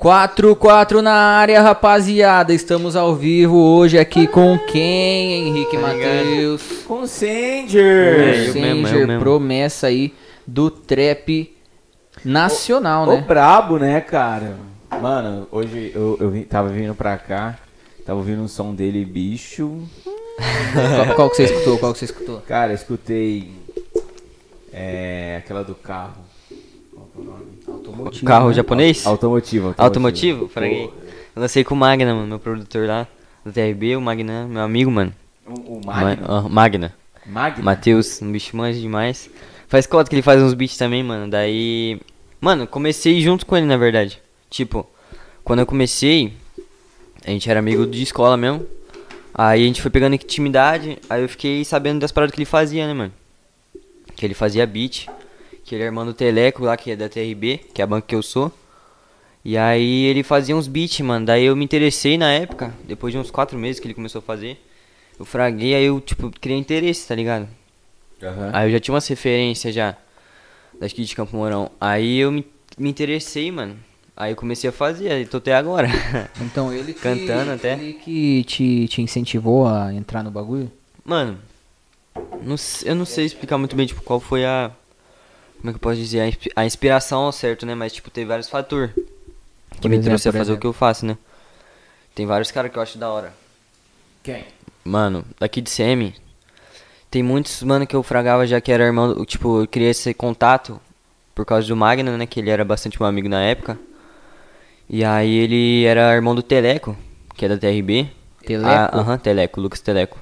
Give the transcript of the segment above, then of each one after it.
4-4 na área, rapaziada. Estamos ao vivo hoje aqui com quem, Henrique Tá? Matheus? Com É, Sanger. eu mesmo, Sanger, eu mesmo. promessa aí do trap nacional, Ô, né? brabo, né, cara? Mano, hoje eu, eu vim- tava vindo pra cá, tava ouvindo um som dele, bicho. Qual, qual que você escutou? Qual que você escutou? Cara, escutei é, aquela do carro. Qual que é o nome? Automotivo, Carro né? japonês? Automotivo. Automotivo? Fraguei. Eu lancei com o Magna, mano, meu produtor lá. Do TRB, o Magna, meu amigo, mano. O, o Ma- Magno. ah, Magna. Magno? Matheus, um bicho manja demais. Faz cota que ele faz uns beats também, mano. Daí. Mano, comecei junto com ele, na verdade. Tipo, quando eu comecei, a gente era amigo de escola mesmo. Aí a gente foi pegando intimidade. Aí eu fiquei sabendo das paradas que ele fazia, né, mano? Que ele fazia beat. Que ele é irmão do Teleco lá, que é da TRB, que é a banca que eu sou. E aí ele fazia uns beats, mano. Daí eu me interessei na época, depois de uns quatro meses que ele começou a fazer. Eu fraguei, aí eu, tipo, criei interesse, tá ligado? Aham. Aí eu já tinha umas referências já daqui de Campo Mourão. Aí eu me, me interessei, mano. Aí eu comecei a fazer, aí tô até agora. Então ele que, Cantando até. Ele que te, te incentivou a entrar no bagulho? mano, não eu não sei explicar muito bem, tipo, qual foi a. Como é que eu posso dizer? A, inspi- a inspiração ao certo, né? Mas, tipo, teve vários fatores que Por me exemplo, trouxe a fazer o exemplo. que eu faço, né? Tem vários caras que eu acho da hora. Quem? Mano, daqui de CM, tem muitos, mano, que eu fragava já que era irmão, do- tipo, eu queria esse contato por causa do Magno, né, que ele era bastante meu amigo na época. E aí ele era irmão do Teleco, que é da TRB. Teleco? Ah, Aham, Teleco, Lucas Teleco.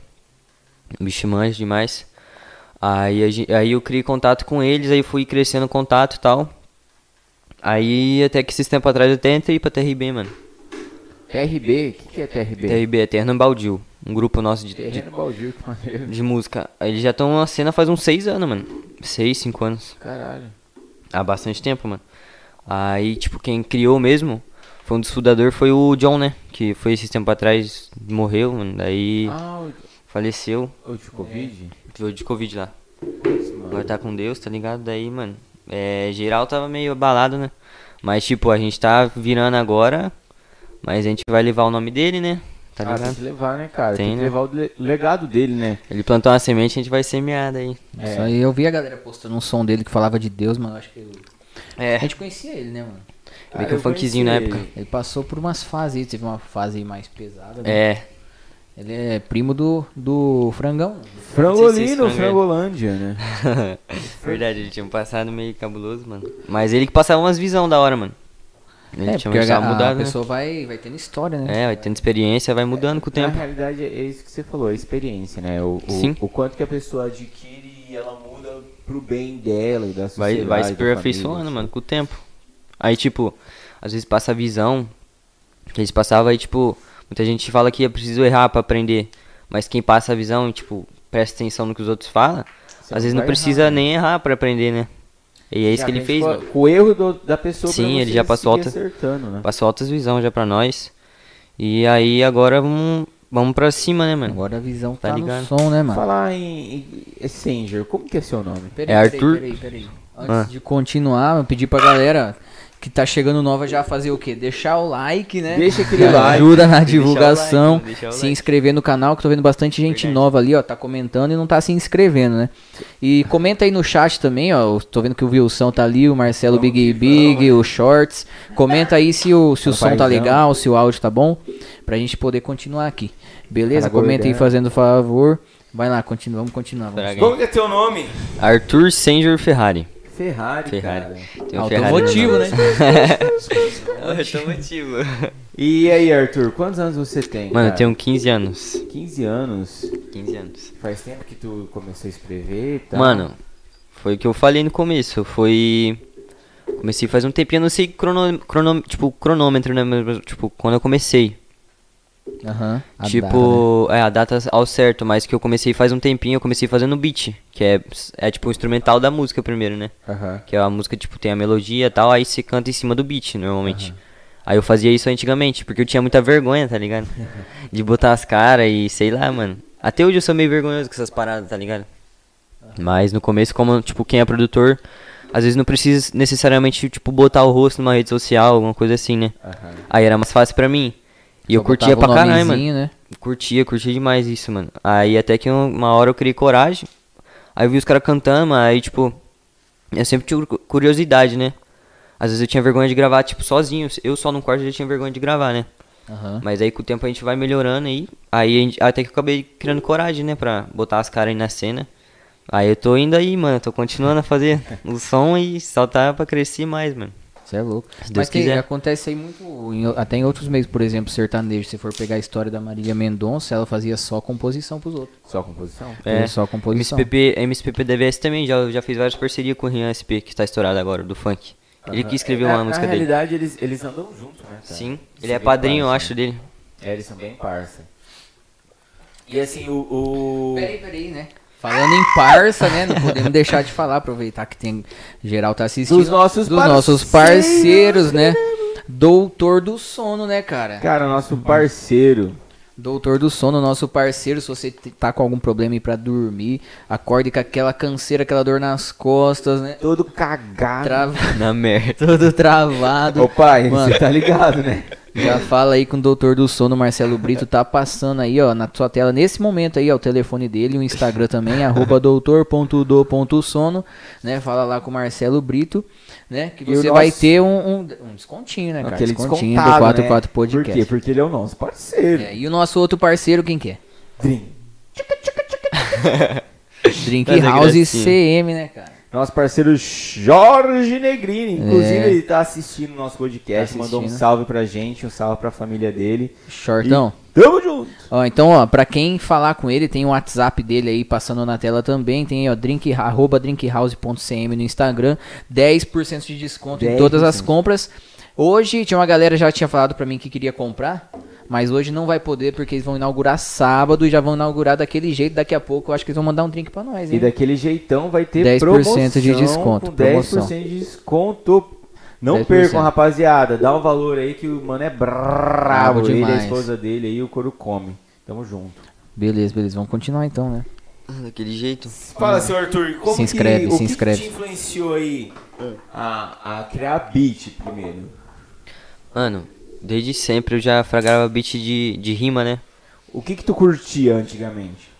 Bicho manja demais. Aí, aí eu criei contato com eles, aí fui crescendo o contato e tal. Aí até que esses tempos atrás eu até entrei pra TRB, mano. TRB? O que, que é TRB? TRB, Eterno Baldio. Um grupo nosso de, de baldio, que maneiro. de música. Eles já estão na cena faz uns seis anos, mano. Seis, cinco anos. Caralho. Há bastante tempo, mano. Aí, tipo, quem criou mesmo foi um dos fundadores, foi o John, né? Que foi esses tempos atrás, morreu, mano. Daí Ah, faleceu. o, de Covid? Veio de Covid lá. Agora tá com Deus, tá ligado? Daí, mano. É, geral tava meio abalado, né? Mas, tipo, a gente tá virando agora. Mas a gente vai levar o nome dele, né? Tá Ah, tem ligado? que levar, né, cara? Tem, Tem, que né? levar o le- legado dele, né? Ele plantou uma semente, a gente vai semear daí. É. Isso aí eu vi a galera postando um som dele que falava de Deus, mano. eu Acho que eu- É. a gente conhecia ele, né, mano? Meio que eu um funkzinho na época. ele. Ele passou por umas fases aí, teve uma fase aí mais pesada. né? É. Ele é primo do, do Frangão. Frangolino, Frangolândia, né? Verdade, ele tinha um passado meio cabuloso, mano. Mas ele que passava umas visão da hora, mano. Ele é, tinha porque a, visão a né? pessoa vai, vai tendo história, né? É, vai tendo experiência, vai mudando com o Na tempo. realidade é isso que você falou, a experiência, né? O, o, Sim. o quanto que a pessoa adquire e ela muda pro bem dela e da Vai, sociedade. vai se da família, aperfeiçoando, assim. mano, com o tempo. Aí, tipo, às vezes passa a visão que eles passavam aí, tipo, muita gente fala que é preciso errar pra aprender. Mas quem passa a visão e, tipo, presta atenção no que os outros falam, Você às vezes não precisa errar, né? nem errar pra aprender, né? E é isso que ele fez, com, com o erro do- da pessoa pra Sim, ele já passou alta- acertando, né? Passou altas visão já pra nós. E aí agora vamos, vamos pra cima, né, mano? Agora a visão Tá tá, no ligado? som, né, mano? Falar em, em Sanger, como que é seu nome? Peraí, É peraí, Arthur? Peraí, peraí. Antes Ah. de continuar, eu pedi pra galera que tá chegando nova já fazer o quê? Deixar o like, né? Deixa aquele like. Ajuda na divulgação, like, o se like. inscrever no canal, que eu tô vendo bastante gente Verdade. nova ali, ó, tá comentando e não tá se inscrevendo, né? E comenta aí no chat também, ó, tô vendo que o Wilson tá ali, o Marcelo Big Big, o Shorts. Comenta aí se o, se o som tá legal, se o áudio tá bom, pra gente poder continuar aqui. Beleza? Cara Comenta aí fazendo favor. Vai lá, continua, vamos continuar. Vamos. Como que é teu nome? Arthur Sanger Ferrari. Ferrari, Ferrari. cara. Tem um Automotivo, Ferrari né? nome. Automotivo. E aí, Arthur, quantos anos você tem? Mano, eu cara? tenho 15 anos. 15 anos. 15 anos. Faz tempo que tu começou a escrever e tal? Mano, foi o que eu falei no começo. Foi. Comecei faz um tempinho, eu não sei crono, crono, tipo, cronômetro, né? mas, Tipo, quando eu comecei. Aham. a data, né? tipo, é, a data ao certo, mas que eu comecei faz um tempinho, eu comecei fazendo beat. Que é, é tipo o instrumental da música primeiro, né? Aham. Que é a música, tipo, tem a melodia e tal, aí você canta em cima do beat, normalmente. Aí eu fazia isso antigamente, porque eu tinha muita vergonha, tá ligado? De botar as caras e sei lá, mano. Até hoje eu sou meio vergonhoso com essas paradas, tá ligado? Mas no começo, como, tipo, quem é produtor, Às vezes não precisa necessariamente, tipo, botar o rosto numa rede social, alguma coisa assim, né? Aí era mais fácil pra mim. E eu curtia pra caralho, mano. né? Curtia, curtia demais isso, mano. Aí até que um- uma hora eu criei coragem. Aí eu vi os caras cantando, mas aí, tipo, eu sempre tive cu- curiosidade, né? Às vezes eu tinha vergonha de gravar, tipo, sozinho. Eu só no quarto já tinha vergonha de gravar, né? Aham. Mas aí com o tempo a gente vai melhorando aí. Aí gente- até que eu acabei criando coragem, né? Pra botar as caras aí na cena. Aí eu tô indo aí, mano. Tô continuando a fazer o som e só tá pra crescer mais, mano. Você é louco. Se Deus Mas tem- quiser. acontece aí muito, em- até em outros meios, por exemplo, sertanejo. Se for pegar a história da Marília Mendonça, ela fazia só composição pros outros. Só composição? É, só composição. MSPP, MSPP DVS também já, já fez várias parcerias com o Rian SP, que tá estourado agora, do funk. Ele que escreveu É, uma na, música na dele. realidade, eles, eles andam juntos, né? cara? Sim, Eles ele é padrinho, eu parça. acho, dele. É, eles são bem parça. E assim, o... o... Peraí, peraí, né? Falando em parça, né? Não podemos deixar de falar, aproveitar que tem geral tá assistindo. Dos nossos dos nossos parceiros, parceiros, né? Doutor do sono, né, cara? Cara, nosso parceiro. Doutor do sono, nosso parceiro, se você tá com algum problema aí pra dormir, acorde com aquela canseira, aquela dor nas costas, né? Todo cagado. Trava... Na merda. Todo travado. Ô pai, Mano. você tá ligado, né? Já fala aí com o doutor do sono, Marcelo Brito, tá passando aí, ó, na sua tela, nesse momento aí, ó, o telefone dele, o Instagram também, arroba doutor.do.sono, né, fala lá com o Marcelo Brito, né, que você vai nosso- ter um, um, um descontinho, né, cara, Aquele descontinho do descontado, 44 né? Podcast. Por quê? Porque ele é o nosso parceiro. É, e o nosso outro parceiro, quem que é? Dream. Drink Mas é House gracinha. CM, né, cara? Nosso parceiro Jorge Negrini. Inclusive, É. ele tá assistindo o nosso podcast. Tá mandou um salve pra gente, um salve pra família dele. Shortão. E tamo junto. Ó, então, ó, pra quem falar com ele, tem o WhatsApp dele aí passando na tela também. Tem, ó, drink, arroba drinkhouse.cm no Instagram. 10% de desconto em 10%. todas as compras. Hoje, tinha uma galera já tinha falado pra mim que queria comprar, mas hoje não vai poder porque eles vão inaugurar sábado e já vão inaugurar daquele jeito. Daqui a pouco eu acho que eles vão mandar um drink pra nós, E hein? daquele jeitão vai ter 10% promoção de desconto, Com 10% promoção. de desconto. Não 10%. percam, rapaziada. Dá um valor aí que o mano é brabo. Brabo Ele, a esposa dele aí, o couro come. Tamo junto. Beleza, beleza. Vamos continuar então, né? Daquele jeito. Fala, seu Arthur, como Se inscreve, que, se o que inscreve. que te influenciou aí a, a criar beat primeiro? Mano, desde sempre eu já fragava beat de, de rima, né? O que que tu curtia antigamente?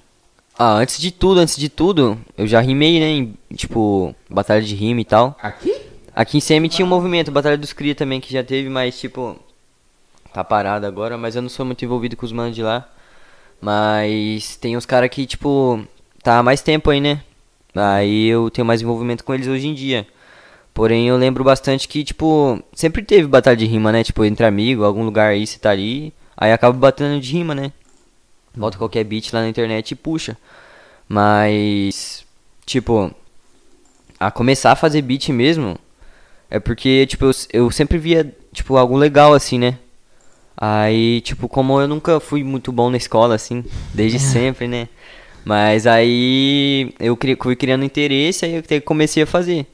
Ah, antes de tudo, antes de tudo, eu já rimei, né? Em, tipo, batalha de rima e tal. Aqui? Aqui em CM tinha um movimento, Batalha dos Cria também, que já teve, mas tipo. Tá parado agora, mas eu não sou muito envolvido com os manos de lá. Mas tem uns caras que, tipo, tá há mais tempo aí, né? Aí eu tenho mais envolvimento com eles hoje em dia. Porém, eu lembro bastante que, tipo, sempre teve batalha de rima, né? Tipo, entre amigos, algum lugar aí, você tá ali. Aí acaba batendo de rima, né? Bota qualquer beat lá na internet e puxa. Mas, tipo, a começar a fazer beat mesmo, é porque, tipo, eu, eu sempre via, tipo, algo legal, assim, né? Aí, tipo, como eu nunca fui muito bom na escola, assim, desde sempre, né? Mas aí eu fui criando interesse, aí eu comecei a fazer.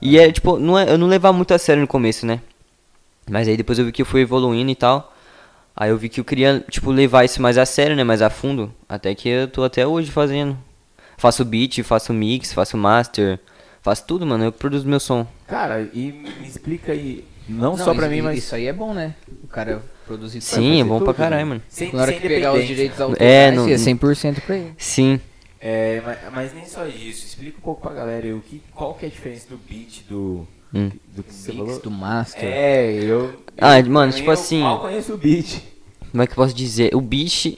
E é, tipo, não é, eu não levava muito a sério no começo, né? Mas aí depois eu vi que eu fui evoluindo e tal. Aí eu vi que eu queria, tipo, levar isso mais a sério, né? Mais a fundo. Até que eu tô até hoje fazendo. Faço beat, faço mix, faço master. Faço tudo, mano. Eu produzo meu som. Cara, e me explica aí, não, só pra isso, mim, mas... Isso aí é bom, né? O cara produzir. Sim, é bom tudo, pra caralho, né? mano. Sem, Na hora que pegar os direitos né? autorais, É, não- é 100% pra ele. Sim. É, mas, mas nem só isso. Explica um pouco pra galera aí, o que, qual que é a diferença do beat do, Hum. do que você Mix falou. do Master. É, eu... Ah, eu- mano, eu- tipo eu assim- mal conheço o beat. Como é que eu posso dizer? O beat,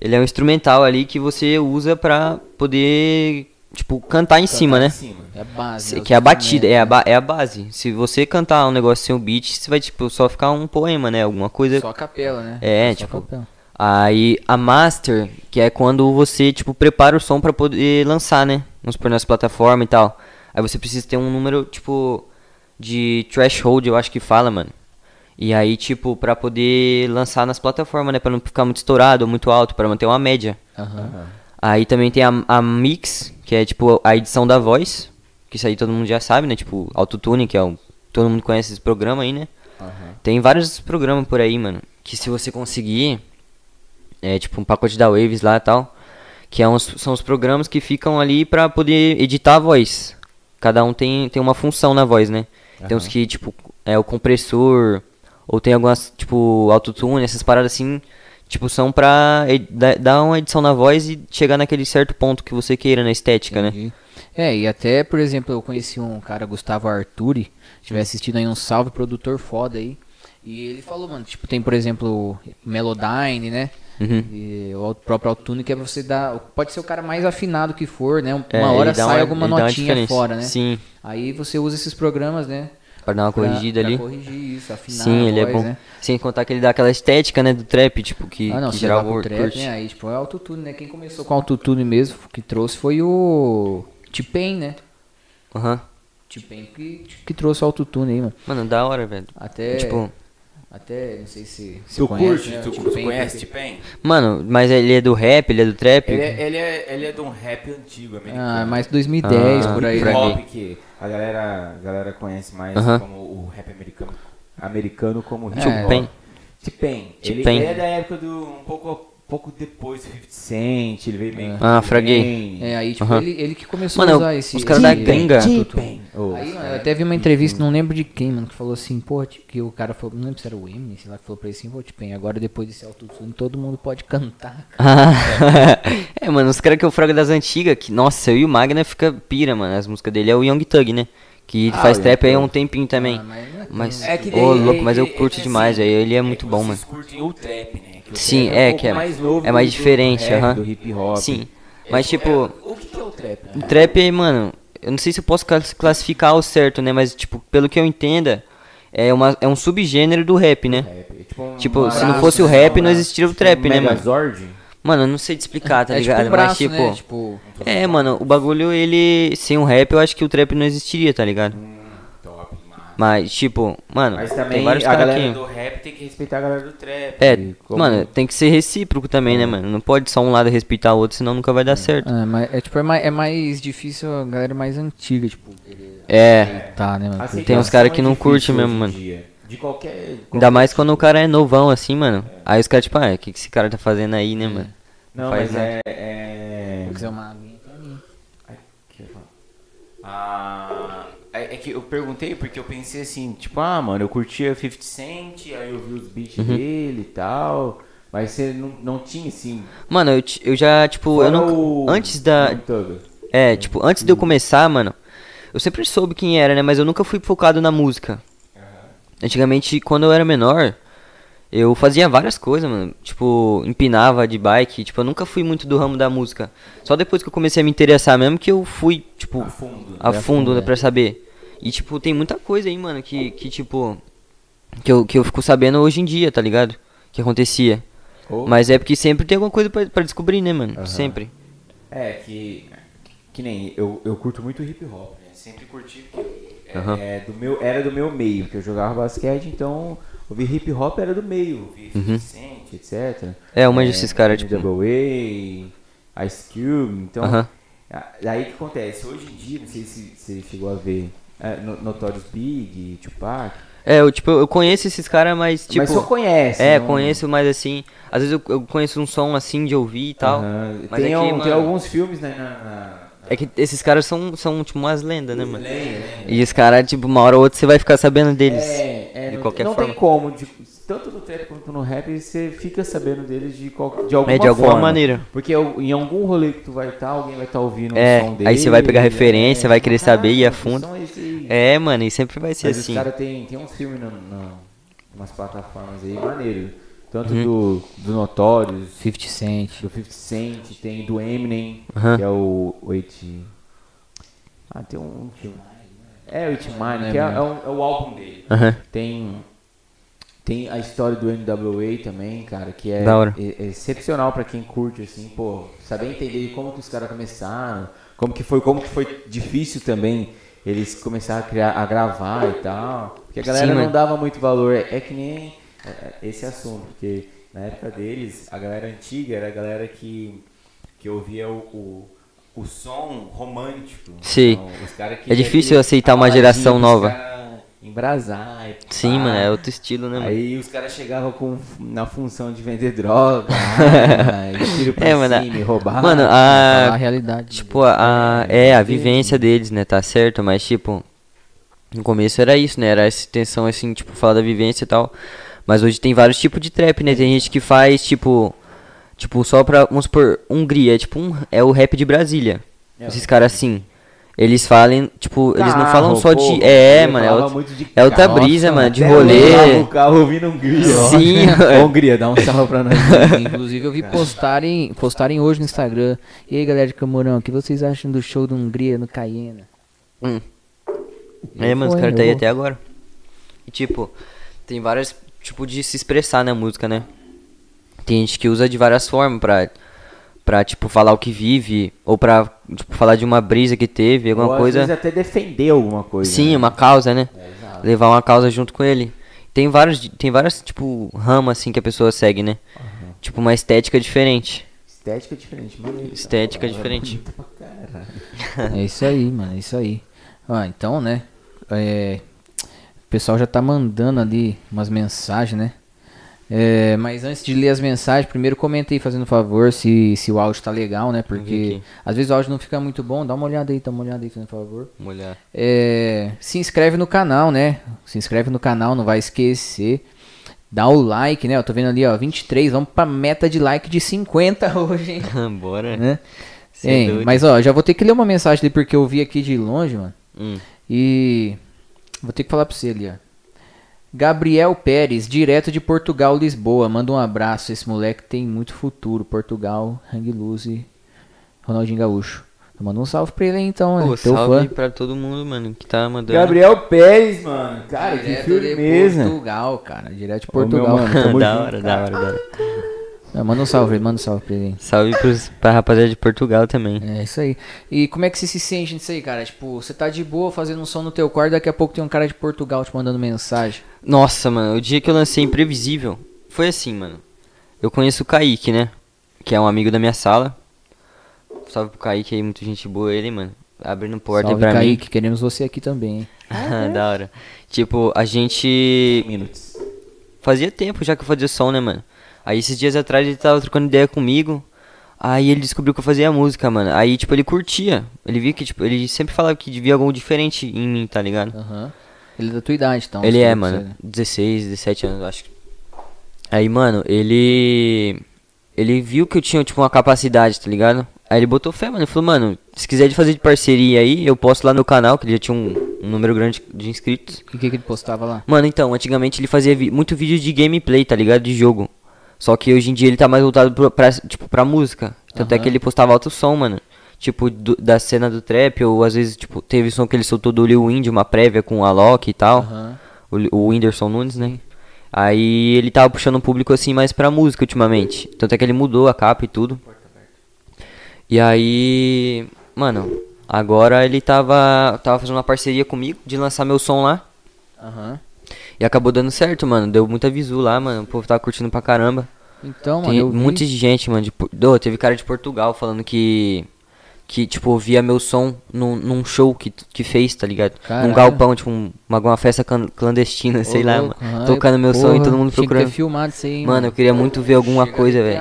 ele é um instrumental ali que você usa pra poder, tipo, cantar em cima, né? Em cima. É a base. Se- né, Que é a batida, é a, ba é a base. Se você cantar um negócio sem o beat, você vai, tipo, só ficar um poema, né? Alguma coisa. né? Só a capela, né? É, Só a tipo, capela. Aí a master, que é quando você, tipo, prepara o som pra poder lançar, né? Vamos supor, nas plataformas e tal. Aí você precisa ter um número, tipo, de threshold, eu acho que fala, mano. E aí, tipo, pra poder lançar nas plataformas, né? Pra não ficar muito estourado ou muito alto, pra manter uma média. Aham. Aí também tem a, a mix, que é, tipo, a edição da voz. Que isso aí todo mundo já sabe, né? Tipo, autotune, que é o... Todo mundo conhece esse programa aí, né? Tem vários programas por aí, mano. Que se você conseguir. É tipo um pacote da Waves lá e tal. Que é uns, são os programas que ficam ali pra poder editar a voz. cada um tem, tem uma função na voz, né? Tem uns que, tipo, é o compressor, ou tem algumas, tipo, autotune, essas paradas assim, tipo, são pra dar uma edição na voz e chegar naquele certo ponto que você queira na estética, né? Entendi. É, e até, por exemplo, eu conheci um cara, Gustavo Arturi, tiver assistindo aí um salve, produtor foda aí. E ele falou, mano, tipo, tem, por exemplo, Melodyne, né? Uhum. E o próprio autotune que é você dar. Pode ser o cara mais afinado que for, né? Uma É, hora sai uma- alguma notinha fora, né? Sim, Aí você usa esses programas, né? Pra dar uma pra- corrigida pra ali. corrigir isso, afinar Sim, a ele é voz, bom. Né? Sem contar que ele dá aquela estética, né, do trap, tipo, que, Ah, não, que geral pro trap, curte. né? Aí, tipo, é autotune, né? Quem começou com autotune mesmo, que trouxe foi o T-Pain, né? Aham. T-Pain que, que trouxe o autotune aí, mano. Mano, da hora, velho. Até, Tipo, até, não sei se, se Tu conhece, curte? né, o Tu, tu T-Pain, conhece porque- T-Pain? mano, mas ele é do rap, ele é do trap? Ele é, ele, é, ele é de um rap antigo, americano. Ah, mais 2010, Ah, por aí, por né? aí. A galera, a galera conhece mais Aham. como o rap americano, americano como hip hop. T-Pain. ele é da época do um pouco pouco depois do 50 Cent, ele veio meio Ah, que fraguei. É, aí, tipo, ele, ele que começou Mano, a usar esse... os caras da gringa. Oh, Aí, mano, é. eu até vi uma entrevista, não lembro de quem, mano, que falou assim, pô, que o cara falou, não lembro se era o Eminem, sei lá, que falou pra ele assim, pô, tipo, agora depois desse autotune, todo mundo pode cantar. é, mano, os caras que eu frago das antigas, que, nossa, eu e o Magna fica pira, mano. As músicas dele é o Young Thug, né? Que Ah, faz trap aí há um tempinho também. Ah, mas é Mas, É que ô, daí- louco, mas eu é- é curto demais, assim, aí ele é é muito bom, vocês mano. curtem o trap, né? Que o Sim, é, um pouco que é- mais novo é mais do- do diferente, rap, aham. Do hip hop. Sim, É, mas é, tipo, o que que é o trap? o né? trap, mano, eu não sei se eu posso classi- classificar ao certo, né? Mas, tipo, pelo que eu entenda, é, uma, é um subgênero do rap, né? Rap, é tipo, um Tipo, se não braço, fosse o né? rap, Um não braço. existiria o Tipo trap, um né, mano? Mano, eu não sei te explicar, tá é ligado? tipo um braço, mas, tipo, né, tipo... é, mano, o bagulho, ele, sem o rap, eu acho que o trap não existiria, tá ligado? Mano. Mas, tipo, mano, Mas tem também vários a caras galera aqui. do rap tem que respeitar a galera do trap. É, como- mano, tem que ser recíproco também, né, mano? Não pode só um lado respeitar o outro, senão nunca vai dar certo. É, mas, é, tipo, é mais, é mais difícil a galera mais antiga, tipo, querer É, aceitar, né, mano? Aceitação Tem uns cara é que não difícil curte hoje mesmo, mano. dia. De qualquer. ainda mais quando o cara é novão, assim, mano. Aí os caras, tipo, ah, o que, que esse cara tá fazendo aí, né, mano? Não, faz mas nada. é. é... Quiser uma aguinha pra mim. Que? Ah, é, é que eu perguntei porque eu pensei assim, tipo, ah, mano, eu curtia 50 Cent, aí eu vi os beats Uhum. dele e tal. Mas você não, não tinha assim. Mano, eu, eu já, tipo, eu não. o- Antes da. É, tipo, antes de eu começar, mano, eu sempre soube quem era, né? Mas eu nunca fui focado na música. Antigamente, quando eu era menor, eu fazia várias coisas, mano. Tipo, empinava de bike. Tipo, eu nunca fui muito do ramo da música. Só depois que eu comecei a me interessar mesmo que eu fui, tipo, A fundo. a Vai a fundo, fundo, né, pra saber. E, tipo, tem muita coisa aí, mano, que, que tipo. Que eu, que eu fico sabendo hoje em dia, tá ligado? Que acontecia. Ou- Mas é porque sempre tem alguma coisa pra, pra descobrir, né, mano? Aham. Sempre. É, que. Que nem. Eu, eu curto muito hip hop, né? Sempre curti porque. É, Aham. é do meu, era do meu meio, porque eu jogava basquete, então ouvir hip hop era do meio, ouvir 50 Cent, etc. Uhum. É, eu manjo esses caras, tipo- NWA, Ice Cube, então. A- Daí que acontece, hoje em dia, não sei se você chegou a ver é, No- Notorious Big, Tupac. É, eu, tipo, eu conheço esses caras, mas, tipo. mas só conhece. É, não- conheço, mas assim. Às vezes eu, eu conheço um som assim de ouvir e tal. Aham. Mas Tem, é que, al- tem mano, alguns filmes né, na. na- É que esses caras são, são tipo umas lendas, né, mano? Né? E os caras, tipo, uma hora ou outra você vai ficar sabendo deles. É, é, de não, qualquer não forma. tem como, de- tanto no trap quanto no rap, você fica sabendo deles de, qual, de alguma É, de alguma forma. maneira. Porque em algum rolê que tu vai estar, alguém vai estar ouvindo É, um som dele. aí você vai pegar referência, vai querer saber e ir a "Caralho, que fundo." é esse aí?" É, mano, e sempre vai ser Mas assim. os caras tem, tem uns filmes na, na, umas plataformas aí, maneiro. Tanto Uhum. do, do Notorious, 50 Cent. do 50 Cent, tem do Eminem, Aham. que é o 8... Ah, tem um filme. É, o 8 Mine, que é, é, um- é o álbum dele. Aham. Tem, tem a história do NWA também, cara, que é, é- é excepcional pra quem curte, assim, pô, saber entender como que os caras começaram, como que foi, como que foi difícil também eles começaram a criar, a gravar e tal, porque a galera Sim, não dava muito valor, é, é que nem é, esse assunto, porque na época deles, a galera antiga era a galera que, que ouvia o, o, o som romântico. Sim. Então, É difícil aceitar uma geração nova. Embrasar. e Sim, mano, é outro estilo, né, mano? Aí os caras chegavam com, na função de vender droga, ah, e tiro pra É, mano, cima, e roubar. Mano, Falar a a. realidade. Tipo, a. É, a vivência deles, né? Tá certo, mas tipo. No começo era isso, né? Era essa intenção, assim, tipo, falar da vivência e tal. Mas hoje tem vários tipos de trap, né? Tem gente que faz, tipo. Tipo, só pra. Vamos supor, Hungria, é tipo um. É o rap de Brasília. É, Esses caras assim. Eles falam, tipo, eles não Carro, falam só pô, de. É, mano, é, de é outra carro. brisa, Nossa, mano, de rolê. o carro ouvindo Hungria. Sim, Ô, Hungria, dá um salve pra nós. Inclusive eu vi postarem, postarem hoje no Instagram. E aí galera de Camorão, o que vocês acham do show do Hungria no Cayena? Hum. É, mano, os caras eu tá aí vou. até agora. E tipo, tem várias, tipo, de se expressar na música, né? Tem gente que usa de várias formas pra, pra tipo, falar o que vive, ou pra, tipo, falar de uma brisa que teve, alguma Ou, às coisa. vezes até defender alguma coisa. Sim, né? uma causa, né? É. Levar uma causa junto com ele. Tem vários, tem várias, tipo, ramas, assim, que a pessoa segue, né? Tipo, uma estética diferente. Estética diferente, mano. Estética Palavra diferente. É isso aí, mano, é isso aí. Ó, então, né? é, o pessoal já tá mandando ali umas mensagens, né? É, mas antes de ler as mensagens, primeiro comenta aí, fazendo favor, se, se o áudio tá legal, né? Porque às vezes o áudio não fica muito bom. Dá uma olhada aí, dá uma olhada aí, fazendo favor. Mulher. É, se inscreve no canal, né? Se inscreve no canal, não vai esquecer. Dá o like, né? Eu tô vendo ali, ó, 23. Vamos pra meta de like de 50 hoje, hein? Bora. né? Cê é mas ó, já vou ter que ler uma mensagem ali porque eu vi aqui de longe, mano. Hum. E vou ter que falar pra você ali, ó. Gabriel Pérez, direto de Portugal, Lisboa. Manda um abraço. Esse moleque tem muito futuro. Portugal, Hang Loose, Ronaldinho Gaúcho. Manda um salve pra ele aí então, né? Pô, Teu salve fã. pra todo mundo, mano, que tá mandando. Gabriel Pérez, mano. Cara, que Direto de firmeza. Portugal, cara. Direto de Ô, meu Portugal. mano, tamo da junto, hora, da hora, da hora. Manda um salve, manda um salve pra ele. aí. Salve pros, pra rapaziada de Portugal também. É isso aí. E como é que você se sente nisso aí, cara? Tipo, você tá de boa fazendo um som no teu quarto, daqui a pouco tem um cara de Portugal te mandando mensagem. Nossa, mano, o dia que eu lancei Imprevisível foi assim, mano. Eu conheço o Kaique, né? Que é um amigo da minha sala. Salve pro Kaique aí, muita gente boa ele, mano. Abrindo porta salve, aí pra Kaique, queremos você aqui também, hein? mim. da hora. Tipo, a gente. Minutos. Fazia tempo já que eu fazia som, né, mano? Aí esses dias atrás ele tava trocando ideia comigo. Aí ele descobriu que eu fazia música, mano. Aí, tipo, ele curtia. Ele via que, tipo, ele sempre falava que via algo diferente em mim, tá ligado? Aham. Ele é da tua idade, então. Ele é, pra mano. você, né? 16, 17 anos, eu acho. Aí, mano, ele. Ele viu que eu tinha, tipo, uma capacidade, tá ligado? Aí ele botou fé, mano. Ele falou, mano, se quiser de fazer de parceria aí, eu posto lá no canal, que ele já tinha um, um número grande de inscritos. O que, que ele postava lá? Mano, então, antigamente ele fazia vi- muito vídeo de gameplay, tá ligado? De jogo. Só que hoje em dia ele tá mais voltado pro, pra, tipo, pra música. Tanto é Aham. que ele postava alto som, mano. Tipo, do- da cena do trap, ou às vezes, tipo, teve som que ele soltou do Lil Indy, uma prévia com o Alok e tal. Aham. O, o Whindersson Nunes, né? Aí ele tava puxando um público assim mais pra música ultimamente. Tanto é que ele mudou a capa e tudo. E aí, mano, agora ele tava, tava fazendo uma parceria comigo de lançar meu som lá. Aham. E acabou dando certo, mano. Deu muita visu lá, mano. O povo tava curtindo pra caramba. Então, mano, Tem um monte de gente, mano. De, Ô, teve cara de Portugal falando que. Que, tipo, ouvia meu som num, num show que, que fez, tá ligado? Caralho. Num galpão, tipo, um- uma, uma festa clandestina, sei Ô, lá, louco, mano. aham, Tocando meu som e porra, todo mundo procurando. filmado isso aí, Mano, eu queria muito ver alguma coisa, velho.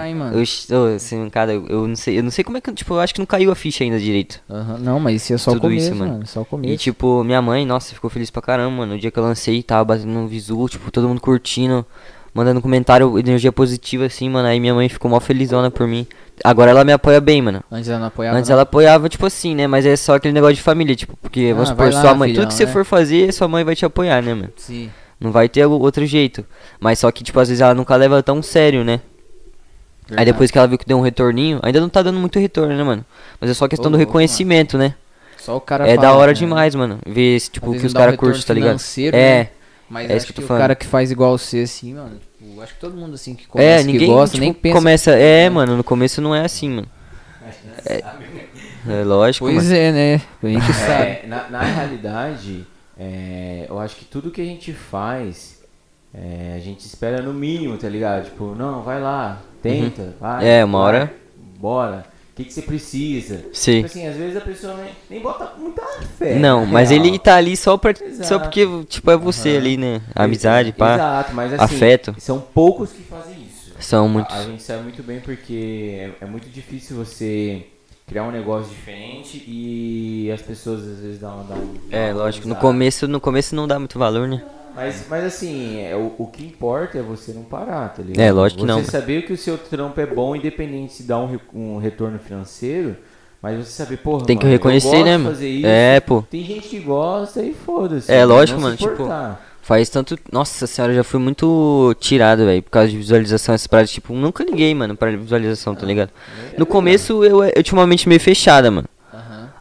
Eu, assim, cara, eu, não sei, eu não sei como é que, tipo, eu acho que não caiu a ficha ainda direito. Não, mas isso é só o Tudo começo, isso, mano. mano. Só o E começo. tipo, minha mãe, nossa, ficou feliz pra caramba, mano. O dia que eu lancei, tava batendo no visu, tipo, todo mundo curtindo, mandando comentário, energia positiva, assim, mano. Aí minha mãe ficou mó felizona por mim. Agora ela me apoia bem, mano. Antes ela não apoiava, Antes não? ela apoiava, tipo assim, né? Mas é só aquele negócio de família, tipo, porque, Ah, vamos supor, sua mãe, filhão, tudo que você né? for fazer, sua mãe vai te apoiar, né, mano? Sim. Não vai ter outro jeito. Mas só que, tipo, às vezes ela nunca leva tão sério, né? Aí Verdade. depois que ela viu que deu um retorninho, ainda não tá dando muito retorno, né, mano? Mas é só questão Ô, do reconhecimento, né? Só o cara É da fala, hora né? demais, mano. Ver tipo, que os dá um caras curtem, tá ligado? É. né? Mas É isso acho que que, tô o falando. cara que faz igual você, assim, mano, tipo, acho que todo mundo assim que começa, É, ninguém que gosta, tipo, nem pensa. começa. É, mano, no começo não é assim, mano. É, é lógico, Pois mano. é, né? A gente sabe. É, na, na realidade, é, eu acho que tudo que a gente faz, é, a gente espera no mínimo, tá ligado? Tipo, não, vai lá, tenta, vai. É, uma vai, hora- Bora. O que, que você precisa? Sim. Tipo assim, às vezes a pessoa nem, nem bota muita fé. Não, na mas real. ele tá ali só, pra, só porque, tipo, é você Aham. ali, né? Amizade, pá. Exato, mas assim, afeto. são poucos que fazem isso. São A- muitos. A, gente sabe muito bem porque é, é muito difícil você criar um negócio diferente e as pessoas às vezes dão, dão É, dão lógico, no começo, no começo não dá muito valor, né? Mas, mas assim, é, o, o que importa é você não parar, tá ligado? É, lógico que você não. Você saber que o seu trampo é bom, independente se dá um, um retorno financeiro, mas você saber, porra, Tem que mano, reconhecer, né, mano? fazer isso. É, pô. Tem gente que gosta e foda-se. É, lógico, não mano, tipo. Faz tanto. Nossa senhora, já fui muito tirado, velho, por causa de visualização, essas paradas. Tipo, nunca liguei, mano, pra visualização, tá ligado? No começo eu, eu tinha uma mente meio fechada, mano.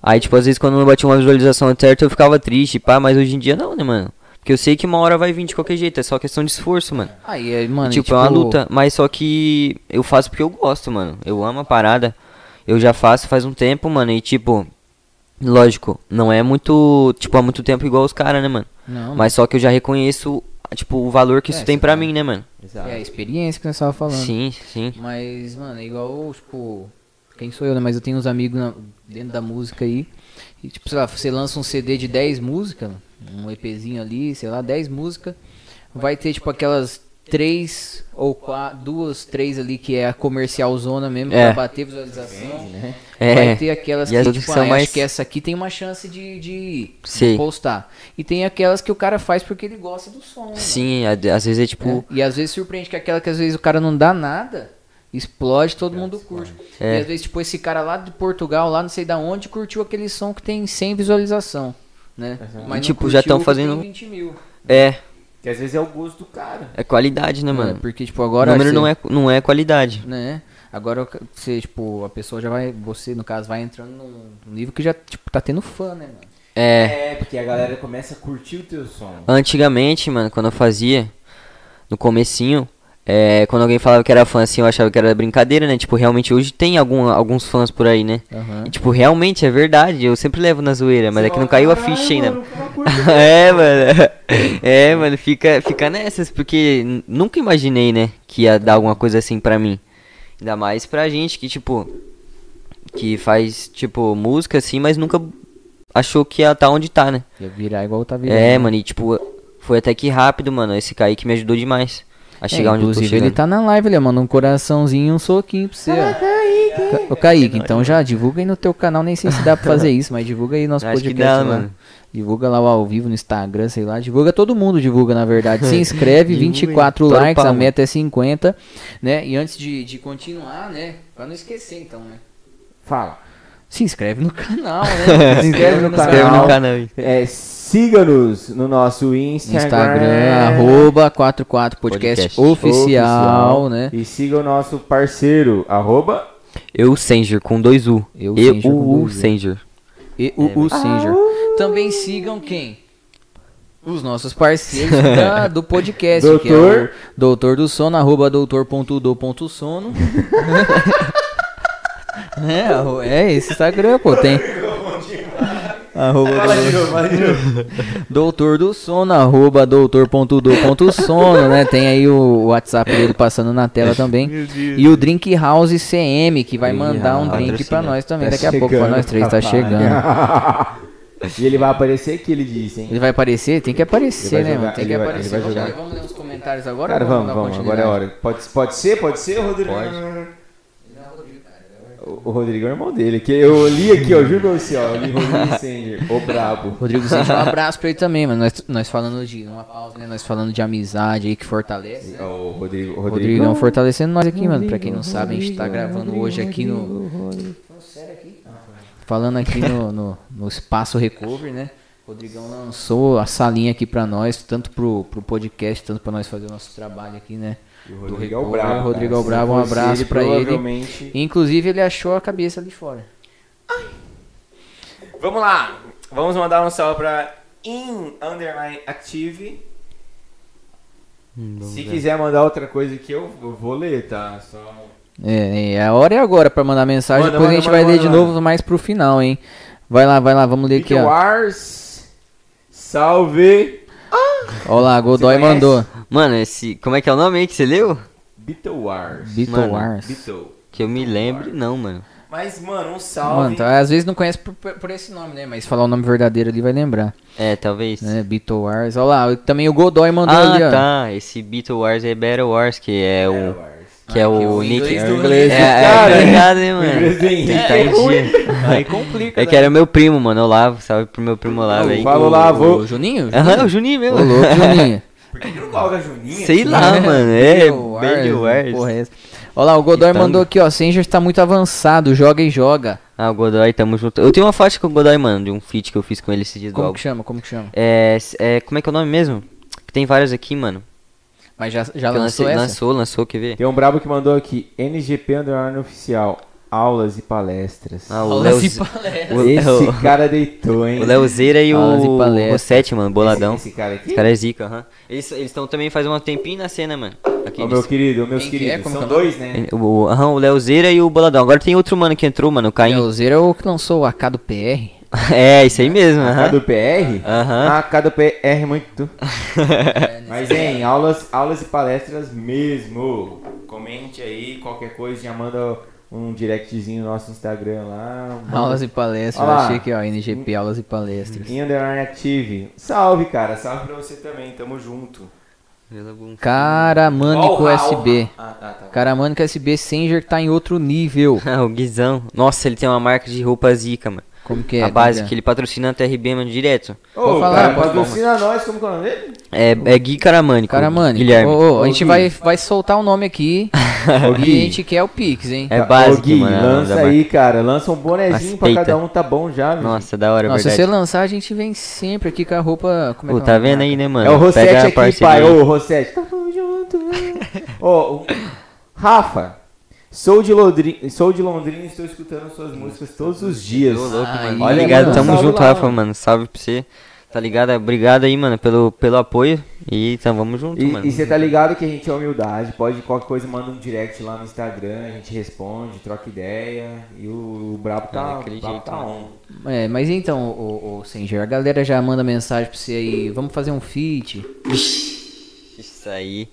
Aí, tipo, às vezes quando não batia uma visualização certa eu ficava triste, pá, mas hoje em dia não, né, mano? Porque eu sei que uma hora vai vir de qualquer jeito, é só questão de esforço, mano. Aí, é, mano, tipo, e, é uma luta, mas só que eu faço porque eu gosto, mano. Eu amo a parada. Eu já faço faz um tempo, mano, e tipo, lógico, não é muito, tipo, há muito tempo igual os caras, né, mano? Não, Mas só que eu já reconheço, tipo, o valor que É, isso tem você pra tá- mim, né, mano? Exato. é a experiência que nós tava falando. Sim, sim. Mas, mano, é igual, tipo, quem sou eu, né? Mas eu tenho uns amigos na- dentro da música aí. E, tipo, sei lá, você lança um CD de 10 músicas, um EPzinho ali, sei lá, 10 músicas. Vai ter, tipo, aquelas três ou quatro, duas, três ali que é a comercial zona mesmo, É. pra bater visualização. né? É. Vai ter aquelas E as que, tipo, que são ah, mais- acho que essa aqui tem uma chance de, de, de postar. E tem aquelas que o cara faz porque ele gosta do som. né? Sim, a- às vezes é tipo. É, E às vezes surpreende que aquela que às vezes o cara não dá nada, explode, todo mundo curte. É. E às vezes, tipo, esse cara lá de Portugal, lá não sei da onde, curtiu aquele som que tem 100 visualização, né? Uhum. Mas E, não tipo, já curtiu tão o que fazendo- tem 20 mil. É, Que às vezes é o gosto do cara. é qualidade, né, É, mano? porque, tipo, O agora... número você- não é, não é qualidade. Né? Agora, você, tipo, a pessoa já vai, você, no caso, vai entrando num nível que já, tipo, tá tendo fã, né, mano? É. É, porque a galera começa a curtir o teu som. Antigamente, mano, quando eu fazia, no comecinho, é, quando alguém falava que era fã, assim, eu achava que era brincadeira, né? Tipo, realmente hoje tem algum, alguns fãs por aí, né? Aham. E, tipo, realmente é verdade, eu sempre levo na zoeira, mas é que não caiu a ficha ainda. Mano, curte é, mano. É, mano, fica, fica nessas, porque nunca imaginei, né, que ia dar alguma coisa assim pra mim. Ainda mais pra gente que, tipo, que faz, tipo, música assim, mas nunca achou que ia tá onde tá, né? Ia virar igual tá virando. É, mano, e tipo, foi até que rápido, mano. Esse Kaique me ajudou demais a É, chegar onde eu tô inclusive, ele tá na live ó, manda um coraçãozinho e um soquinho pra você, ó. Ca- Ô, Kaique, então já divulga aí no teu canal, nem sei se dá pra fazer isso, mas divulga aí nosso Acho que podcast dá, lá. mano. Divulga lá o ao vivo no Instagram, sei lá. Divulga todo mundo, divulga na verdade. Se inscreve, Divulga aí. 24 Estoura o likes, a pau, meta é 50, né? E antes de, de continuar, né? Pra não esquecer então, né? Fala. Se inscreve no canal, né? Se inscreve no Se inscreve canal. no canal. É, Siga-nos no nosso Instagram. Instagram, arroba 44 podcast, Podcast oficial, né? E siga o nosso parceiro, arroba Eu Sanger com dois U. Eu com U U. Sanger. E o, o Singer. Também sigam quem? Os nossos parceiros da- do podcast, que é o Doutor. Doutor do Sono, arroba doutor.do.sono. é, é esse Instagram, pô, tem. Arroba doutor, doutor do sono, arroba doutor.do.sono, né? Tem aí o WhatsApp dele passando na tela também. E o Drink House CM, que vai mandar um drink pra nós também. Tá Daqui a pouco, pra nós três, tá chegando. e ele vai aparecer aqui, ele disse, hein? Ele vai aparecer? Tem que aparecer, né, jogar- mano? Tem que vai- aparecer. Vamos, vamos ler os comentários agora? Cara, vamos, dar vamos, agora é hora. Pode, pode ser, pode ser, Rodrigo? O, o Rodrigo é o irmão dele, que eu li aqui, ó, juro pra você, ó, eu li Rodrigo Sanger, o brabo. Rodrigo Zete, um abraço pra ele também, mano. Nós, nós falando de uma pausa, né? Nós falando de amizade aí que fortalece. Ó, O Rodrigo, o Rodrigo Rodrigo não fortalecendo nós aqui, mano. Pra quem não sabe, a gente tá gravando hoje aqui no. Falando aqui no, no, no Espaço Recover, né? O Rodrigão lançou a salinha aqui pra nós, tanto pro, pro podcast, tanto pra nós fazer o nosso trabalho aqui, né? Do Rodrigo é o Recover, brabo. Rodrigo o cara. brabo, um abraço pra ele. provavelmente- Inclusive, ele achou a cabeça ali fora. Vamos lá, vamos mandar um salve pra In Underline Active. Se quiser mandar outra coisa aqui, eu eu vou ler, tá? Só... É, é, a hora é agora pra mandar mensagem, Manda, depois a manda, gente manda, vai ler manda, de manda. novo mais pro final, hein? Vai lá, vai lá, vamos ler aqui, ó. Wars, salve! Ó lá, Godoy mandou. Mano, esse. Como é que é o nome aí que você leu? Beetle Wars. Beetle Mano, Wars. Beetle. Que eu me lembre, não, mano. Mas, mano, um salve. Mano, tá, às vezes não conhece por, por- esse nome, né? Mas falar o nome verdadeiro ali vai lembrar. É, talvez. Né? Beetle Wars. Olha lá, também o Godoy mandou ah, ali, ó. tá. Esse Beetle Wars é Battle Wars, que é o. Que é Ah, que o o Nick. inglês É, do é, inglês do é, cara, tá né? ligado, hein, O mano? inglês do Tem que tá em Henrique. dia. Aí complica. É que era meu primo, mano, Olavo. Salve pro meu primo Olavo aí. Fala lá, O vou. Juninho? Aham, o Juninho mesmo. Ô, louco, Juninho. Por que que não coloca Juninho? Sei lá, mano. É, Battle Wars. Porra, é essa. Olha lá, o Godoy Então- mandou aqui, ó. Sanger tá muito avançado, joga e joga. Ah, o Godoy, tamo junto. Eu tenho uma faixa com o Godoy, mano, de um feat que eu fiz com ele esse dia do Como álbum. que chama? Como que chama? É, é, como é que é o nome mesmo? Que tem várias aqui, mano. Mas já, já lançou lancei- essa? Lançou, lançou, quer ver? Tem um brabo que mandou aqui, NGP Underline Oficial, aulas e palestras. Ah, o Aulas e palestras. o- Esse o- cara deitou, hein? O Leozeira e Aulas e o palestras. Rossetti, mano, boladão. Esse, esse cara aqui? Esse cara é zica, aham. Eles estão também faz um tempinho na cena, mano. Aqui, Ô, eles- meu querido, meus Quem que é? queridos. São é o dois, né? o, o, aham, o Leozeira e o boladão. Agora tem outro mano que entrou, mano, o Caim. É, o Zero é o que lançou o AK do PR. é, isso aí mesmo, A aham. do PR? Aham. Ah, cada PR muito. Mas, hein, aulas, aulas e palestras mesmo. Comente aí, qualquer coisa, já manda um directzinho no nosso Instagram lá. manda- Aulas e palestras. Olha Eu lá. achei que, ó, NGP, aulas e palestras. Em Underline Active. Salve, cara. Salve pra você também. Tamo junto. Caramânico Ó, o Ra- SB. Ah, tá, tá. Caramânico SB, Sanger tá em outro nível. Ah, o Guizão. Nossa, ele tem uma marca de roupa zica, mano. Como que é? a base que é? que ele patrocina a TRB, mano, direto. Ô, Pode falar, cara, pode patrocina nós, como que é o nome dele? É, é Gui Caramânico. Caramânico. Guilherme. Ô, ô, a gente Gui. vai, vai soltar o nome aqui. Ô, e a gente quer o Pix, hein? É Ô, básico, Gui, mano. é o lança aí, cara. Lança um bonezinho pra Aceita. cada um, tá bom já, viu? Nossa, da hora, Nossa, se verdade. você lançar, a gente vem sempre aqui com a roupa. Como é Pô, que é tá o vendo aí, né, mano? É o Rossetti Pega aqui, pai. Ô, Rossetti. Tamo junto. Ô, o- Rafa, sou de, Londrina, sou de Londrina e estou escutando suas músicas todos os dias. Ô, louco, mano. olha, Obrigado, mano, tamo junto, lá, Rafa, mano. mano. Salve pra você. Tá ligado? Obrigado aí, mano, pelo, pelo apoio. E então vamos junto, mano. E você tá ligado que a gente é humildade, pode qualquer coisa manda um direct lá no Instagram, a gente responde, troca ideia e o, o Brabo É, tá, daquele o Brabo jeito, tá on. É, mas então, o, o Sanger, a galera já manda mensagem pra você aí. Vamos fazer um feat. Isso aí.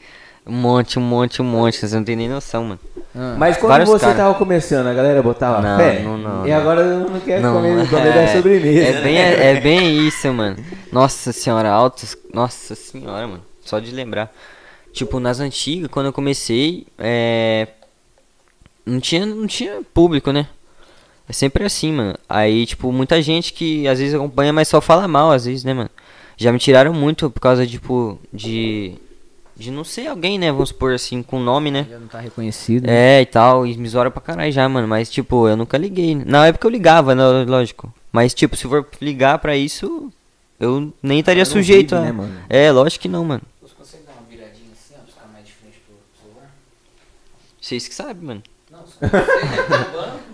Um monte, um monte, um monte. Vocês não tem nem noção, mano. Ah, Mas quando Vários você cara. tava começando, a galera botava Não, fé? não, não, E não. agora não quer Não, comer, comer da é- sobremesa. É bem, é bem isso, mano. Nossa senhora, altos. Nossa senhora, mano. Só de lembrar. Tipo, nas antigas, quando eu comecei, é. Não tinha, não tinha público, né? É sempre assim, mano. Aí, tipo, muita gente que às vezes acompanha, mas só fala mal, às vezes, né, mano? Já me tiraram muito por causa, tipo, de. De não ser alguém, né? Vamos supor assim, com nome, né? já não tá reconhecido. né? É, e tal, e me zoaram pra caralho já, mano. Mas, tipo, eu nunca liguei. Na época eu ligava, né, lógico. Mas, tipo, se for ligar pra isso, eu nem estaria não sujeito vive, a. né, mano? É, lógico que não, mano. Você consegue dar uma viradinha assim, ó, ficar mais de frente pro celular? Vocês que sabem, mano. Não, você consegue,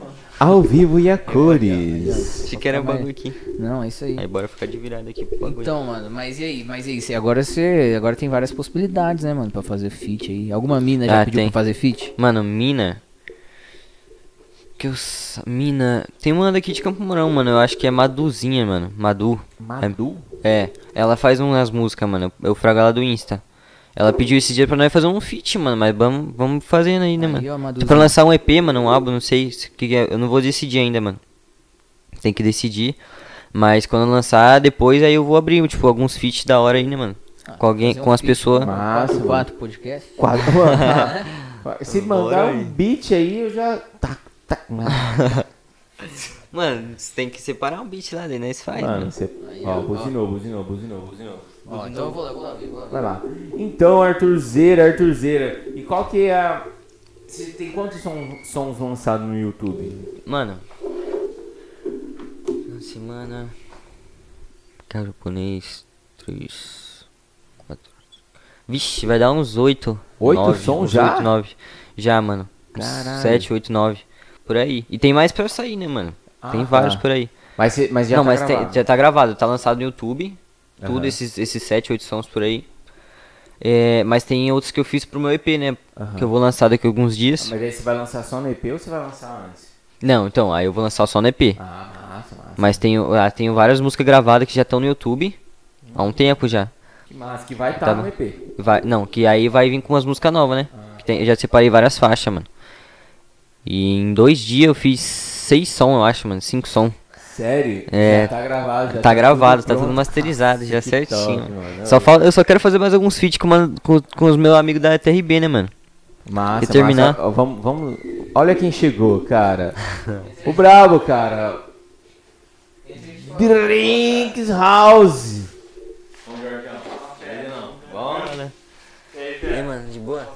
Ao vivo e a cores. Achei que era um bagulho aqui. Não, é isso aí. Aí bora ficar de virada aqui pro bagulho. Então, mano, mas e aí? Mas e aí? Agora você. Agora tem várias possibilidades, né, mano, pra fazer feat aí. Alguma mina já Ah, pediu tem. pra fazer feat? Mano, mina. Que eu. sa- Mina. Tem uma daqui de Campo Mourão, mano. Eu acho que é Maduzinha, mano. Madu. Madu? É, ela faz umas músicas, mano. Eu frago ela do Insta. Ela pediu esse dia pra nós fazer um feat, mano. Mas vamos, vamos fazendo aí, né, Aí, mano? ó, Tô pra lançar um EP, mano, um álbum, não sei se- que é. Eu não vou decidir ainda, mano. Tem que decidir. Mas quando lançar, depois aí eu vou abrir, tipo, alguns feats da hora aí, né, mano? Ah, com alguém, um com as pessoas. Massa, Quatro, mano. quatro podcast? Quatro. Se mandar um beat aí, eu já. Tá, tá. Mano, você tem que separar um beat lá, daí nós faz, Mano, mano. você. Ó, buzinou, buzinou, buzinou, buzinou. Ó, então eu vou lá, vou lá vou lá. Vai lá. Então, Arthurzeira, Arthurzeira. E qual que é a. Você tem quantos som- sons lançados no YouTube? Mano. Uma semana. Cara japonês. Três. Quatro. Vixe, vai dar uns oito. Oito nove, sons já? Oito, nove. Já, mano. Caralho. Sete, oito, nove. Por aí. E tem mais pra sair, né, mano? Ah, tem vários por aí. Mas, mas já Não, tá mas tem- já tá gravado. Tá lançado no YouTube. Tudo Aham. esses, esses sete, oito sons por aí. É, mas tem outros que eu fiz pro meu EP, né? Aham. Que eu vou lançar daqui a alguns dias. Mas aí você vai lançar só no EP ou você vai lançar antes? Não, então, aí eu vou lançar só no EP. Ah, massa, massa. Mas tenho, ah, tenho várias músicas gravadas que já estão no YouTube. Há um tempo já. Que massa, que vai estar Tá no bom. EP. Vai, não, que aí vai vir com umas músicas novas, né? Ah. Que tem- eu já separei várias faixas, mano. E em dois dias eu fiz seis som, eu acho, mano. Cinco som. Sério? É. Já tá gravado. Já Tá gravado, tá tudo masterizado, já certinho. Só falta, eu só quero fazer mais alguns feats com, com, com os meus amigos da TRB, né, mano? Massa, E terminar. massa. Vamos, vamos. Olha quem chegou, cara. o brabo, cara. Drinks House. E aí, mano, de boa?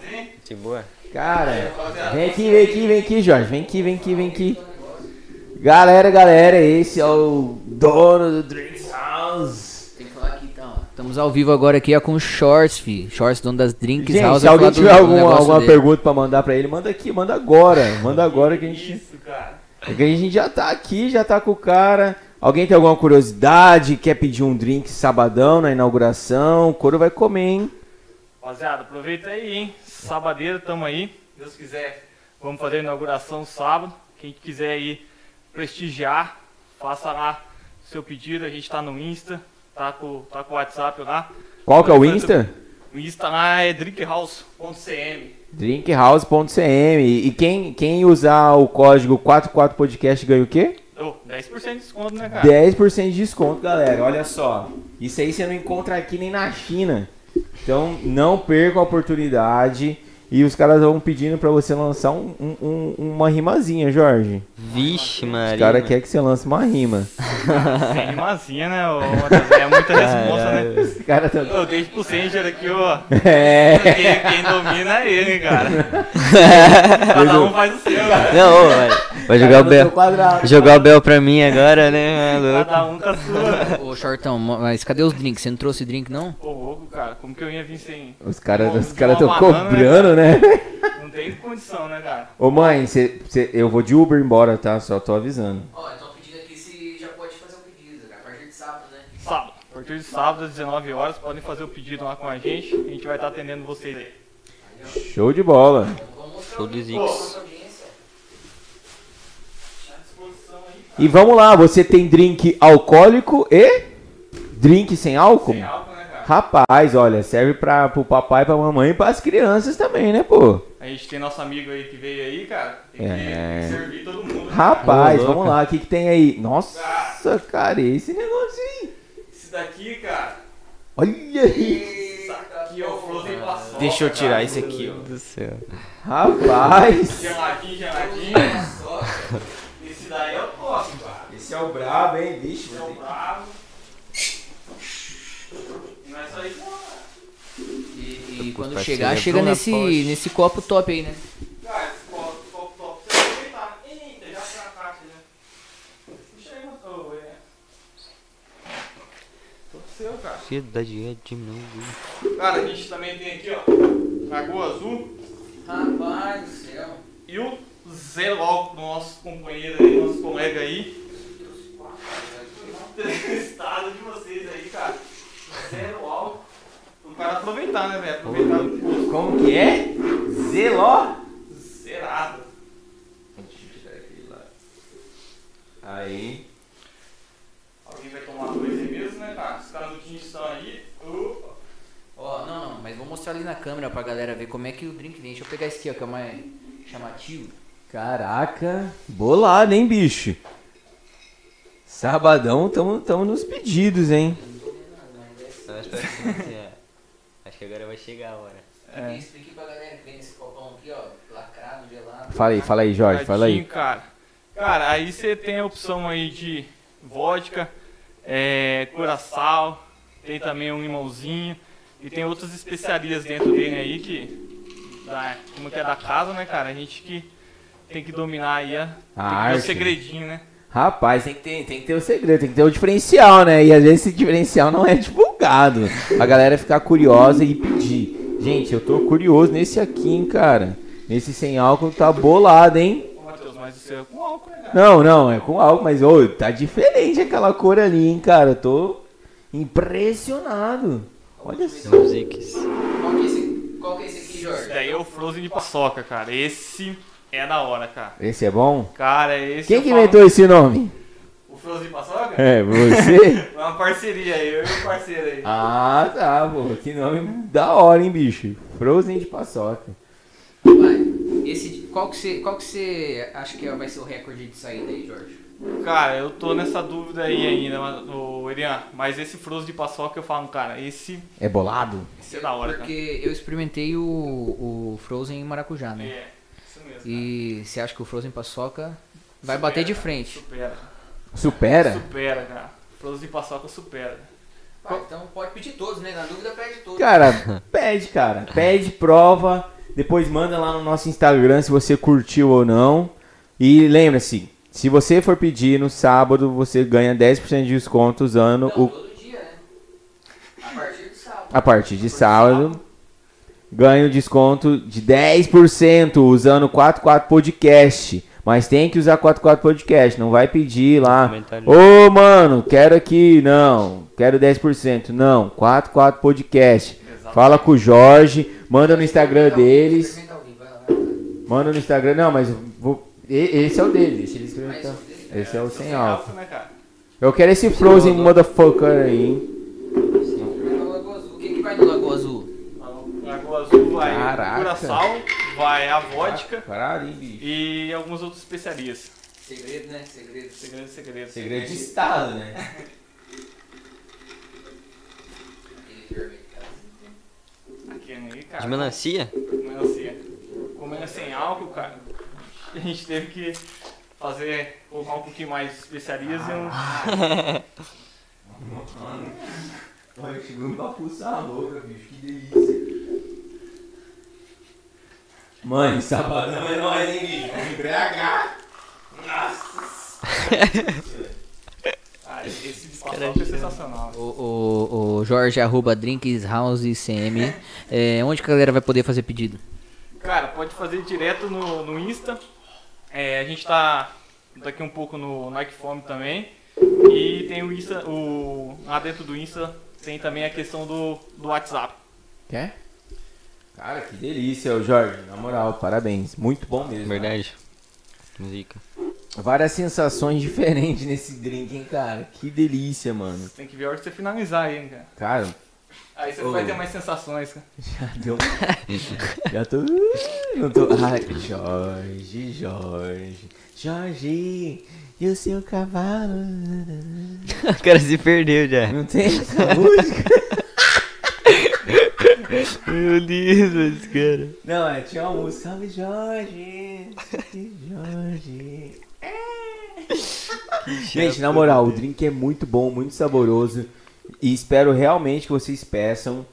De boa. Cara, vem aqui, vem aqui, vem aqui, Jorge. Vem aqui, vem aqui, vem aqui. Galera, galera, esse é o dono do Drinks House. Tem que falar aqui então. ó. Estamos ao vivo agora aqui ó, com o Shorts, fi. Shorts, dono das Drinks Gente, House. se alguém tiver do alguma, dele. pergunta pra mandar pra ele, manda aqui, manda agora. Manda agora que a gente. Isso, cara. É que a gente já tá aqui, já tá com o cara. Alguém tem alguma curiosidade? Quer pedir um drink sabadão na inauguração? O couro vai comer, hein? Rapaziada, aproveita aí, hein? Sabadeira, tamo aí. Deus quiser, vamos fazer a inauguração sábado. Quem quiser aí prestigiar, faça lá seu pedido. A gente tá no Insta, tá com, tá com o WhatsApp lá. Qual que é o Insta? O Insta lá é drinkhouse.cm. Drinkhouse.cm. E quem, quem usar o código 44podcast ganha o quê? Oh, 10% de desconto, né, cara? 10% de desconto, galera. Olha só. Isso aí você não encontra aqui nem na China. Então não perca a oportunidade. E os caras vão pedindo pra você lançar um- um- uma rimazinha, Jorge. Vixe, Os Maria. caras mano. querem que você lance uma rima. Sem rimazinha, né? ô, Matheus? É muita resposta, né? Os caras tão... Eu deixo pro Sanger aqui, ó. É. Quem, quem domina é ele, cara. Cada um faz o seu, cara. Não, ô, vai, vai jogar o Bel. quadrado. Jogar o Bel pra mim agora, né, maluco? Cada um com a sua. Ô, Shortão, mas cadê os drinks? Você não trouxe drink, não? Ô, louco, cara. Como que eu ia vir sem. Os caras os cara de tão uma banana, cobrando, né? Não tem condição, né, cara? Ô mãe, cê, cê- eu vou de Uber embora, tá? Só tô avisando. Ó, então pedindo aqui se já pode fazer o pedido, a partir de sábado, né? Sábado. A partir de sábado, às 19 horas, podem fazer o pedido lá com a gente. A gente vai estar atendendo vocês aí. Show de bola. Show de Zix. Cara. E vamos lá, você tem drink alcoólico e drink sem álcool? Sem álcool, né, cara? Rapaz, olha, serve pra, pro papai, pra mamãe e pras crianças também, né, pô? A gente tem nosso amigo aí que veio aí, cara. Tem que É. servir todo mundo. né? Rapaz, vamos lá, o que, que tem aí? Nossa, cara, esse negócio aí. Esse daqui, cara. Olha aí. Isso aqui o Frozen Paçoca. Deixa eu tirar cara. esse aqui, ó. do céu. Rapaz. Geladinho, geladinho. Esse daí é o top, cara. Esse é o brabo, hein, bicho? Esse é o bravo. E não é só isso, não. E, quando parceiro, chegar, é chega nesse, nesse copo top aí, né? Cara, esse copo, copo top, você vai aproveitar. Eita, já a caixa, né? Puxa aí, motor, é. Todo seu, cara. É. Cara, a gente também tem aqui, ó, Lagoa Azul Rapaz do céu. e o Zero Álcool do nosso companheiro aí, nosso colega aí. Estado de vocês aí, cara. Zero álcool. O cara aproveitar, né, velho? Aproveitar o custo. Como que é? Zeló. Zerado. Aí. Alguém vai tomar dois aí mesmo, né, cara? Os caras do time estão aí. Opa. Ó, não, não, mas vou mostrar ali na câmera pra galera ver como é que o drink vem. Deixa eu pegar esse aqui, ó, que é mais chamativo. Caraca, bolado, hein, bicho? Sabadão, tamo, tamo nos pedidos, hein? é. Acho que agora vai chegar a hora. É. Explique pra galera que vem nesse copão aqui, ó, lacrado, gelado. Fala aí, fala aí, Jorge, fala aí. Cara. cara, aí você tem a opção aí de vodka, é, curaçao, tem também um limãozinho e tem outras especiarias dentro dele aí que, da, como que é da casa, né, cara? A gente que tem que dominar aí a, A tem o segredinho, né? Rapaz, tem que, ter, tem que ter o segredo, tem que ter o diferencial, né? E às vezes esse diferencial não é divulgado. A galera ficar curiosa e pedir. Gente, eu tô curioso nesse aqui, hein, cara. Nesse sem álcool tá bolado, hein? É álcool, né? Não, não, é com álcool, mas ô, tá diferente aquela cor ali, hein, cara. Eu tô impressionado. Olha só. Qual que é esse, qual que é esse aqui, Esse Jorge? daí é o Frozen de paçoca, cara. Esse é da hora, cara. Esse é bom? Cara, esse Quem que falo- inventou esse nome? Frozen de paçoca? É, você? É uma parceria aí, eu e o parceiro aí. ah, tá, pô. Que nome da hora, hein, bicho. Frozen de paçoca. Vai. Esse, qual que você, qual que você acha que vai ser o recorde de saída aí, Jorge? Cara, eu tô nessa dúvida aí ainda, mas- ô Elian, mas esse frozo de paçoca eu falo, cara, esse, É bolado? esse é da hora, Porque eu experimentei o, o Frozen maracujá, cara. né? É, isso mesmo. E você acha que o Frozen paçoca vai Supera, bater de cara, frente? Supera. Supera? Supera, cara. De paçoca supera. então pode pedir todos, né? Na dúvida pede todos. Cara, pede, cara. Pede, prova. Depois manda lá no nosso Instagram se você curtiu ou não. E lembra-se, se você for pedir no sábado, você ganha 10% de desconto usando o. todo dia, né? A partir do sábado. A partir de sábado, ganha o desconto de 10% usando o 44 Podcast. Mas tem que usar 44 Podcast. Não vai pedir lá. Ô, mano, quero aqui. Não. Quero 10%. Não. 44 Podcast. Fala com o Jorge. Manda no Instagram deles. Manda no Instagram. Não, mas vou. e- Esse é o dele. Deixa ele experimentar. Dele- Esse é o sem álcool. né, cara? Eu quero esse Frozen motherfucker aí, hein? O que, que vai no Lagoa Azul? Lagoa Azul vai Caraca. curaçao, vai a vodka Caralho, e algumas outras especiarias. Segredo, né? Segredo. Segredo, segredo. Segredo de estado, né? Aqui, aí, cara. De melancia? Melancia. Comendo sem álcool, cara. A gente teve que fazer, colocar um pouquinho mais de especiarias e um. Olha, chegou uma pulsa louca, bicho. Que delícia. Mãe, sabadão é nóis, hein, bicho? Vamos embriagar. Ah, esse de paçoca é sensacional. O, o, o Jorge arroba Drinks House CM. É, onde que a galera vai poder fazer pedido? Cara, pode fazer direto no, no Insta. É, a gente tá daqui um pouco no Nike Fome também. E tem o Insta, o, lá dentro do Insta tem também a questão do, do WhatsApp. Quer? Cara, que delícia, Jorge. Na moral, parabéns. Muito bom mesmo. Verdade. Zica. Várias sensações diferentes nesse drink, hein, cara. Que delícia, mano. Tem que ver a hora que você finalizar aí, hein, cara. Cara, Aí você Ô. vai ter mais sensações, cara. já deu. já tô. Não tô. Ai, Jorge, Jorge. Jorge, e o seu cavalo? O cara se perdeu já. Não tem essa música? Meu Deus, cara. Não, é, tinha uma música. Salve Jorge! Salve Jorge! Gente, na moral, o drink é muito bom, muito saboroso. E espero realmente que vocês peçam.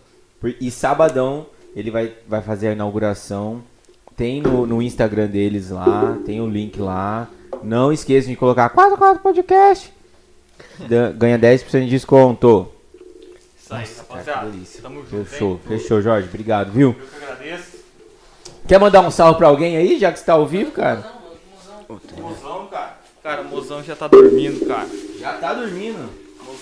E sabadão ele vai, vai fazer a inauguração. Tem no, no Instagram deles lá, tem o link lá. Não esqueçam de colocar 44 podcast. Ganha 10% de desconto. Isso aí, rapaziada. que delícia. Tamo junto, Fechou, hein? fechou, Jorge. Obrigado, viu? Eu que agradeço. Quer mandar um salve pra alguém aí, já que você tá ao vivo, cara? Mozão, cara. Cara, o mozão já tá dormindo, cara. Já tá dormindo.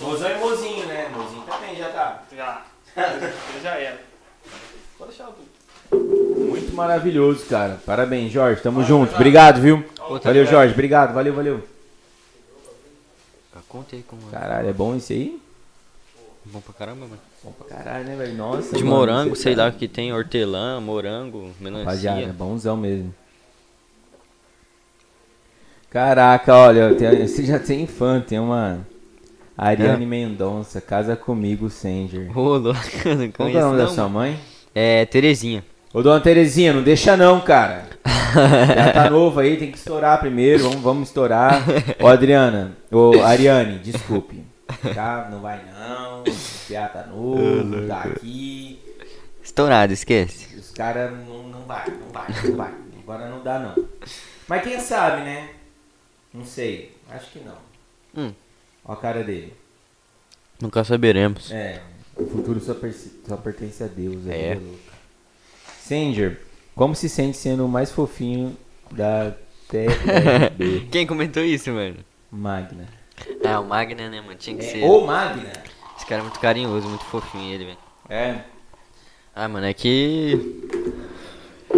Mozão é mozinho, né? Mozinho também já tá. já. Ele já era. Pode deixar o Muito maravilhoso, cara. Parabéns, Jorge. Tamo junto. Obrigado, viu? Valeu, Jorge. Obrigado. Valeu, valeu. Caralho, é bom esse aí? Bom pra caramba, mano. Bom pra caralho, né, velho? Nossa. De mano, morango, você sei tá- lá o que tem, hortelã, morango, Rapaziada, é melancia. bonzão mesmo. Caraca, olha, tem- você já tem fã, tem uma Ariane Mendonça, casa comigo, Sanger. Ô, louco, não Qual que é o conheço nome da sua mãe? É, Terezinha. Ô, dona Terezinha, não deixa não, cara. Já tá novo aí, tem que estourar primeiro, vamos, vamos estourar. Ô, Adriana, ô, Ariane, desculpe. Não vai não, o PA tá novo, tá aqui. Estourado, esquece. Os caras não, não vai, não vai, não vai. Agora não dá não. Mas quem sabe, né? Não sei, acho que não. Hum. Ó a cara dele. Nunca saberemos. É, o futuro só, só pertence a Deus. É. É. louco. Sanger, como se sente sendo o mais fofinho da TRB Quem comentou isso, mano? Magna? É, o Magna, né, mano? Tinha que ser. É, o Magna? Esse cara é muito carinhoso, muito fofinho ele, velho. É. Ah, mano, é que.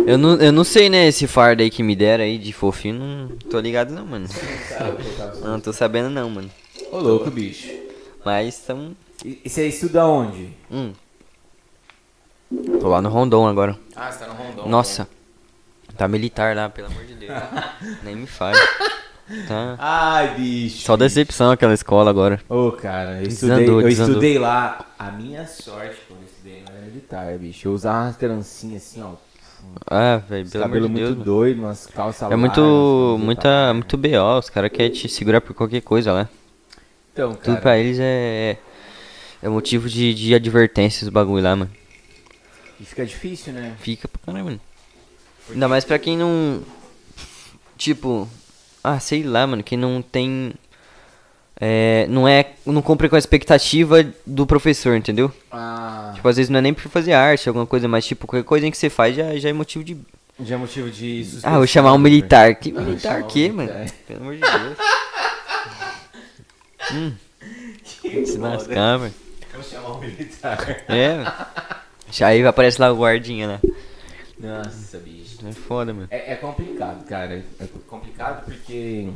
Eu não, eu não sei, né, esse fardo aí que me deram aí de fofinho, não tô ligado não, mano. Não tô sabendo não, mano. Ô louco, bicho. Mas tamo. E, você estuda onde? Hum. Tô lá no Rondon agora. Ah, você tá no Rondon. Nossa. Tá militar lá, pelo amor de Deus. Nem me fale. Tá. Ai, bicho. Só decepção aquela escola agora. Ô, cara, eu Desandou, estudei, eu desandou. estudei lá. A minha sorte quando eu estudei lá era militar, bicho. Eu usava umas trancinhas assim, ó. Ah, velho, pelo amor cabelo de muito Deus. doido, umas calças É largas, muito, muita, camisetas muito BO, os caras querem te segurar por qualquer coisa lá. Então, Tudo cara, pra eles é, é motivo de, de advertência os bagulho lá, mano. e fica difícil, né? Fica pra caramba, mano. Ainda mais pra quem não. Tipo. Ah, sei lá, mano. Quem não tem. É, não é. Não cumpre com a expectativa do professor, entendeu? Ah, Tipo, às vezes não é nem por fazer arte, alguma coisa, mas tipo, qualquer coisa que você faz já, já é motivo de. já é motivo de. Ah, vou chamar um militar. Que Ah, militar quê, militar. mano? Pelo amor de Deus. hum. Se lascar, mano. Vou chamar um militar. É, mano. Aí aparece lá o guardinha, né? Nossa, bicho. É foda, mano. É, é complicado, cara. É complicado porque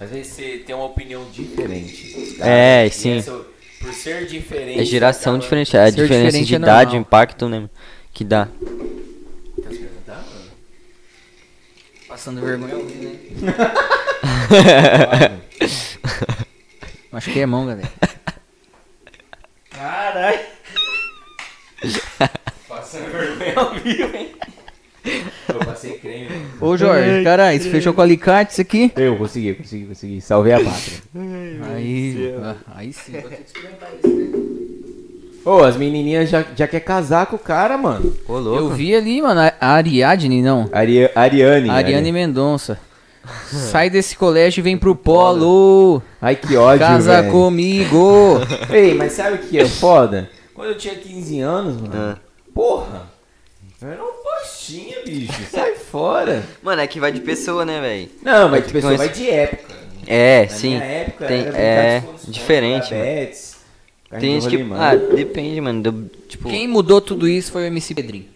às vezes você tem uma opinião diferente. cara. É, E sim. essa- por ser diferente. É geração acaba- diferente, a Ser diferença diferente de é idade, impacto, né? Que dá. Tá se perguntando? Passando vergonha ali, né? Acho que é mão, galera. Caralho. Passando vergonha ao vivo, hein? Eu passei creme. Ô Jorge, caralho, você fechou com alicate isso aqui? Eu consegui, consegui, consegui. Salvei a pátria. Aí, ah, aí sim. Vou ter que experimentar isso, né? Ô, as menininhas já, já quer casar com o cara, mano. Ô, louco. Eu vi ali, mano, a a Ariadne, não. Ari Ariane. Ariane Mendonça. Sai desse colégio e vem pro polo. Ai, que ódio, Casa velho. comigo. Ei, mas sabe o que é foda? Quando eu tinha 15 anos, mano. Ah. Porra. Eu era um postinha, bicho. Sai fora. Mano, é que vai de pessoa, né, velho? Não, mas que de pessoa conhece- vai de época. É, Na sim. minha época Tem- é, diferente, bets, Tem gente que. rolimã. Ah, depende, mano. do- tipo. Quem mudou tudo isso foi o MC Pedrinho.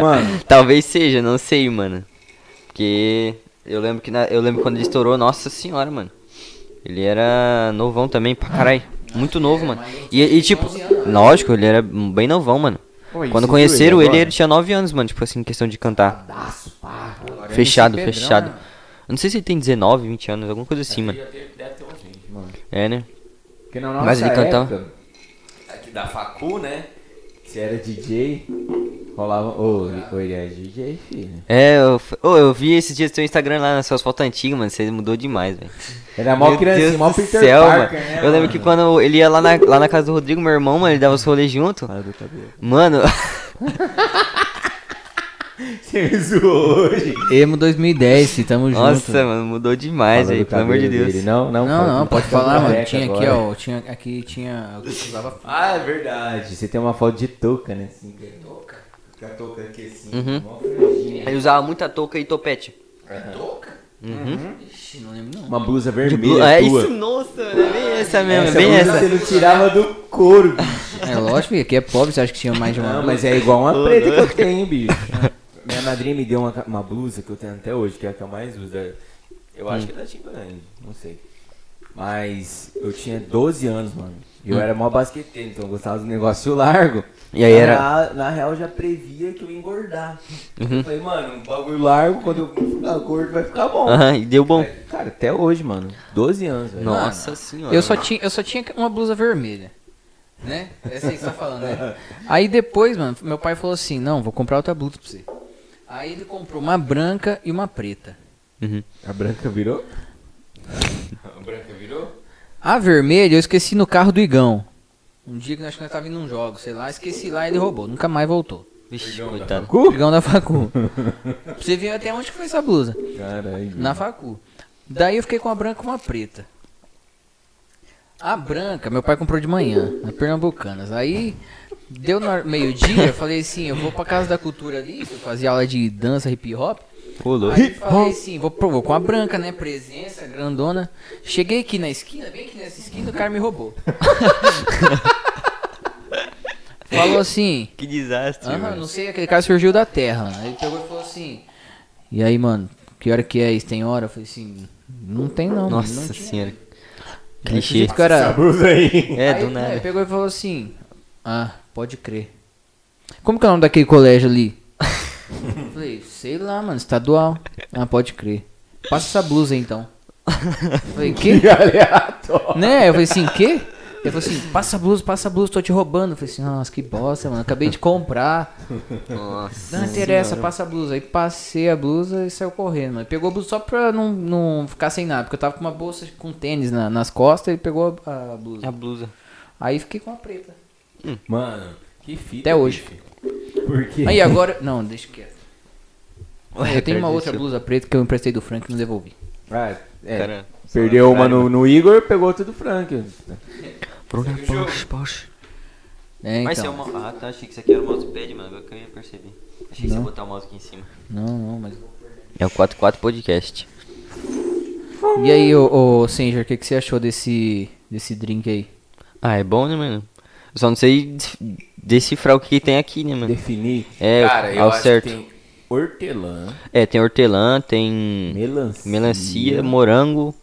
Mano, Talvez seja, não sei, mano. Porque eu lembro que na- eu lembro quando ele estourou, nossa senhora, mano. Ele era novão também, pra caralho. Muito novo, mano. E, e, tipo, lógico, ele era bem novão, mano. Pô, Quando conheceram ele, ele tinha 9 anos, mano. Tipo assim, questão de cantar. Daço, pá. Agora é Fechado, MC Pedrão, fechado. né? Eu não sei se ele tem 19, 20 anos, alguma coisa assim, mano. Deve ter- deve ter uns 20, mano. É, né? Porque na nossa Mas ele cantava- época, aqui da facu, né? Se era DJ, rolava... Ô, ô, ele é DJ, filho. É, eu, ô, eu vi esses dias teu Instagram lá nas suas fotos antigas, mano. Você mudou demais, velho. Era mó criancinha, Deus mó Peter céu, Parker, mano. né, Eu lembro que quando ele ia lá na, lá na casa do Rodrigo, meu irmão, mano, ele dava os rolês junto. Mano, Você me zoou hoje. Emo 2010, fi, tamo junto. nossa, mano, mudou demais, aí, pelo amor de Deus. dele. Não, não, Não, não, pode falar, mano. Tinha aqui, agora. ó. Tinha, aqui tinha. Usava Ah, é verdade. Você tem uma foto de touca, né? Assim, que é touca. Com a touca aqui assim, Uhum. franjinha. Ele usava muita touca e topete. touca? Uhum. Ixi, não lembro não. Uma blusa vermelha blu- é tua. isso, nossa, mano, é bem essa mesmo, é essa bem blusa essa. você não tirava do couro, bicho. É lógico, aqui é pobre, você acha que tinha mais de uma? Não, blusa? mas é igual uma preta que eu tenho, bicho. Minha madrinha me deu uma, uma blusa que eu tenho até hoje, que é a que eu mais uso. é- Eu acho que é da Timberland, não sei. Mas eu tinha 12 anos, mano. E eu era mó basqueteiro, então eu gostava do negócio largo. E aí era- Na, na real, eu já previa que eu ia engordar. Uhum. Eu falei, mano, um bagulho largo, quando eu ficar gordo vai ficar bom. Aham, e deu bom. Cara, até hoje, mano. 12 anos, velho. Nossa senhora. Eu só, tinha, eu só tinha uma blusa vermelha. Né? Essa aí que você tá falando, né? Aí depois, mano, meu pai falou assim: não, vou comprar outra blusa pra você. Aí ele comprou uma branca e uma preta. Uhum. A branca virou? A branca virou? A vermelha eu esqueci no carro do Igão. Um dia que nós acho que nós tava indo num jogo, sei lá, esqueci lá e ele roubou. Nunca mais voltou. Vixe, coitado. O Igão da facu. você ver até onde que foi essa blusa. Caralho. Na facu. Daí eu fiquei com a branca e uma preta. A branca, meu pai comprou de manhã, na Pernambucanas. Aí, deu no meio-dia, eu falei assim, eu vou pra Casa da Cultura ali, fui fazer aula de dança hip hop. Louco. Aí falei assim, vou, pro- vou com a branca, né, presença, grandona. Cheguei aqui na esquina, bem aqui nessa esquina, o cara me roubou. Falou assim, Que desastre, Aham, mano. não sei, aquele cara surgiu da terra. Aí ele pegou e falou assim. E aí, mano, que hora que é isso? Tem hora? Eu falei assim, não tem não. Nossa não tinha. senhora. Clichê. aí. É, aí, do né, nada. ele pegou e falou assim, ah, pode crer. Como que é o nome daquele colégio ali? Falei, sei lá, mano, estadual. Ah, pode crer. Passa essa blusa aí, então. Falei, que? Que aleatório. Né? Eu falei assim, quê? Ele falou assim, passa a blusa, passa a blusa, tô te roubando. Eu falei assim, nossa, que bosta, mano. Acabei de comprar. Nossa. Não interessa, passa a blusa. Aí passei a blusa e saiu correndo, mano. Pegou a blusa só pra não, não ficar sem nada. Porque eu tava com uma bolsa com tênis na- nas costas e pegou a, a blusa. A blusa. Aí fiquei com a preta. Mano, que fita. Até hoje. bicho. Por quê? Aí agora. Não, deixa quieto. Ué, eu tenho uma outra blusa preta que eu emprestei do Frank e não devolvi. Ah, é. Cara, Perdeu uma no, no Igor, pegou tudo Frank. Bruna Porsche, Porsche. É, Mas se é então. uma. Ah, tá. Achei que isso aqui era o mousepad, mano. Agora que eu ia perceber. Achei que você ia Não. botar o mouse aqui em cima. Não, não, mas. É o 44 Podcast. E aí, ô, ô Singer, o que, que você achou desse, desse drink aí? Ah, é bom, né, mano? Eu só não sei decifrar o que tem aqui, né, mano? Definir. É, Cara, eu ao acho certo. que tem hortelã, É, tem hortelã, tem melancia. melancia, morango.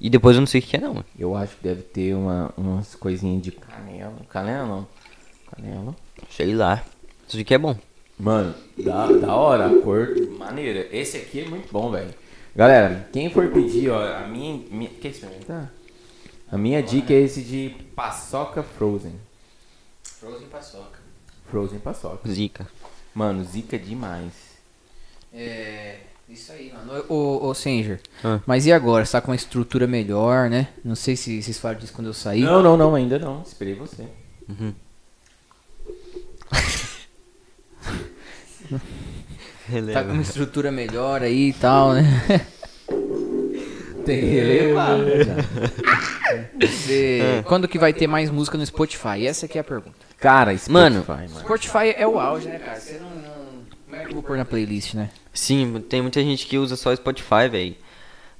E depois eu não sei o que é, não, mano. Eu acho que deve ter uma, umas coisinhas de canela. Canela não. Canela. Sei lá. Isso aqui é bom. Mano, da, da hora, a cor maneira. Esse aqui é muito bom, velho. Galera, quem for pedir, ó, a minha. minha quer experimentar? A minha dica é esse de paçoca frozen. Frozen paçoca. Frozen paçoca. Zica. Mano, zica demais. É. Isso aí, mano. Ô, ô Singer. Ah. Mas e agora? Você tá com uma estrutura melhor, né? Não sei se vocês falaram disso quando eu saí. Não, não, não, ainda não. Esperei você. Tá com uma estrutura melhor aí e tal, né? Tem que relevar. Você- Quando que vai ter mais música no Spotify? Essa aqui é a pergunta. Cara, Spotify, Mano. mano. Spotify é o auge, né, cara? Você não, não- Como é que eu vou pôr na playlist, né? Sim, tem muita gente que usa só Spotify, velho.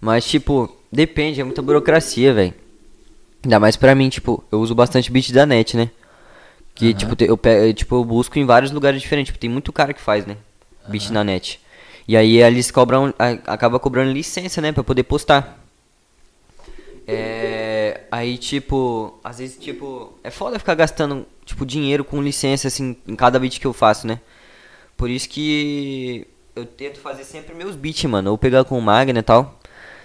Mas, tipo, depende, é muita burocracia, velho. Ainda mais pra mim, tipo, eu uso bastante beat da net, né? Que, tipo, te- eu, pe- tipo, eu busco em vários lugares diferentes. Tipo, tem muito cara que faz, né? Beat na net. E aí eles cobram, acaba cobrando licença, né? Pra poder postar. É, aí, tipo, às vezes, tipo, é foda ficar gastando, tipo, dinheiro com licença, assim, em cada beat que eu faço, né? Por isso que eu tento fazer sempre meus beats, mano. Ou pegar com o Magna e tal.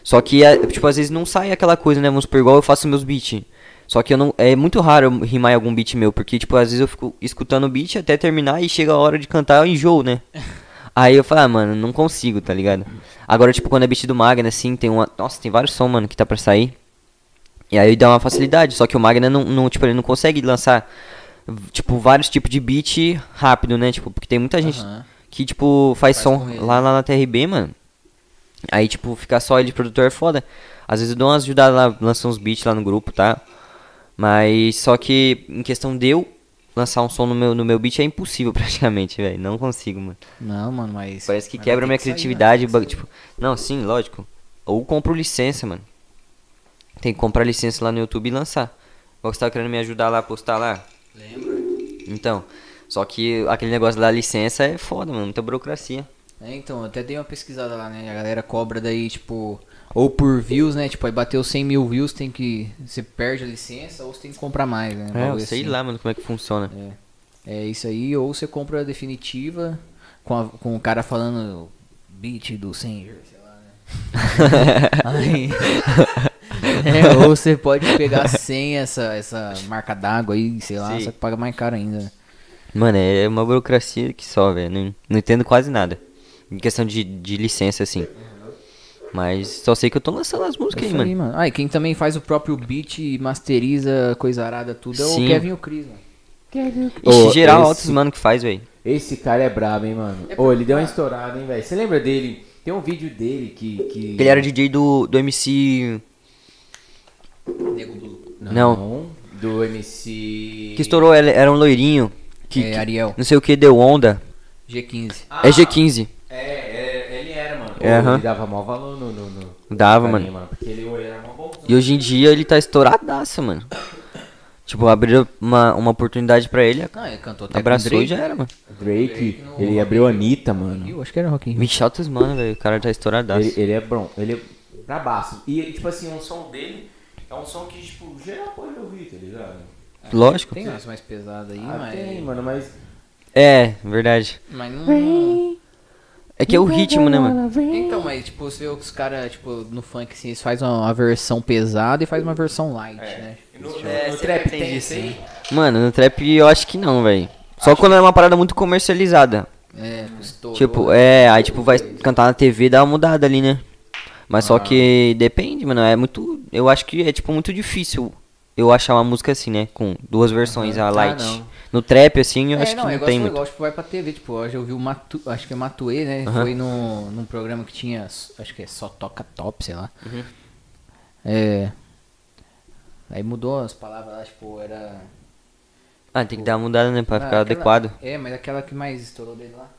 Só que, é, tipo, às vezes não sai aquela coisa, né? Vamos supor, igual eu faço meus beats. Só que eu não. É muito raro eu rimar em algum beat meu. Porque, tipo, às vezes eu fico escutando o beat até terminar e chega a hora de cantar, eu enjoo, né? Aí eu falo, ah, mano, não consigo, tá ligado? Agora, tipo, quando é beat do Magna, assim, tem uma. Nossa, tem vários sons, mano, que tá pra sair. E aí dá uma facilidade. Só que o Magna não, não tipo, ele não consegue lançar, tipo, vários tipos de beat rápido, né? Tipo, porque tem muita gente que, tipo, faz, Faz som lá, lá na TRB, mano. Aí, tipo, ficar só ele de produtor é foda. Às vezes eu dou umas ajudadas lá, lanço uns beats lá no grupo, tá? Mas só que em questão de eu lançar um som no meu, no meu beat é impossível praticamente, velho. Não consigo, mano. Não, mano, mas. Parece que mas quebra minha que sair, criatividade. né? ba- tipo, não, sim, lógico. Ou compro licença, mano. Tem que comprar licença lá no YouTube e lançar. Você tava querendo me ajudar lá a postar lá. Lembra? Então, só que aquele negócio da licença é foda, mano. Muita burocracia. É, então, eu até dei uma pesquisada lá, né? A galera cobra daí, tipo, ou por views, né? Tipo, aí bateu 100 mil views, tem que. Você perde a licença ou você tem que comprar mais, né? É, eu sei assim. lá, mano, como é que funciona. É isso aí, ou você compra a definitiva com, a- com o cara falando beat do Singer, sei lá, né? aí, é, ou você pode pegar sem essa, essa marca d'água aí, sei lá, Sim. só que paga mais caro ainda. né? Mano, é uma burocracia que só, velho. Não, não entendo quase nada. Em questão de, de licença, assim. Mas só sei que eu tô lançando as É músicas aí, mano. aí, mano. Ah, e quem também faz o próprio beat e masteriza coisa arada tudo é o Sim. Kevin e o Chris, mano. Ixi, Ô, geral, esse- altos mano que faz, velho. Esse cara é brabo, hein, mano. É Ô, ele deu uma estourada, hein, velho. Você lembra dele? Tem um vídeo dele que. que... Ele era DJ do, do MC. Nego Blue. Não. Do MC. Que estourou, era um loirinho. Que, É, que- Ariel. não sei o que deu onda. G15. É G15. É, é, ele era, mano. É, aham. Ele dava mó valor no. no, no Dava, carinha, mano. Porque ele, era mó bonzão. E hoje em dia ele tá estouradaça, mano. Tipo, abriu uma, uma oportunidade pra ele, Não, ele cantou até abraçou com o e já era, mano. Drake, ele abriu a Anitta, mano. Eu acho que era Rock in Rio. Vixe, altos mano, velho. O cara tá estouradaço. Ele, ele é bom, ele é brabaço. E, tipo assim, um som dele é um som que, tipo, geral pode ouvir, tá ligado? Lógico. Tem umas mais pesadas aí, Ah, mas... tem, mano, mas. É, verdade. Mas não... É que é o ritmo, né, mano? Então, mas tipo, você vê os caras, tipo, no funk assim, eles fazem uma, uma versão pesada e faz uma versão light, né? No, no- É, no trap tem tem isso, aí? Mano, no trap eu acho que não, velho. Só quando é uma parada muito comercializada. É, estourou. Tipo, é, aí tipo vai cantar na TV dá uma mudada ali, né? Mas só que depende, mano, é muito, eu acho que é tipo muito difícil eu achar uma música assim, né, com duas versões, a light. não. No trap assim, eu É, acho não, que não tem muito. igual, tipo, vai pra TV, tipo, hoje eu vi o Matu, acho que é Matuê, né? Aham. Foi no, num programa que tinha, acho que é só toca top, sei lá. Uhum. É. Aí mudou as palavras lá, tipo, era. Ah, tem que dar uma mudada, né, pra Ah, ficar aquela- adequado. É, mas aquela que mais estourou dele lá.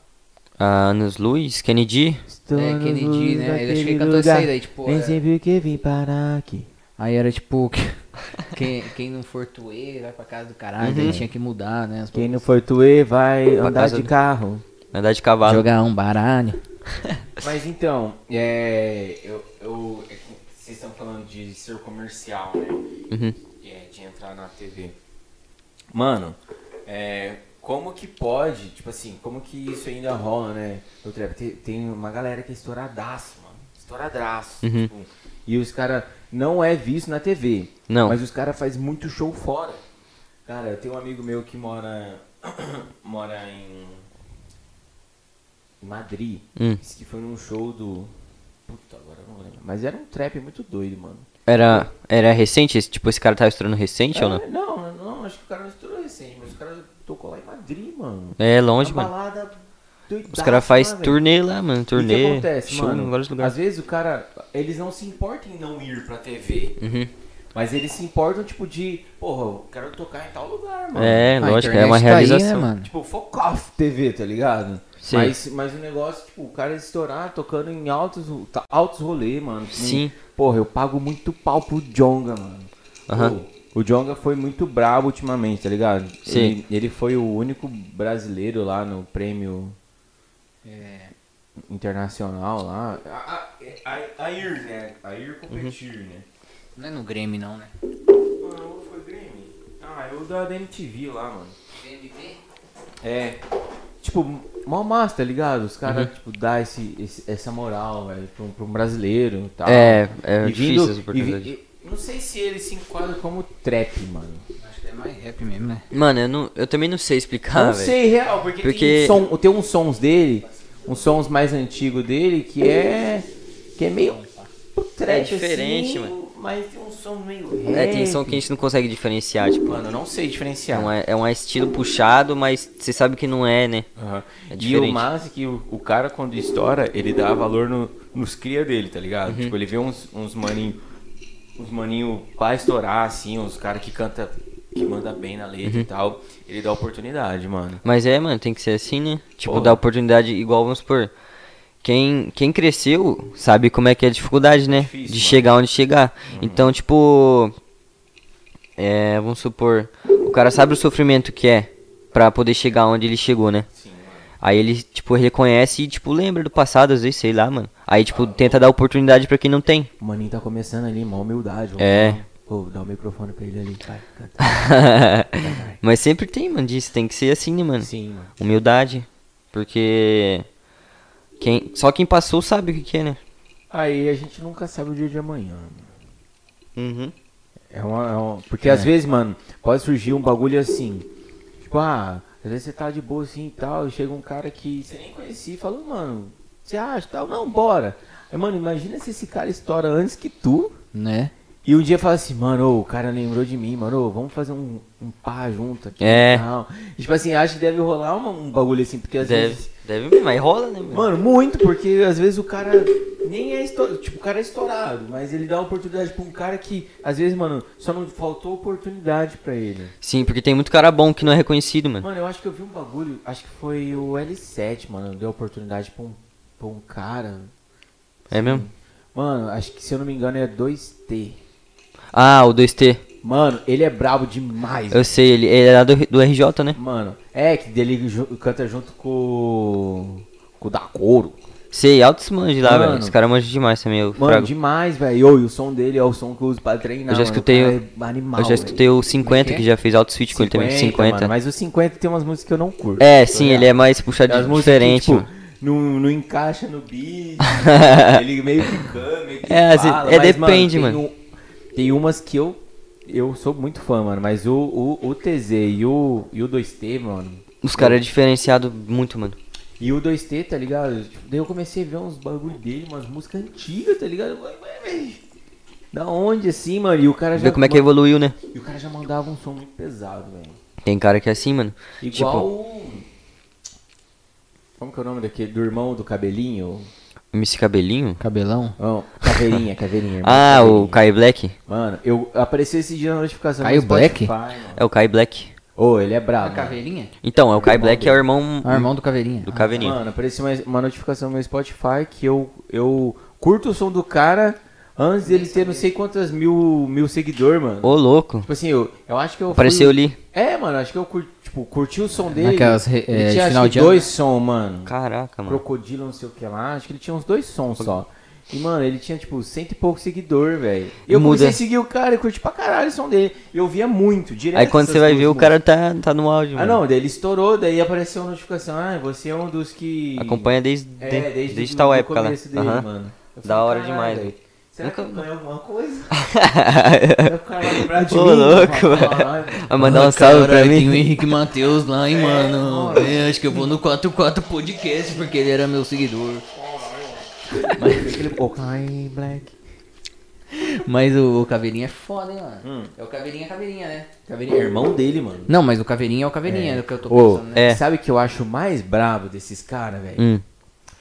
Ah, Anos Luz, Kennedy. É, Kennedy, né? Ele acho que ele cantou isso aí, daí, tipo. Nem é- sempre que vim parar aqui. Aí era tipo, quem, quem não for tuê, vai pra casa do caralho, daí tinha que mudar, né? as Quem não for tuê vai Pra andar de do- carro. Andar de cavalo. Jogar um baralho. Mas então, é, eu, eu, é vocês estão falando de ser comercial, né? Uhum. É, de entrar na TV. Mano, é, como que pode, tipo assim, como que isso ainda rola, né? No trap? Tem, tem uma galera que é estouradaço, mano. Estouradaço. Uhum. tipo, e os caras não é visto na TV. Não. Mas os caras fazem muito show fora. Cara, eu tenho um amigo meu que mora. mora em. em Madrid. Hum. Disse que foi num show do. Puta, agora eu não lembro. Mas era um trap muito doido, mano. Era, era recente? Tipo, esse cara tava estourando recente ou não? É, não, não, acho que o cara não estourou recente, mas o cara tocou lá em Madrid, mano. É longe, Uma mano. balada doidaça Os caras fazem velho. turnê lá, mano. E o que Turnê. acontece, show mano? em vários lugares. Às vezes o cara, eles não se importam em não ir pra TV. Uhum. Mas eles se importam, tipo, de, porra, eu quero tocar em tal lugar, mano. É, Ah, a lógico, é uma tá aí, realização. né, mano? Tipo, fuck off TV, tá ligado? Sim. Mas, mas o negócio, tipo, o cara estourar tocando em altos, altos rolês, mano. Sim. Porra, eu pago muito pau pro Jonga, mano. Aham. O Jonga foi muito brabo ultimamente, tá ligado? Sim. Ele, ele foi o único brasileiro lá no prêmio é, internacional lá. A, a, a, a IR, né? A IR competir, né? Não é no Grêmio, não, né? Não, foi Grammy. Ah, é o da, da MTV lá, mano. É. Tipo, mó massa, tá ligado? Os caras, Uhum. tipo, dá esse, esse- essa moral, velho, pra, um- pra um brasileiro e tal. É, é E difícil vindo- essa e oportunidade. vi- e- não sei se ele se enquadra como trap, mano. Acho que é mais rap mesmo, né? Mano, eu, não, eu também não sei explicar, não velho. sei real, porque, Porque- Tem, um som, tem uns sons dele, uns sons mais antigos dele, que é. que é meio. trap, É diferente, assim, mano. Mas tem um som meio. É, tem rap. som que a gente não consegue diferenciar, tipo. Mano, eu não sei diferenciar. Não é, é um estilo puxado, mas você sabe que não é, né? Aham. É e diferente. o massa é que o, o cara, quando estoura, ele dá valor no, nos cria dele, tá ligado? Uhum. Tipo, ele vê uns, uns maninho, uns maninho pra estourar, assim, uns caras que canta, que manda bem na letra Uhum. e tal, ele dá oportunidade, mano. Mas é, mano, tem que ser assim, né? Tipo, Porra. dar oportunidade igual, vamos supor. Quem, quem cresceu sabe como é que é a dificuldade, né? Difícil, de mano. chegar onde chegar. Então, tipo. É, vamos supor. O cara sabe o sofrimento que é pra poder chegar onde ele chegou, né? Aí ele, tipo, reconhece e, tipo, lembra do passado, às vezes, sei lá, mano. Aí, tipo, tenta dar oportunidade pra quem não tem. O maninho tá começando ali, uma humildade. É. Pô, dá o microfone pra ele ali, canta. Mas sempre tem, mano, disso. Tem que ser assim, né, mano? Sim, mano. Humildade. Porque. Quem, só quem passou sabe o que, que é, né? Aí a gente nunca sabe o dia de amanhã, mano. Uhum. É uma, é uma- Porque às vezes, mano, pode surgir um bagulho assim. Tipo, ah, às vezes você tá de boa assim e tal, e chega um cara que você nem conhecia e fala, mano, você acha tal? Não, bora. Aí, mano, imagina se esse cara estoura antes que tu. Né? E um dia fala assim, mano, ô, o cara lembrou de mim, mano, ô, vamos fazer um, um pá junto aqui. É. tal. E, tipo assim, acho que deve rolar uma- um bagulho assim, porque às Deve, vezes. Deve mesmo, mas rola, né, mano? Mano, muito, porque às vezes o cara nem é estourado. Tipo, o cara é estourado, mas ele dá oportunidade pra um cara que, às vezes, mano, só não faltou oportunidade pra ele. Sim, porque tem muito cara bom que não é reconhecido, mano. Mano, eu acho que eu vi um bagulho, acho que foi o L7, mano, deu oportunidade pra um, pra um cara. É mesmo? Mano, acho que se eu não me engano é 2T. Ah, o 2T. Mano, ele é brabo demais. Eu sei, ele, ele é lá do, do RJ, né? Mano, é que dele ju- canta junto com, com o da Couro. Sei, altos manjos lá, Mano. velho. Esse cara manja demais também, Mano, frago. demais, velho. E o som dele é o som que eu uso pra treinar. Eu já mano. escutei O o- é animal, Eu já escutei o 50, que é? que já fez altos feat com ele também. 50. mano, mas o 50 tem umas músicas que eu não curto. É, sim, ele é mais puxado músicas diferente, que, mano. tipo, não, não encaixa no beat. ele meio que canta, meio que É, fala. é, mas, depende, tem mano. um- tem umas que eu. Eu sou muito fã, mano. Mas o, o, o TZ e o, e o 2T, mano. Os caras é diferenciado muito, mano. E o 2T, tá ligado? Daí eu comecei a ver uns bagulho dele, umas músicas antigas, tá ligado? Eu falei, "Ué, véi, Da onde assim, mano? E o cara já. Ver como é que evoluiu, né? E o cara já mandava um som muito pesado, velho. Tem cara que é assim, mano. Igual Tipo. Como que é o nome daquele? Do irmão do cabelinho? MC Cabelinho. Cabelão. Não, caveirinha, caveirinha. Ah, Caveirinha. o Kai Black. Mano, eu apareceu esse dia na notificação. Spotify, Black? mano. É o Kai Black. Ô, ele é A brabo. caveirinha? Então, é o Kai Black, é o dele. irmão Ah, irmão do caveirinha. do Caveirinho. Mano, apareceu uma, uma notificação no meu Spotify que eu, eu curto o som do cara antes dele ter não sei quantas mil, mil seguidores, mano. Ô, louco. Tipo assim, eu, eu acho que eu. fui- Apareceu ali. É, mano, acho que eu cur, tipo, curti o som dele. Naquelas re- ele é, tinha final de ano. dois sons, mano. Caraca, mano. Crocodilo, não sei o que lá. Acho que ele tinha uns dois sons só. E, mano, ele tinha, tipo, cento e pouco seguidor, velho. Eu Muda. comecei a seguir o cara e curti pra caralho o som dele. Eu via muito, direto. Aí quando você vai ver, o músicas. cara tá, tá no áudio, Ah, mano. não, daí ele estourou, daí apareceu a notificação. Ah, você é um dos que... Acompanha desde, É, de- desde, desde do- tal época lá. dele. Eu Da hora "Caralho, demais, velho. Será que eu ganhei alguma coisa? O cara vai lembrar de Ô, mim? louco, Caralho. Vai mandar um salve pra Caralho, Tem o mim. Henrique Matheus lá, hein, mano. mano. É, acho que eu vou no 44 Podcast porque ele era meu seguidor. Mas aquele... Black. Mas o, o Caveirinha é foda, hein, mano. Hum. É o Caveirinha Caveirinha, né? Caveirinha é irmão dele, mano. Não, mas o Caveirinha é o Caveirinha, é, o que eu tô pensando, né? É. Sabe o que eu acho mais brabo desses caras, velho? Hum.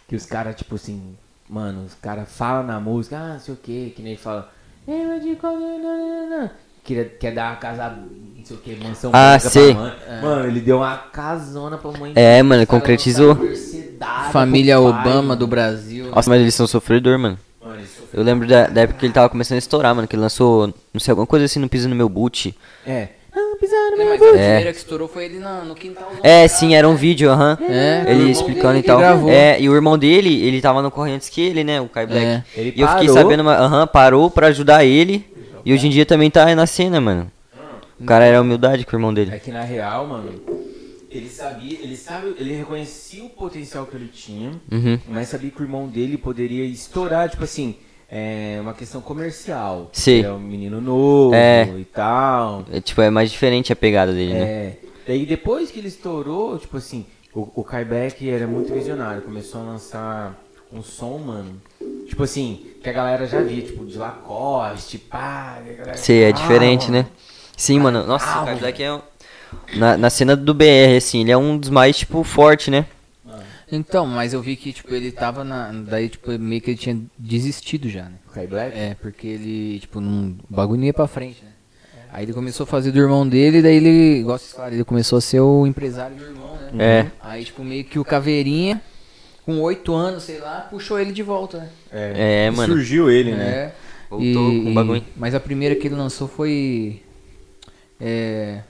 Que os caras, tipo assim, mano, os caras falam na música, ah, não sei o que, que nem ele fala. "Eu de qual- nananana", Quer, quer dar uma casa, não sei o que, mansão Ah, pra mãe. Mano, ele deu uma casona pra mãe. É, mano, concretizou. Família Obama mano. do Brasil. Nossa, mas eles são sofredor, mano. Eu lembro da, da época que ele tava começando a estourar, mano. Que ele lançou, não sei, alguma coisa assim, não pisa no meu boot. É. Não, pisaram no É, meu mas a boot. primeira que estourou foi ele na- no quintal. É, sim, era um vídeo, aham. É, o Ele explicando e tal. gravou. É, e o irmão dele, ele tava no corrente antes que ele, né? O Kai Black. É. Ele E eu fiquei parou. sabendo, aham, parou pra ajudar ele. E hoje em dia também tá aí na cena, mano. O cara era humildade com o irmão É dele. que na real, mano, ele sabia, ele sabe, ele reconhecia o potencial que ele tinha, Uhum. mas sabia que o irmão dele poderia estourar, tipo assim, é uma questão comercial. Sim. É um menino novo É. e tal. É, tipo, é mais diferente a pegada dele, né? É. Daí depois que ele estourou, tipo assim, o, o Kai Black era muito visionário, começou a lançar um som, mano. Tipo assim, que a galera já via, tipo, de Lacoste, pá. Sim, é Ah, diferente, mano. né? Sim, mano. Nossa, Ah, o é. um- Na, na cena do BR, assim, ele é um dos mais, tipo, forte, né? Então, mas eu vi que, tipo, ele tava na. Daí, tipo, meio que ele tinha desistido já, né? O Kai Black? É, porque ele, tipo, não, o bagulho não ia pra frente, né? Aí ele começou a fazer do irmão dele, daí ele, vocês falaram, ele começou a ser o empresário do irmão, né? É. Aí, tipo, meio que o Caveirinha, com oito anos, sei lá, puxou ele de volta, né? É, mano. Surgiu ele, né? É. Voltou com o bagulho. Mas a primeira que ele lançou foi. É.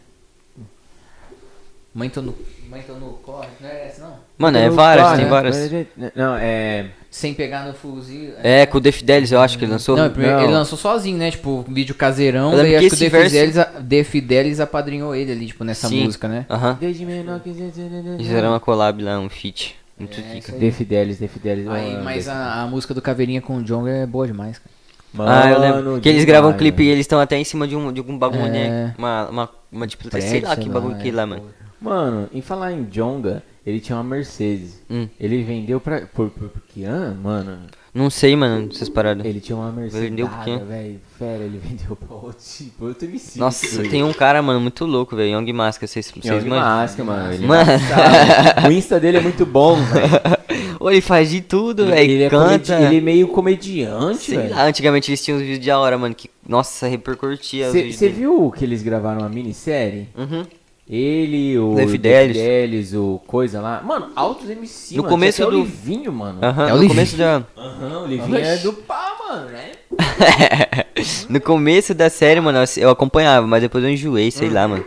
Mãe tô Mãe tô no corre, não é essa não? Mano, é várias, Ah, tem né? várias. Não, é. Sem pegar no fuzil. É, com o The Fidelis, eu acho que ele lançou. Não, primeiro Não. ele lançou sozinho, né? Tipo, um vídeo caseirão, daí que acho que o The verso- Fidelis, The apadrinhou ele ali, tipo, nessa Sim. música, né? Aham. Desde menor que. Eles fizeram uma collab lá, um feat. Muito É, aí. De Fidelis, De Fidelis. Aí, mano, mas a, a música do Caveirinha com o John é boa demais, cara. ah, eu lembro. Mano, Que eles gravam um clipe e mano. eles estão até em cima de um, de algum bagulho, É. né? Uma, uma, uma tipo, sei lá que bagulho que é. lá, mano. Mano, em falar em Jonga, ele tinha uma Mercedes. Hum. Ele vendeu pra. Por, por, por que ano, mano? Não sei, mano, essas paradas. Ele tinha uma Mercedes. Vendeu por quê? velho. Fera, ele vendeu pra outro tipo, outro MC. Nossa, tem um cara, mano, muito louco, velho. Young Mask, vocês, vocês Young manjam? Mask, mano. Ele Mano. o Insta dele é muito bom, velho. Ele faz de tudo, Ele, velho. é Canta. comedi- ele é meio comediante, velho. antigamente eles tinham uns vídeos da hora, mano, que, nossa, repercutia os Você viu que eles gravaram uma minissérie? Uhum. Ele, o Fidelis. O coisa lá. Mano, altos MC, No mano. começo do- o Livinho, mano. Aham, É o no Livinho. começo da... Aham, o Livinho é do pá, mano, né? no começo da série, mano, eu- acompanhava, mas depois eu enjoei, Hum. sei lá, mano.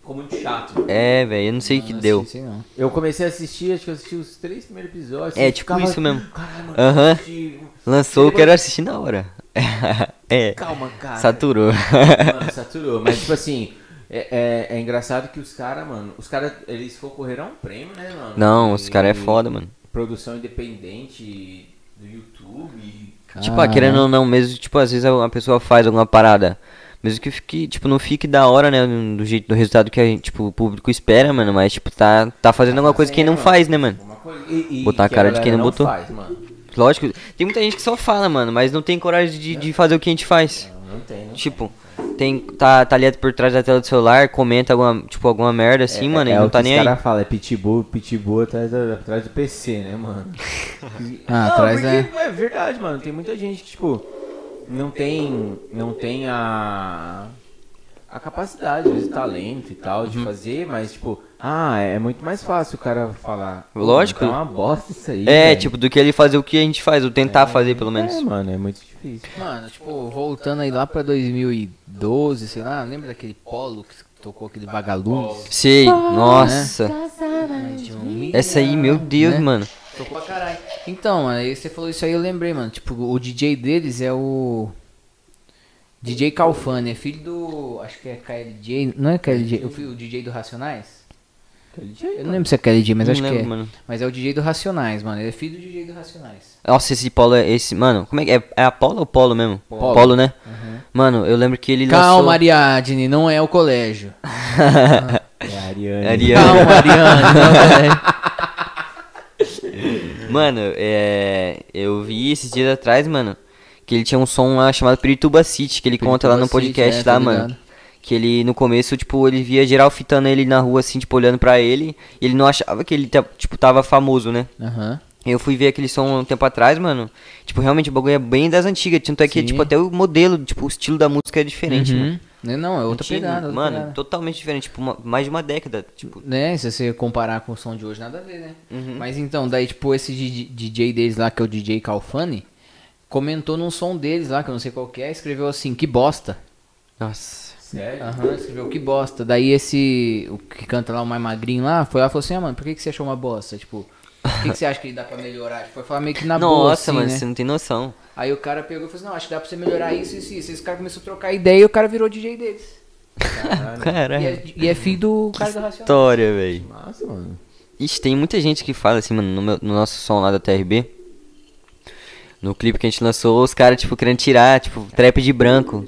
Ficou muito chato. É, velho, eu não sei o que Não deu. assisti, não. Eu comecei a assistir, acho que eu assisti os três primeiros episódios. É, e tipo ficava, isso mesmo. Caralho, mano, Aham. assisti- Lançou, eu quero assistir na hora. é, Calma, cara. saturou. Mano, saturou. Mas, tipo assim, é, é, é engraçado que os caras, mano, os caras, eles concorreram a um prêmio, né, mano? Não, os caras é foda, mano. produção independente do YouTube. Tipo, ah, querendo ou não, mesmo, tipo, às vezes a a pessoa faz alguma parada. Mesmo que fique, tipo, não fique da hora, né? Do jeito, do resultado que a gente, tipo, o público espera, mano. Mas, tipo, tá, tá fazendo alguma coisa que quem não faz, né, mano? Uma coisa- e- e Botar a cara de quem galera não botou. Faz, mano. Lógico, tem muita gente que só fala, mano, mas não tem coragem de, de fazer o que a gente faz. Não, não tem, não Tipo, tem, tá, tá ali por trás da tela do celular, comenta alguma, tipo, alguma merda assim, mano, e não o tá que nem aí. caras falam, é pitbull, pitbull atrás, da- atrás do PC, né, mano? Ah, não, atrás porque é verdade, mano. Tem muita gente que, tipo, não tem, não tem a, a capacidade, às vezes, talento e tal, Uhum. de fazer, mas, tipo, ah, é muito mais fácil o cara falar. "Pô, Lógico. É uma bosta isso aí. É, velho." tipo, do que ele fazer o que a gente faz, ou tentar fazer pelo menos. É, mano, é muito difícil. Mano, tipo, voltando aí lá pra 2012, sei lá, lembra daquele polo que tocou aquele vagalumes? Sei, nossa. Tinha um Essa aí, meu Deus, Né? mano. Tocou pra caralho. Então, mano, aí você falou isso aí, eu lembrei, mano. Tipo, o DJ deles é o. DJ Calfani, é filho do. Acho que é KLJ. Não é KLJ? O, fi- o DJ do Racionais? Eu não lembro se é KLJ, mas Não acho que lembro, é. mano. Mas é o DJ do Racionais, mano. Ele é filho do DJ do Racionais. Nossa, esse polo é esse. Mano, como é que é? É Apolo ou Polo mesmo? Polo. né? Mano, eu lembro que ele Calma, lançou. Ariadne, não é o colégio. É a Ariane. Ariane. Calma, é colégio. Mano, é. Eu vi esses dias atrás, mano. Que ele tinha um som lá chamado Pirituba City, que ele conta lá no Pirituba City, podcast é, tô lá, mano. Que ele, no começo, tipo, ele via geral fitando ele na rua, assim, tipo, olhando pra ele. E ele não achava que ele, ta- tipo, tava famoso, né? Aham. Eu fui ver aquele som um tempo atrás, mano. Tipo, realmente o bagulho é bem das antigas. Tanto é que, Sim. tipo, até o modelo, tipo, o estilo da música é diferente, Uhum. mano. Não, Não, é outra Antigo, pegada. outra Mano, pegada. totalmente diferente. Tipo, uma- mais de uma década. Tipo, Né, se você comparar com o som de hoje, nada a ver, né? Uhum. Mas então, daí, tipo, esse DJ deles lá, que é o DJ Calfani, comentou num som deles lá, que eu não sei qual é, escreveu assim, que bosta. nossa. Sério? Aham, escreveu que bosta. Daí esse, o que canta lá, o mais magrinho lá, foi lá e falou assim, ah, mano, por que, que você achou uma bosta? Tipo, o que, que você acha que dá pra melhorar? Tipo, foi falar meio que na boa, Nossa, assim, mano, né? você não tem noção. Aí o cara pegou e falou assim, não, acho que dá pra você melhorar isso, isso, isso. Esse cara começou a trocar ideia e o cara virou DJ deles. Caralho. E é, e é filho do cara do Racional. História, velho. Massa, mano. Ixi, tem muita gente que fala assim, mano, no, meu- no nosso som lá da TRB. No clipe que a gente lançou, os caras, tipo, querendo tirar, tipo, trap de branco.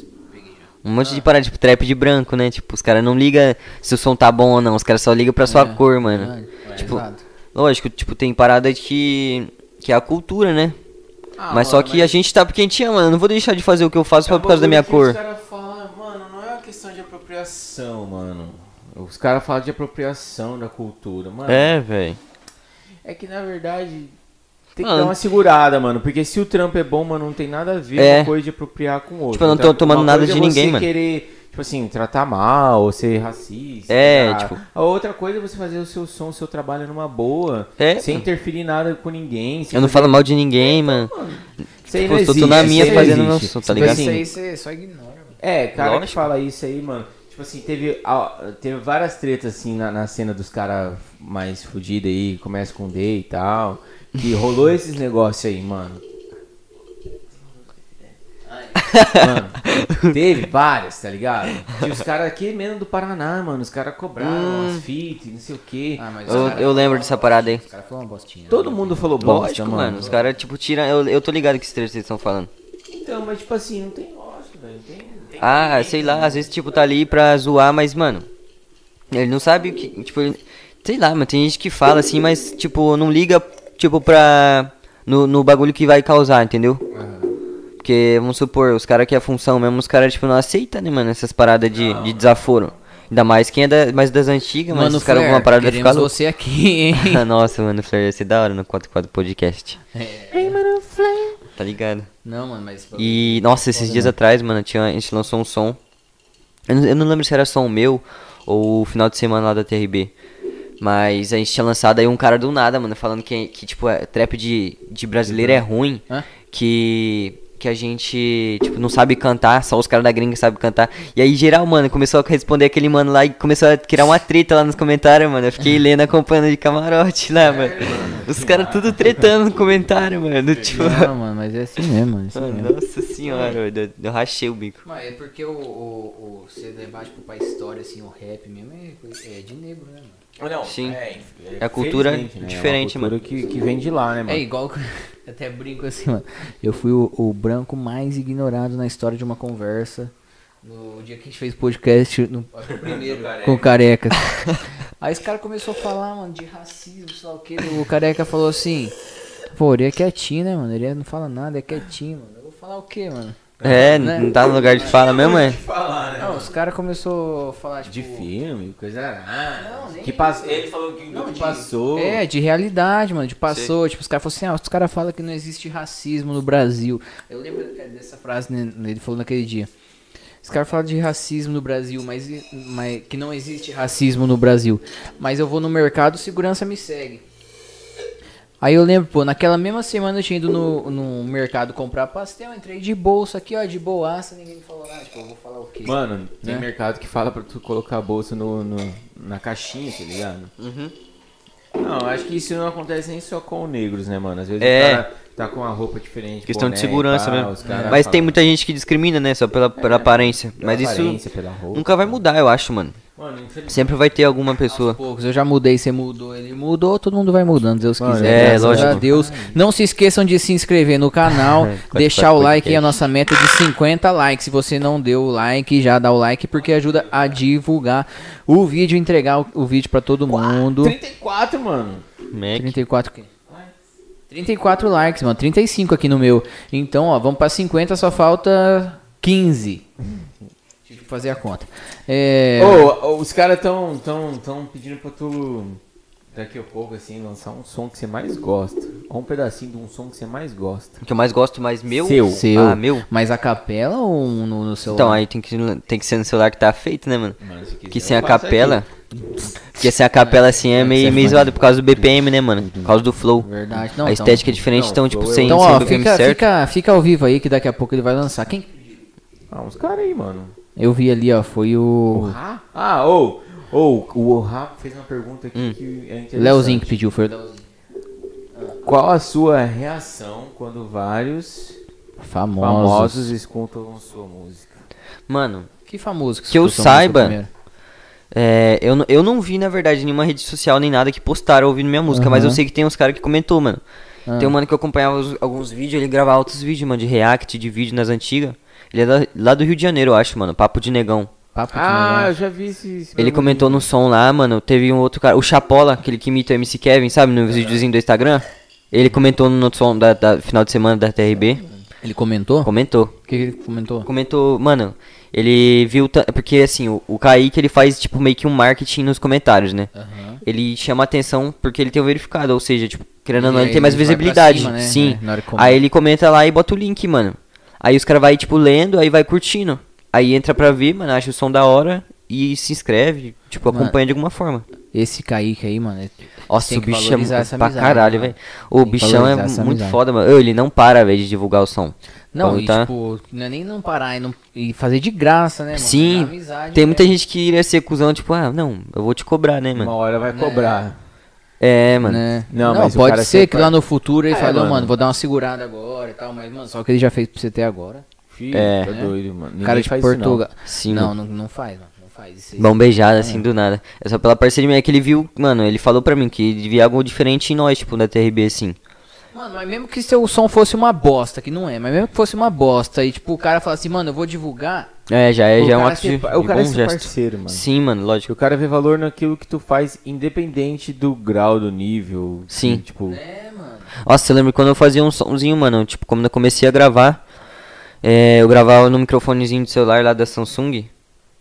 Um monte de parada, tipo, trap de branco, né? Tipo, os caras não ligam se o som tá bom ou não, os caras só ligam pra sua É, cor, mano. É, tipo, exato. lógico, tipo, tem parada que. que é a cultura, né? Ah, mas só mano, que a gente tá porque a gente ama, eu não vou deixar de fazer o que eu faço É só por causa da minha cor. Os caras falam, mano, não é uma questão de apropriação, mano. Os caras falam de apropriação da cultura, mano. É, velho. É que na verdade tem que Mano. dar uma segurada, mano. Porque se o trampo é bom, mano, não tem nada a ver É. uma coisa de apropriar com o outro. Tipo, eu não tô Então, tomando nada de é ninguém, você mano. querer, tipo assim, tratar mal, ou ser racista. É, tipo- A outra coisa é você fazer o seu som, o seu trabalho numa boa. É. Sem interferir em nada com ninguém. Eu não falo mal de ninguém, mano. Isso aí Tipo, tô na minha fazendo meu som, tá Tipo ligado? Isso assim, aí você só ignora, mano. É, cara que Lógico. fala isso aí, mano. Tipo assim, teve, teve várias tretas assim na, na cena dos caras mais fudidos aí, começa com D e tal. Que rolou esses negócios aí, mano. Mano, teve várias, tá ligado? Que os caras aqui mesmo do Paraná, mano, os caras cobraram as fitas, não sei o quê. Ah, mas Eu, eu lembro dessa parada aí. O cara falou uma bostinha. Todo mundo falou bosta, Lógico, mano. mano. Os caras, tipo, tiram. Eu, eu tô ligado que esses três vocês estão falando. Então, mas tipo assim, não tem lógica, velho. Não tem, não tem Ah, sei lá, às vezes, tipo, tá ali pra zoar, mas, mano. Ele não sabe o que. Tipo, ele- sei lá, mano. Tem gente que fala assim, mas, tipo, não liga, tipo, pra. No, no bagulho que vai causar, entendeu? Porque, vamos supor, os caras que é a função mesmo, os caras, tipo, não aceitam, né, mano, essas paradas de, de desaforo. Ainda mais quem é da, mais das antigas, mas Mano, os caras Flair, alguma parada vai ficar louco. você aqui, hein? Nossa, mano, Flair, ia ser da hora no 44 Podcast. Tá ligado? Não, mano, mas... E, nossa, esses dias atrás, mano, tinha, a gente lançou um som. Eu não, eu não lembro se era som meu ou o final de semana lá da TRB. Mas a gente tinha lançado aí um cara do nada, mano, falando que, que tipo, é, trap de, de brasileiro é ruim. Hã? Que, que a gente, tipo, não sabe cantar, só os caras da gringa sabem cantar. E aí, geral, mano, começou a responder aquele mano lá e começou a criar uma treta lá nos comentários, mano. Eu fiquei lendo, acompanhando de camarote lá, mano. Os caras tudo tretando no comentário, mano. Tipo, Não, mano, mas é assim mesmo, mano. é assim mano, mesmo. nossa senhora, eu, eu rachei o bico. Mas é porque o, o, o você levar, tipo, pra história, assim, o rap mesmo é, é de negro, né, mano? Não, Sim. É, É a cultura né? diferente, é uma cultura que, que vem de lá, né, mano? É igual, até brinco assim, mano. Eu fui o, o branco mais ignorado na história de uma conversa. No dia que a gente fez podcast, no que primeiro, com o careca. Aí esse cara começou a falar, mano, de racismo, sei lá o que. O careca falou assim: Pô, ele é quietinho, né, mano? Ele não fala nada, é quietinho, mano. Eu vou falar o quê, mano? É, Né? não tá no lugar de fala mesmo, é? falar, né? Não, os caras começaram a falar, tipo. De filme, coisa arada. Não, nem que passou. Ele falou que Não, de- passou. É, de realidade, mano, de passou. Tipo, os caras falaram assim, ah, os caras falam que não existe racismo no Brasil. Eu lembro é, dessa frase, né, ele falou naquele dia. Os caras falam de racismo no Brasil, mas, mas que não existe racismo no Brasil. Mas eu vou no mercado, segurança me segue. Aí eu lembro, pô, naquela mesma semana eu tinha ido no, no mercado comprar pastel, entrei de bolsa aqui, ó, de boaça, ninguém me falou nada. Tipo, eu vou falar o quê? Mano, tem Né? mercado que fala pra tu colocar a bolsa no, no- na caixinha, tá ligado? Uhum. Não, acho que isso não acontece nem só com negros, né, mano? Às vezes É. o cara tá com a roupa diferente. Questão boné de segurança pá, mesmo. os cara Mas falam tem muita gente que discrimina, né? Só pela, pela aparência. pela Mas isso aparência, pela roupa. nunca vai mudar, eu acho, mano. Mano, infelizmente. Sempre vai ter alguma pessoa. Aos poucos, eu já mudei, você mudou, ele mudou, todo mundo vai mudando, Deus Mano, quiser. é, graças lógico. a Deus. Não se esqueçam de se inscrever no canal, deixar o like aí, a nossa meta é de 50 likes. Se você não deu o like, já dá o like, porque ajuda a divulgar o vídeo, entregar o, o vídeo pra todo mundo. 34, mano. Mac. 34 o quê? 34 likes, mano. 35 aqui no meu. Então, ó, vamos pra 50, só falta 15. Que fazer a conta. É... Ô, ô, os caras tão, tão, tão pedindo pra tu, daqui a pouco, assim, lançar um som que você mais gosta. Ou um pedacinho de um som que você mais gosta. O que eu mais gosto, mais meu. Seu. Seu. Ah, meu. Mas a capela ou no, no celular? Então, aí tem que, tem que ser no celular que tá feito, né, mano? Mano, se eu sem a capela. Porque sem a capela assim é meio, meio zoado por causa do BPM, né, mano? Por causa do flow. Verdade. Não, a então- estética é diferente, não, então, tipo, é sem, Então, sem ó, BPM fica, certo. fica, fica ao vivo aí que daqui a pouco ele vai lançar. Quem? Ah, uns caras aí, mano. Eu vi ali, ó, foi O o Rá? Ah, ou, ou, o Rá fez uma pergunta aqui Hum. que é interessante. Leozinho que pediu, foi o Leozinho. Qual a sua reação quando vários Famosos. famosos escutam sua música? Mano, Que famoso Que eu a música saiba, é, eu, eu não vi, na verdade, nenhuma rede social nem nada que postaram ouvindo minha música, mas eu sei que tem uns caras que comentou, mano. Ah. Tem um mano que eu acompanhava os- alguns vídeos, ele gravava outros vídeos, mano, de react, de vídeo nas antigas. Ele é da- lá do Rio de Janeiro, eu acho, mano, Papo de Negão. Papo de Ah, negócio. eu já vi esse. esse Ele comentou no som lá, mano. Teve um outro cara, o Chapola, aquele que imita o MC Kevin, sabe? No videozinho do Instagram. Ele comentou no som da, da final de semana da TRB. Ele comentou? Comentou. O que ele comentou? Comentou, mano. Ele viu. Porque assim, o, o Kaique ele faz tipo meio que um marketing nos comentários, né? Aham. Ele chama atenção porque ele tem o verificado, ou seja, tipo, querendo ou não, ele tem mais visibilidade. cima, né? Sim. É, aí ele comenta lá e bota o link, mano. Aí os caras vai tipo lendo, aí vai curtindo. Aí entra pra ver, mano, acha o som da hora e se inscreve, tipo, Mano, acompanha de alguma forma. Esse Kaique aí, mano. é- Nossa, tem o bichão é essa pra amizade, caralho, velho. O bichão é muito amizade. foda, mano. Ele não para, velho, de divulgar o som. Não, Então, e tá- tipo, não é nem não parar e, não, e fazer de graça, né, mano? Sim, amizade, tem muita né? gente que iria ser cuzão, tipo, ah, não, eu vou te cobrar, né, Uma mano? hora vai cobrar. É, mano. Né? Não, Não, pode ser que vai- lá no futuro ele É, fale, "Ô, mano. mano, vou dar uma segurada agora e tal, mas, mano, só o que ele já fez pra você ter agora. Filho, É. tá doido, mano. Ninguém cara de faz isso, não. Portugal. Sim, não, não, não faz, mano. Não faz. Mão beijada, assim, do nada. É só pela parceria. É que ele viu, mano, ele falou pra mim que ele via algo diferente em nós, tipo, da TRB, assim. Mano, mas mesmo que seu som fosse uma bosta, que não é, mas mesmo que fosse uma bosta, e tipo, o cara fala assim, mano, eu vou divulgar. É, já é, já é um ato de, de O cara é bom seu gesto. parceiro, mano. Sim, mano, Que lógico. o cara vê valor naquilo que tu faz, independente do grau, do nível. Sim. Tipo, É, mano. Nossa, eu lembro quando eu fazia um somzinho, mano, tipo, quando eu comecei a gravar, é, eu gravava no microfonezinho do celular lá da Samsung,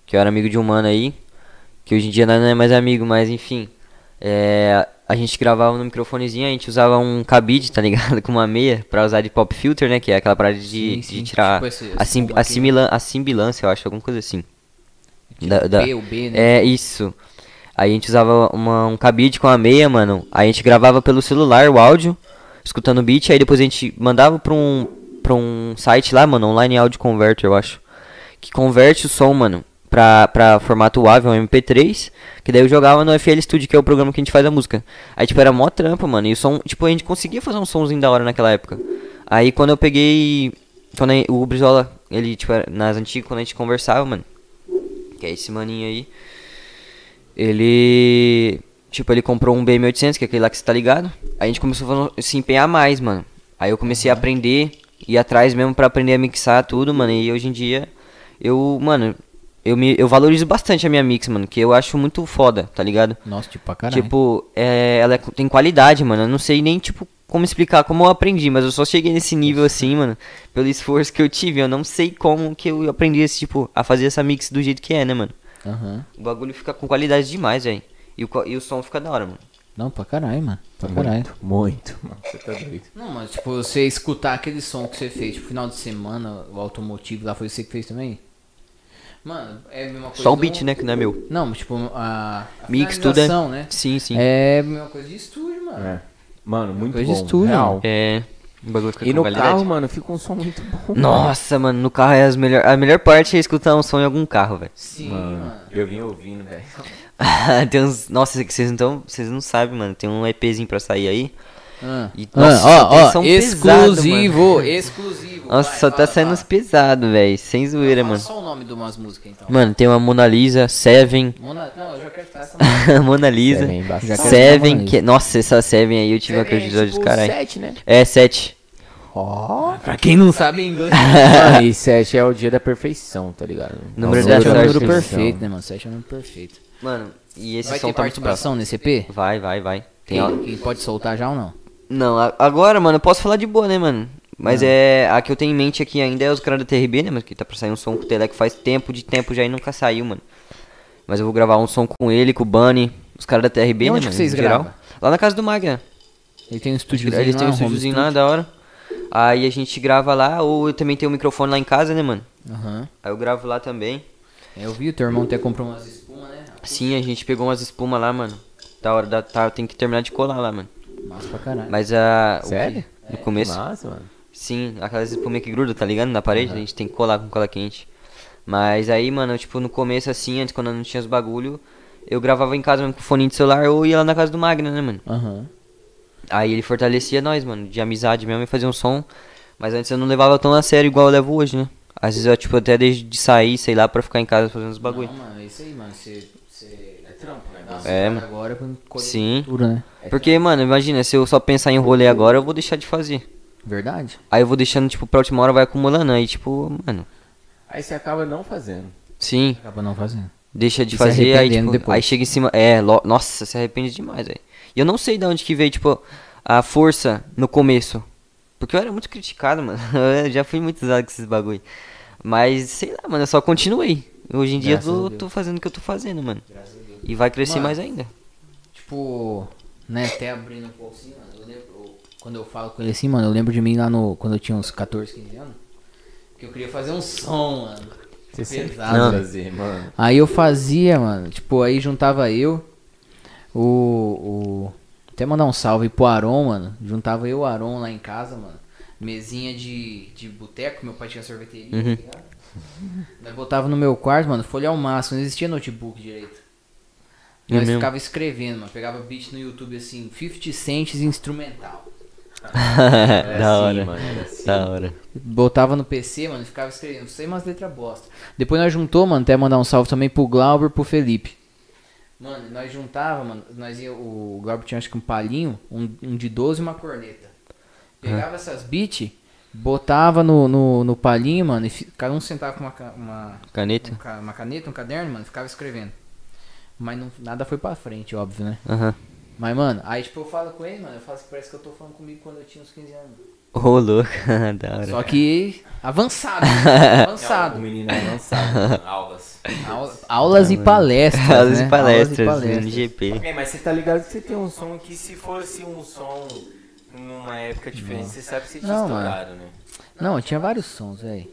que eu era amigo de um mano aí, que hoje em dia não é mais amigo, mas enfim. É, a gente gravava no microfonezinho, a gente usava um cabide, tá ligado? Com uma meia, pra usar de pop filter, né? Que é aquela parada de, Sim, de sim. tirar Tipo esse- esse a, sim, som aqui. assimila, assimilância, eu acho, alguma coisa assim. Da- da- B, o B, né? é, isso. Aí a gente usava uma- um cabide com a meia, mano. Aí a gente gravava pelo celular o áudio, escutando o beat, aí depois a gente mandava pra um, pra um site lá, mano, Online Audio Converter, eu acho. Que converte o som, mano, pra, formato WAV, um MP3. Que daí eu jogava no FL Studio, que é o programa que a gente faz a música. Aí, tipo, era mó trampa, mano. E o som, tipo, a gente conseguia fazer um somzinho da hora naquela época. Aí, quando eu peguei. Quando o Brizola, ele, tipo, nas antigas, quando a gente conversava, mano. Que é esse maninho aí. Ele. Tipo, ele comprou um BM800, que é aquele lá que você tá ligado. Aí a gente começou a se empenhar mais, mano. Aí eu comecei a aprender, ir atrás mesmo pra aprender a mixar tudo, mano. E hoje em dia, eu, mano, eu, me, eu valorizo bastante a minha mix, mano. Que eu acho muito foda, tá ligado? Nossa, tipo, pra caralho. Tipo, é, ela é- tem qualidade, mano. Eu não sei nem, tipo, como explicar como eu aprendi, mas eu só cheguei nesse nível assim, mano, pelo esforço que eu tive. Eu não sei como que eu aprendi esse, tipo, a fazer essa mix do jeito que é, né, mano? Aham. O bagulho fica com qualidade demais, velho. E, o e o som fica da hora, mano. Não, pra caralho, mano. Pra caralho. Muito, muito, mano. Você tá doido. Não, mas tipo, você escutar aquele som que você fez, tipo, final de semana, o automotivo lá, foi você que fez também? Mano, é a mesma coisa. Só o do- beat, né, que não é meu. Não, tipo, a, a Mix, tudo é. né? Sim, sim. É a mesma coisa de estúdio, mano. É. Mano, muito Coisa de bom. estúdio, real. É. O bagulho fica E com no qualidade. carro, mano, fica um som muito bom. Nossa, mano, no carro é as melhor, a melhor parte é escutar um som em algum carro, velho. Sim, Mano, mano. eu vim ouvindo, velho. tem uns, nossa, que vocês então, vocês não sabem, mano. Tem um EPzinho pra sair aí. Ah. E, Ah, nossa, ó, tem ó, pesado, exclusivo, exclusivo. Nossa, vai, só tá saindo uns pesados, velho. Sem zoeira, mano. Só o nome de umas músicas então. Mano, tem uma Mona Lisa, Seven. Mona... Não, eu já quero essa. Mona Lisa. Seven, Seven, que... Nossa, essa Seven aí eu tive uma crise de olhos tipo, do caralho. 7, né? É, 7. Ó. pra quem não sabe inglês. Mano, e 7 é o dia da perfeição, tá ligado? Número Nossa, da Sete é o número perfeição. perfeito, né, mano? 7 é o número perfeito. Mano, e esse Vai som ter tá participação nesse EP? Vai, vai, vai. Tem, quem pode soltar já ou não? Não, agora, mano, eu posso falar de boa, né, mano? Mas é. A que eu tenho em mente aqui ainda é os caras da TRB, né, mas que tá pra sair um som com o Telec faz tempo de tempo já e nunca saiu, mano. Mas eu vou gravar um som com ele, com o Bunny, os caras da TRB, E né, onde mano? vocês gravam? Lá na casa do Magna. Ele tem um estúdiozinho Eles têm um estúdiozinho lá, da hora. Aí a gente grava lá, ou eu também tenho um microfone lá em casa, né, mano? Aham. Aí eu gravo lá também. É, Eu vi, o teu irmão até comprou umas espumas, né? Sim, a gente pegou umas espumas lá, mano. Da hora da tá, tem que terminar de colar lá, mano. Massa pra caralho. Mas a. que- Sério? No começo. Massa, mano. Sim, aquelas espuminhas que grudam, tá ligado? Na parede, a gente tem que colar com cola quente. Mas aí, mano, tipo, no começo, assim, antes, quando eu não tinha os bagulho, eu gravava em casa mesmo com fone de celular ou ia lá na casa do Magna, né, mano? Aham. Aí ele fortalecia nós, mano, de amizade mesmo e fazia um som. Mas antes eu não levava tão a sério igual eu levo hoje, né? Às vezes eu, tipo, até desde de sair, sei lá, pra ficar em casa fazendo os bagulho. Não, mano, é isso aí, mano. Você. você... É trampo, né? É, mano. Agora colher Sim. cultura, né? Porque, mano, imagina, se eu só pensar em rolê agora, eu vou deixar de fazer. Verdade. Aí eu vou deixando, tipo, pra última hora vai acumulando. Aí, tipo, mano, Aí você acaba não fazendo. sim, Acaba não fazendo. deixa de E fazer, aí, tipo, depois. aí chega em cima. É, lo- nossa, se arrepende demais, velho. E eu não sei de onde que veio, tipo, a força no começo. Porque eu era muito criticado, mano. Eu já fui muito usado com esses bagulho. Mas, sei lá, mano, eu só continuei. Hoje em dia Graças eu tô, tô fazendo o que eu tô fazendo, mano. E vai crescer Mano. mais ainda. Tipo, né, até abrindo um pouco assim, mano. Eu lembro, eu- quando eu falo com ele assim, mano, eu lembro de mim lá no. Quando eu tinha uns 14, 15 anos. Que eu queria fazer um som, mano. Pesado, fazer, mano. Aí eu fazia, mano, tipo, aí juntava eu, o. o até mandar um salve pro Aron, mano. Juntava eu e o Aron lá em casa, mano. Mesinha de, de boteco, meu pai tinha sorveteria, Uhum. tá? Nós botava no meu quarto, mano, folha ao máximo, não existia notebook direito. É Nós mesmo? ficava escrevendo, mano. Pegava beat no YouTube assim, 50 cents instrumental. Da assim, hora. mano, assim. Da hora. Botava no PC, mano, e ficava escrevendo, sei umas letras bosta. Depois nós juntou, mano, até mandar um salve também pro Glauber e pro Felipe. Mano, nós juntava, mano, nós ia, o Glauber tinha acho que um palinho, um, um de 12 e uma corneta. Pegava essas beats, botava no, no, no palinho, mano, e cada um sentava com uma, uma, Caneta? um uma caneta, um caderno, mano, e ficava escrevendo. Mas não, nada foi pra frente, óbvio, né? Aham. Mas, mano, aí tipo eu falo com ele, mano, eu falo assim, parece que eu tô falando comigo quando eu tinha uns 15 anos. Ô, louco. da hora. Só que avançado, né? avançado. O menino é avançado, aulas. Aula- aulas e palestras. Aulas né? e palestras, Aulas e palestras. NGP. É, mas você tá ligado que você tem um som que se fosse um som numa época diferente, você sabe que você tinha estourado, né? Não, tinha vários sons, velho.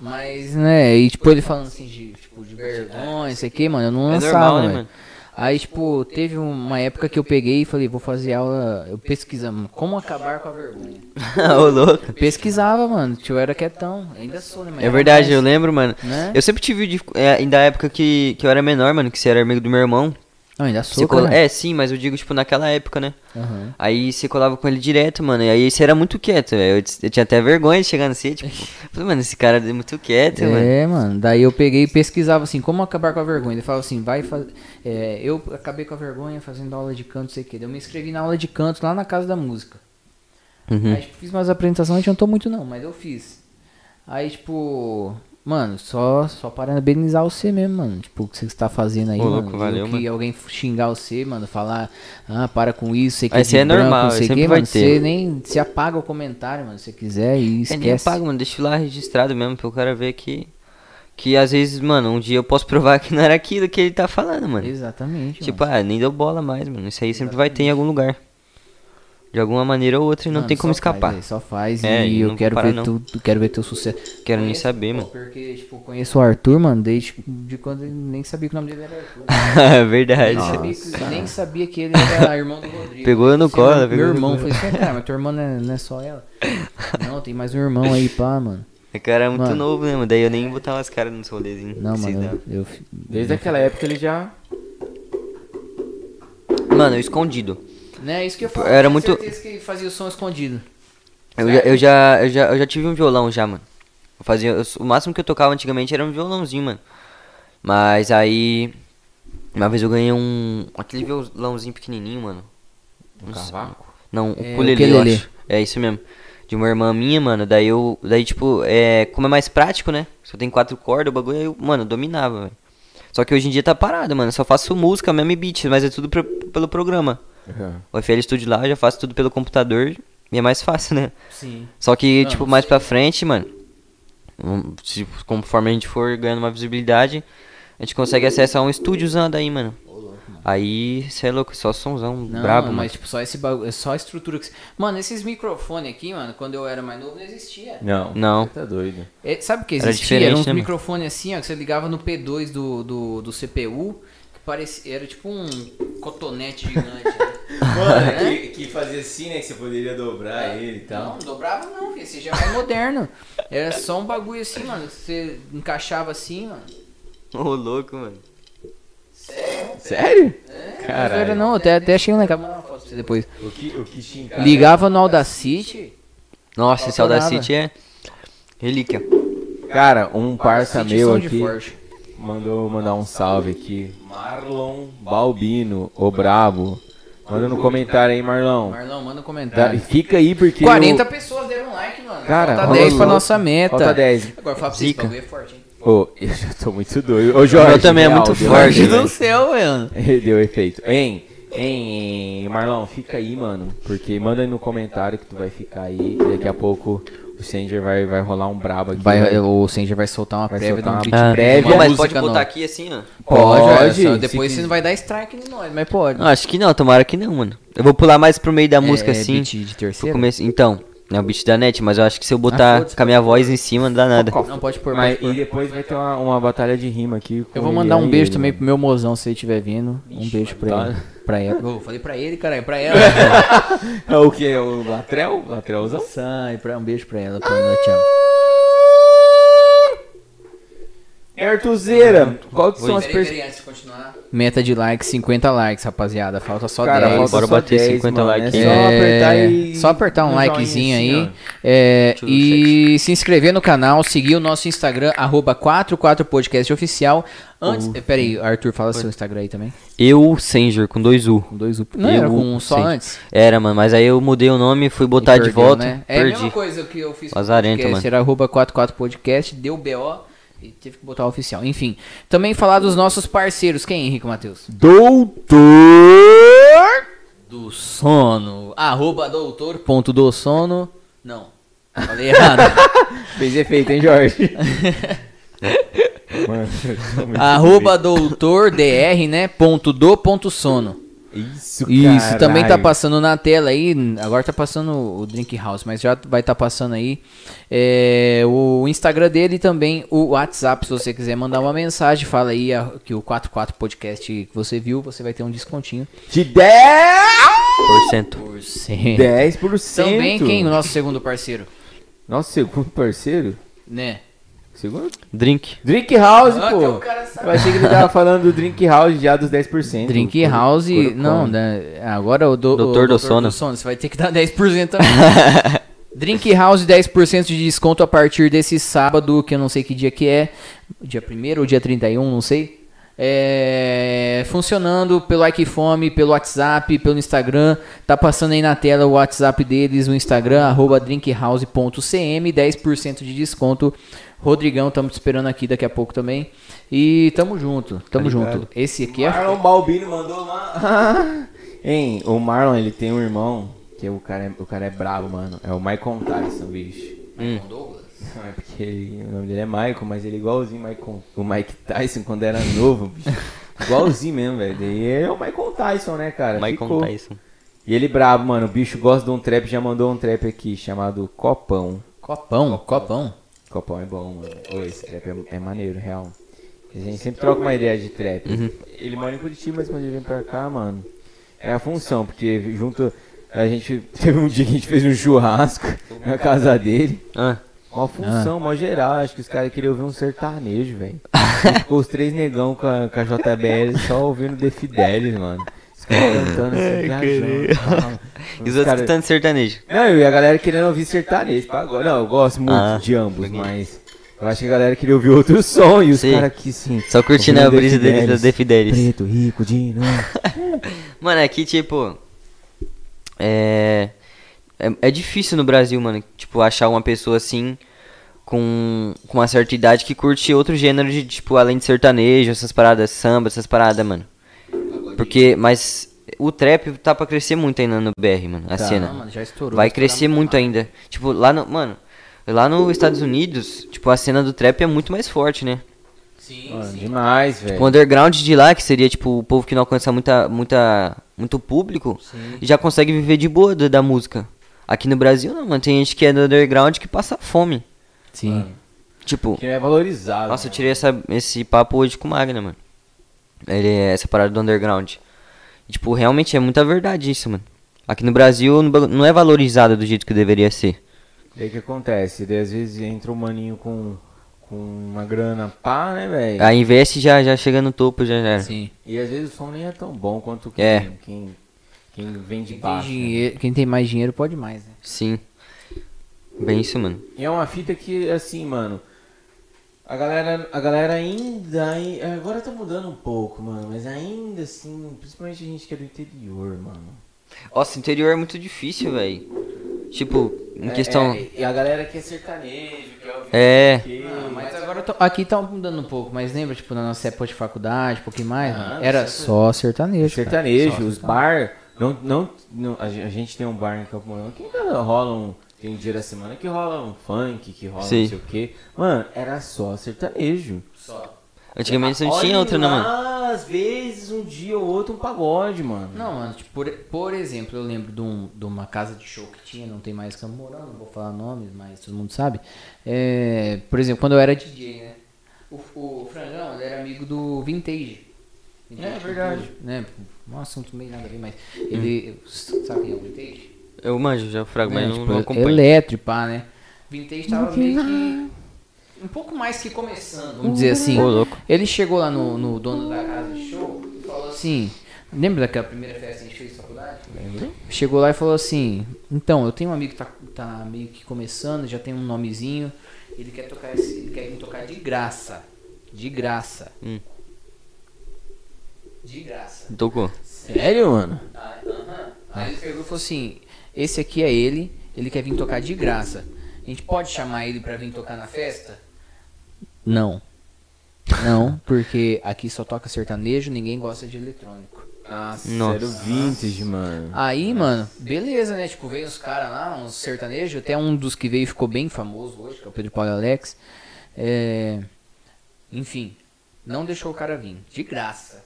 Mas, né, e tipo ele falando assim de, tipo, de vergonha, isso aqui, mano, eu não É lançava, normal, né, mano? Aí, tipo, teve uma época que eu peguei e falei, vou fazer aula, eu pesquisando como acabar com a vergonha. Ô, louco. Pesquisava, mano, eu era quietão, ainda sou, né? mas É verdade, mais, eu lembro, mano. Né? Eu sempre tive, é, ainda a época que, que eu era menor, mano, que você era amigo do meu irmão. Não, ainda sou, cola- cara. É, sim, mas eu digo, tipo, naquela época, né? Aham. Aí você colava com ele direto, mano. E aí você era muito quieto, velho. Eu, eu tinha até vergonha de chegar no tipo, falei, mano, esse cara é muito quieto, mano. É, mano. Daí eu peguei e pesquisava assim, como acabar com a vergonha. Ele falava assim, vai fazer. eu acabei com a vergonha fazendo aula de canto, sei o que. Eu me inscrevi na aula de canto lá na Casa da Música. Uhum. Aí, tipo, fiz umas apresentações, não adiantou muito não, mas eu fiz. Aí, tipo, mano, só, só parabenizar você mesmo, mano. Tipo, o que você está fazendo aí, Ô, mano. louco, valeu, que mano. alguém xingar você, mano, falar, ah, para com isso, sei que isso é branco, normal, não sei o que, mano. Você nem, se apaga o comentário, mano, se você quiser e É, nem esquece. apaga, mano. Deixa lá registrado mesmo pro cara ver que. Que às vezes, mano, um dia eu posso provar que não era aquilo que ele tá falando, mano. Exatamente, Tipo, ah, nem deu bola mais, mano. Isso aí sempre vai ter em algum lugar. De alguma maneira ou outra e não Mano, tem como só faz, escapar. velho, só faz É, e eu não quero ver não. tudo, quero ver teu sucesso. Quero nem Conheço, saber, pô, mano. Porque, tipo, conheço o Arthur, mano, desde de quando ele nem sabia que o nome dele era Arthur. É verdade. Nem sabia, que, nem sabia que ele era irmão do Rodrigo. Pegou eu no colo, Meu pegou no irmão, falei assim, cara, mas tua irmã não é, não é só ela. Não, tem mais um irmão aí, pá, mano. O cara é muito Mano. novo, né, mano? Daí eu nem botava as caras nos rolezinhos. Não, mano, eu... eu Desde aquela época ele já. Mano, eu escondido. Né, isso que eu falo. Era muito- certeza que fazia o som escondido. Eu já, eu, já, eu, já, eu já tive um violão já, mano. Eu fazia, eu- o máximo que eu tocava antigamente era um violãozinho, mano. Mas aí. Uma vez eu ganhei um. Aquele violãozinho pequenininho, mano. Um cavaco? Não, o É, ukulele, eu acho. É isso mesmo. De uma irmã minha, mano. Daí eu. Daí, tipo, é. Como é mais prático, né? Só tem quatro cordas, o bagulho eu, mano, eu dominava, velho. Só que hoje em dia tá parado, mano. Só faço música mesmo e beat, mas é tudo pro- pelo programa. Aham. O FL Studio lá eu já faço tudo pelo computador e é mais fácil, né? Sim. Só que, Não, tipo, não mais pra frente, mano. um, se- conforme a gente for ganhando uma visibilidade, a gente consegue acessar um estúdiozão daí, mano. Aí, cê é louco, só somzão Não, brabo, mas mano. tipo, só esse bagulho, é só a estrutura que... Mano, esses microfones aqui, mano, quando eu era mais novo, não existia. Não. Não. Você tá doido. É, sabe o que Era existia? Era diferente, uns né, mano? microfones assim, ó, que você ligava no P2 do, do, do CPU, parecia, era tipo um cotonete gigante. né? Mano, É? que, que fazia assim, né? Que você poderia dobrar ele e tal. não dobrava não, filho, esse já é mais moderno. Era só um bagulho assim, mano, você encaixava assim, mano. Ô, louco, mano. Sério? Não Caralho. era não, até, até achei um legal, vou mandar uma foto pra você depois. O que, o que xingar. Ligava no Audacity, Nossa, esse Audacity é relíquia. Cara, um parça meu aqui forte. Mandou mandar um salve aqui. Marlon Balbino, o brabo. Manda no comentário aí, Marlon. Marlon, manda um Dá- comentário. fica aí porque. 40 eu- pessoas deram like, mano. Cara, Falta rolou. 10 pra nossa meta. Falta 10. Agora fala pra vocês, bagulho é forte, hein? Ô, eu já tô muito doido. Ô, Jorge. meu também é muito deu forte, do céu, mano. Deu efeito. Hein, hein, Marlon, fica aí, mano. Porque manda aí no comentário que tu vai ficar aí. Daqui a pouco o Sanger vai, vai rolar um brabo aqui. Vai, o Sanger vai soltar uma Vai prévia soltar de um uma beat Ah, prévia. mas pode botar nova. aqui assim, ó. Pode, Pode, é, depois você não vai dar strike em nós, mas pode. Não, acho que não, tomara que não, mano. Eu vou pular mais pro meio da música é, assim. beat de terceiro? começo. Então, é o beat da net, mas eu acho que se eu botar foda-se, com a minha voz em cima, não dá nada. Não, pode pôr, pôr. e depois vai ter uma, uma batalha de rima aqui. com Eu vou mandar um beijo ele, também mano. pro meu mozão, se ele estiver vindo. Um beijo pra tá. ele. Pra ela. Eu falei pra ele, caralho, pra ela. É o que? O Latrel? Latrelzão? Sai, pra, um beijo pra ela, pra ela, te amo. Artuzeira, qual que são as pers... Meta de likes, 50 likes, rapaziada. Falta só Cara, 10. falta Bora só bater 10, 50 mano. likes. É só É, apertar e... Só apertar um joinha likezinho assim, aí. É, e se inscrever no canal, seguir o nosso Instagram, arroba 44podcast oficial. Antes. eh, Pera aí, Arthur, fala seu Instagram aí também. Eu, Sanger, com dois U. Com dois U. Não, Eu era com um só antes. Era, mano, mas aí eu mudei o nome, fui botar E de perdeu, volta. né? É a perdi. mesma coisa que eu fiz com o podcast, mano. era arroba 44podcast, deu BO e teve que botar o oficial. Enfim, também falar dos nossos parceiros. Quem, Henrique Matheus? Doutor... Do sono. Arroba doutor.dosono. Não. Falei errado. Fez efeito, hein, Jorge? Mano, Arroba doutor dr, né? Ponto do ponto sono. Isso, Isso, também tá caralho. passando na tela aí. Agora tá passando o Drink House, mas já vai estar passando aí. é, o Instagram dele e também o WhatsApp. Se você quiser mandar uma mensagem, fala aí a- que o 44 Podcast que você viu, você vai ter um descontinho. De 10%. Por cento. 10%. Também quem? O nosso segundo parceiro, Nosso segundo parceiro? né? Segundo? Drink. Drink House, Ah, pô. Eu achei que ele tava falando do Drink House já dos 10%. Drink Coro- House, Coro- não, né, agora o, do, Doutor o do Sono. Você vai ter que dar 10% também. Drink House 10% de desconto a partir desse sábado, que eu não sei que dia que é, dia 1 ou dia 31, não sei. É, funcionando pelo Fome, pelo WhatsApp, pelo Instagram. Tá passando aí na tela o WhatsApp deles, o Instagram, arroba drinkhouse.cm, 10% de desconto. Rodrigão, estamos te esperando aqui daqui a pouco também. E tamo junto, tamo junto. Esse aqui é Marlon Balbino mandou lá. hein, o Marlon, ele tem um irmão, que o cara é, o cara é brabo, mano. É o Michael Tyson, bicho. Não, é porque ele- o nome dele é Michael, mas ele é igualzinho o Michael- o Mike Tyson quando era novo, bicho. Igualzinho mesmo, velho. Daí ele é o Michael Tyson, né, cara? Michael Ficou. Tyson. E ele brabo, mano. O bicho gosta de um trap, já mandou um trap aqui chamado Copão. Copão, copão. Copão é bom, mano. Ô, esse trap é, é maneiro, real. A gente sempre troca uma ideia de trap. Ele mora em Curitiba, mas quando ele vem pra cá, mano, é a função, porque junto. A gente teve um dia que a gente fez um churrasco na casa dele. Ah, Uma função, mó geral. Acho que os caras queriam ouvir um sertanejo, velho. Ficou os três negão com a, com a JBL só ouvindo The Fidelis, mano. Os caras cantando assim, viajando. E os Os outros cara- cantando sertanejo. não, e a galera querendo ouvir sertanejo. Pagode. Não, eu gosto muito Ah, de ambos, peguei. mas eu acho que a galera queria ouvir outro som e os caras aqui sim. Só curtindo a brisa deles da Fidelis. The Fidelis. Preto, rico, Dino. Mano, aqui, tipo. É, é. É difícil no Brasil, mano. Tipo, achar uma pessoa assim. Com, com uma certa idade que curte outro gênero de, tipo, além de sertanejo, essas paradas, samba, essas paradas, mano. Porque, mas o trap tá pra crescer muito ainda no BR, mano, a Tá. cena. Não, mano, já estourou. Vai crescer muito ainda. Tipo, lá no. Mano, lá nos Estados Unidos, tipo, a cena do trap é muito mais forte, né? Sim, Mano, demais, O velho. underground de lá, que seria, tipo, o povo que não alcança muita, muita, muito público, já consegue viver de boa do- da música. Aqui no Brasil, não, mano. Tem gente que é do underground que passa fome. Sim. Tipo, Que é valorizado. nossa, eu mano. tirei essa, esse papo hoje com o Magna, mano. Ele é essa parada do underground. E, tipo, realmente é muita verdade isso, mano. Aqui no Brasil não é valorizado do jeito que deveria ser. Daí o que acontece? Daí às vezes entra um maninho com, com uma grana pá, né, velho? A investe já, já chega no topo, já já era. Sim. E às vezes o som nem é tão bom quanto quem, É. quem, quem vem de Quem tem, baixo. né? dinheiro, quem tem mais dinheiro pode mais, né? Sim. Bem isso, mano. E é uma fita que, assim, mano. A galera, a galera ainda. ai- Agora tá mudando um pouco, mano. Mas ainda assim, principalmente a gente que é do interior, mano. Nossa, interior é muito difícil, velho. Tipo, em questão. É, e a galera que é sertanejo, que é ouvir É. que- Não, mas agora tô- aqui tá mudando um pouco, mas lembra, tipo, na nossa época de faculdade, um pouquinho mais, Ah, mano, era só sertanejo. cara. sertanejo, Só os bar. Não, não, não- a, gen- a gente tem um bar em Campo Mourão que ainda rola um. Tem um dia da semana que rola um funk, que rola Sim. não sei o que. Mano, era só sertanejo. Antigamente não Olha tinha outra, né, mano? Às vezes, um dia ou outro, um pagode, mano. Não, mano, tipo, por, por exemplo, eu lembro de, um- de uma casa de show que tinha, não tem mais que Campo Mourão, não vou falar nomes, mas todo mundo sabe. É, por exemplo, quando eu era DJ, né? O, o Frangão, ele era amigo do Vintage. Vintage É, verdade. Cultura, Né? Um assunto meio nada a ver, mas ele. Sabe quem é o Vintage? Eu manjo já o frago, mas É, não, tipo, não acompanho. Elétrico, pá, né? Vintage tava meio que. Um pouco mais que começando, vamos dizer assim. Ô, louco. Ele chegou lá no, no dono da casa de show e falou assim: Lembra daquela primeira festa que a gente fez na faculdade? Lembra? Chegou lá e falou assim: Então, eu tenho um amigo que tá, tá meio que começando, já tem um nomezinho. Ele quer tocar esse, ele quer vir tocar de graça. De graça. Hum. De graça. Tocou. Sério, mano? Ah, aham. Aí ele pegou e falou assim: Esse aqui é ele, ele quer vir tocar de graça. A gente pode chamar ele pra vir tocar na festa? Não. Não, porque aqui só toca sertanejo, ninguém gosta de eletrônico. Nossa, Nossa. era o vintage, mano. Aí, mano, beleza, né? Tipo, veio os caras lá, uns sertanejos, até um dos que veio ficou bem famoso hoje, que é o Pedro Paulo Alex. É... Enfim, não deixou o cara vir, de graça.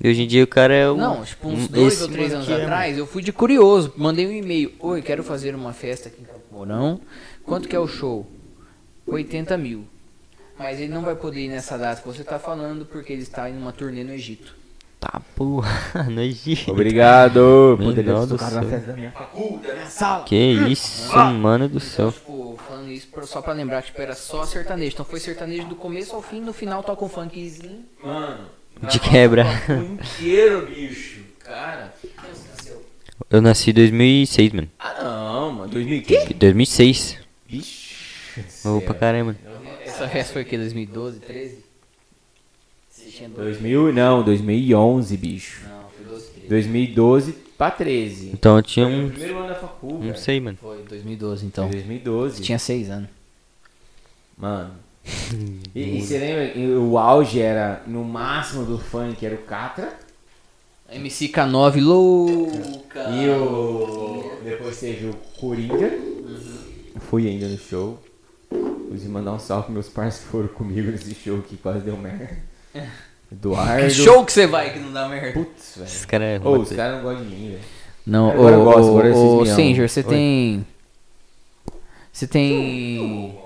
E hoje em dia o cara é o. Não, tipo, uns um- dois ou três anos é, atrás, eu fui de curioso, mandei um e-mail. Oi, quero fazer uma festa aqui em Campo Mourão. Quanto que é o show? 80 mil. Mas ele não vai poder ir nessa data que você tá falando, porque ele está em uma turnê no Egito. Tá, porra, no Egito. Obrigado. Poderia do céu. na festa da minha facu, da minha sala. Que isso, mano do Então, céu. tipo, falando isso pra- só pra lembrar que tipo, era só sertanejo. Então foi sertanejo do começo ao fim, no final toca um funkzinho. Mano. De quebra. O inteiro, bicho. Cara. Eu nasci em 2006, mano. Ah, não, mano. 2000 e quê? 2006. Vixe. Opa, céu. caramba. Essa festa foi o que? 2012, 13? Você tinha 12? 2000, não, 2011, bicho. Não, foi 12, 13. 2012 pra 13. Então eu tinha Foi o um. primeiro ano da facu, Não velho. sei, mano. Foi 2012, Foi então. 2012. Tinha 6 anos. Mano. E, e você lembra? O auge era, no máximo do funk, era o Catra. MC K9 louca. E o. Depois teve o Coringa. Fui ainda no show. Inclusive mandar um salve, meus parceiros que foram comigo nesse show que quase deu merda. Eduardo. Que show que você vai que não dá merda. Putz, velho. Esse cara é. Ô, os caras não gostam de mim, velho. Não, Agora eu gosto, agora vocês ô, me amam. Singer, você tem. Você tem.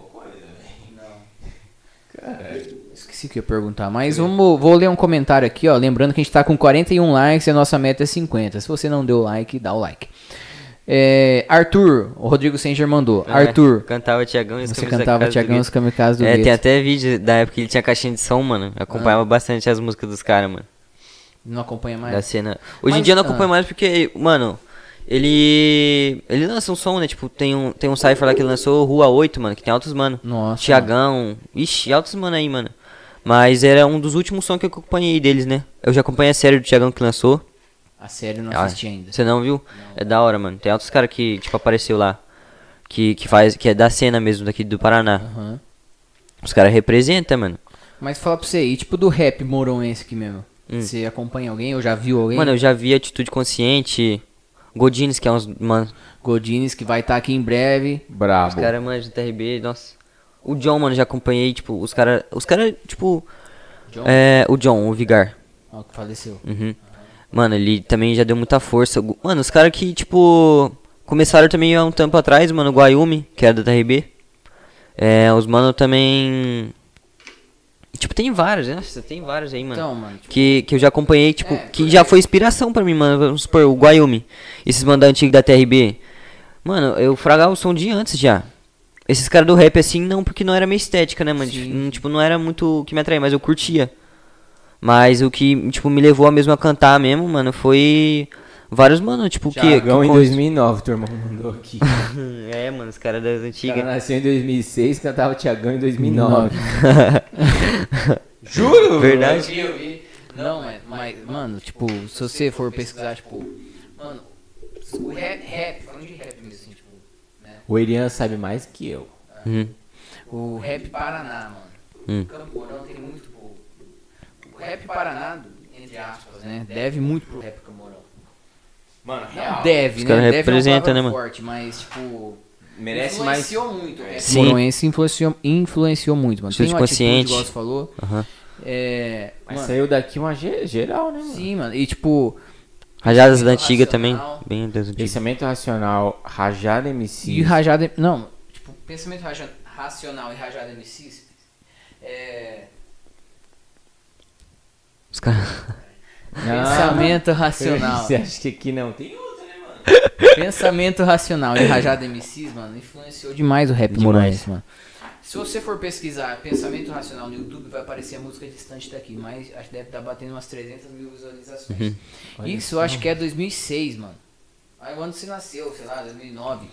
Esqueci o que eu ia perguntar, mas vamos, vou ler um comentário aqui, ó. Lembrando que a gente tá com 41 likes e a nossa meta é 50. Se você não deu like, dá o like. É, Arthur, o Rodrigo Singer mandou. É, Arthur, Cantava Tiagão e os você cantava Tiagão Gueto. os Kamikaze do É, tem Gueto. até vídeo da época que ele tinha caixinha de som, mano. Eu acompanhava bastante as músicas dos caras, mano. Não acompanha mais? Da cena. Hoje em Mas- dia eu não ah. acompanho mais porque, mano, ele. Ele lança um som, né? Tipo, tem um, tem um Cypher lá que lançou Rua 8, mano, que tem altos, mano. Nossa. Tiagão. Ixi, altos, mano aí, mano. Mas era um dos últimos sons que eu acompanhei deles, né? Eu já acompanhei a série do Tiagão que lançou. A série eu não Ah, assisti ainda. Você não viu? É da hora, mano. Tem altos caras que, tipo, apareceu lá. Que, que faz. Que é da cena mesmo daqui do Paraná. Aham. Os caras representam, mano. Mas fala pra você, e tipo do rap moroense aqui mesmo? Você acompanha alguém ou já viu alguém? Hum. Mano, eu já vi Atitude Consciente. Godines, que é uns. Mano, Godines, que vai estar aqui em breve. Brabo. os caras, mano, de TRB, nossa. O John, mano, já acompanhei, tipo, os caras. Os caras, tipo. John? É. O John, o Vigar. Ó, que faleceu. Uhum. Mano, ele também já deu muita força. Mano, os caras que, tipo. Começaram também há um tempo atrás, mano, o Guayumi, que era da TRB. É, os mano também. Tipo, tem vários, né? Nossa, tem vários aí, mano. Então, mano, tipo, que, que eu já acompanhei, tipo, É, que já foi inspiração pra mim, mano. Vamos supor, o Guayumi. Esses bandas antigos da TRB. Mano, eu fragava o som de antes já. Esses caras do rap, assim, não, porque não era minha estética, né, mano? Sim. Tipo, não- Tipo, não era muito o que me atraía, mas eu curtia. Mas o que, tipo, me levou mesmo a cantar mesmo, mano, foi vários, mano, tipo, que... Tiagão em con- 2009, teu irmão mandou aqui. É, mano, os caras das O cara antigas. nasceu em 2006, cantava Tiagão em 2009. Juro? Verdade. Eu vi. Não, mas, mas, mano, tipo, se você for pesquisar, tipo, mano, o rap, rap, falando de rap mesmo, assim, tipo, né? O Elian sabe mais que eu. Uhum. O rap Paraná, mano. Hum. Campo Mourão tem muito povo. O rap Paraná, entre aspas, né? Deve muito pro rap. Mano, Não deve, Os né? Deve é uma representam, palavra né, mano? forte, mas, tipo, Merece mais. influenciou muito o rap Sim. moroense, influenciou, influenciou muito, mano. Tem Atitude uma consciente. igual você falou. É, Mas mano, saiu daqui uma ge- geral, né, mano? sim, mano. E, tipo, Rajadas da antiga também. Bem das antigas. Pensamento racional, rajada MC. E rajada. Não, tipo, pensamento raja- racional e rajada MCs. É. Os caras. Pensamento racional. Você acha que aqui não tem outro, né, mano? pensamento racional e rajada MCs, mano, influenciou demais o rap Demais. mano. Se você for pesquisar pensamento racional no YouTube, vai aparecer a música distante daqui, mas acho que deve estar batendo umas 300 mil visualizações. Uhum. Isso eu acho que é 2006, mano. Aí quando você nasceu, sei lá, 2009,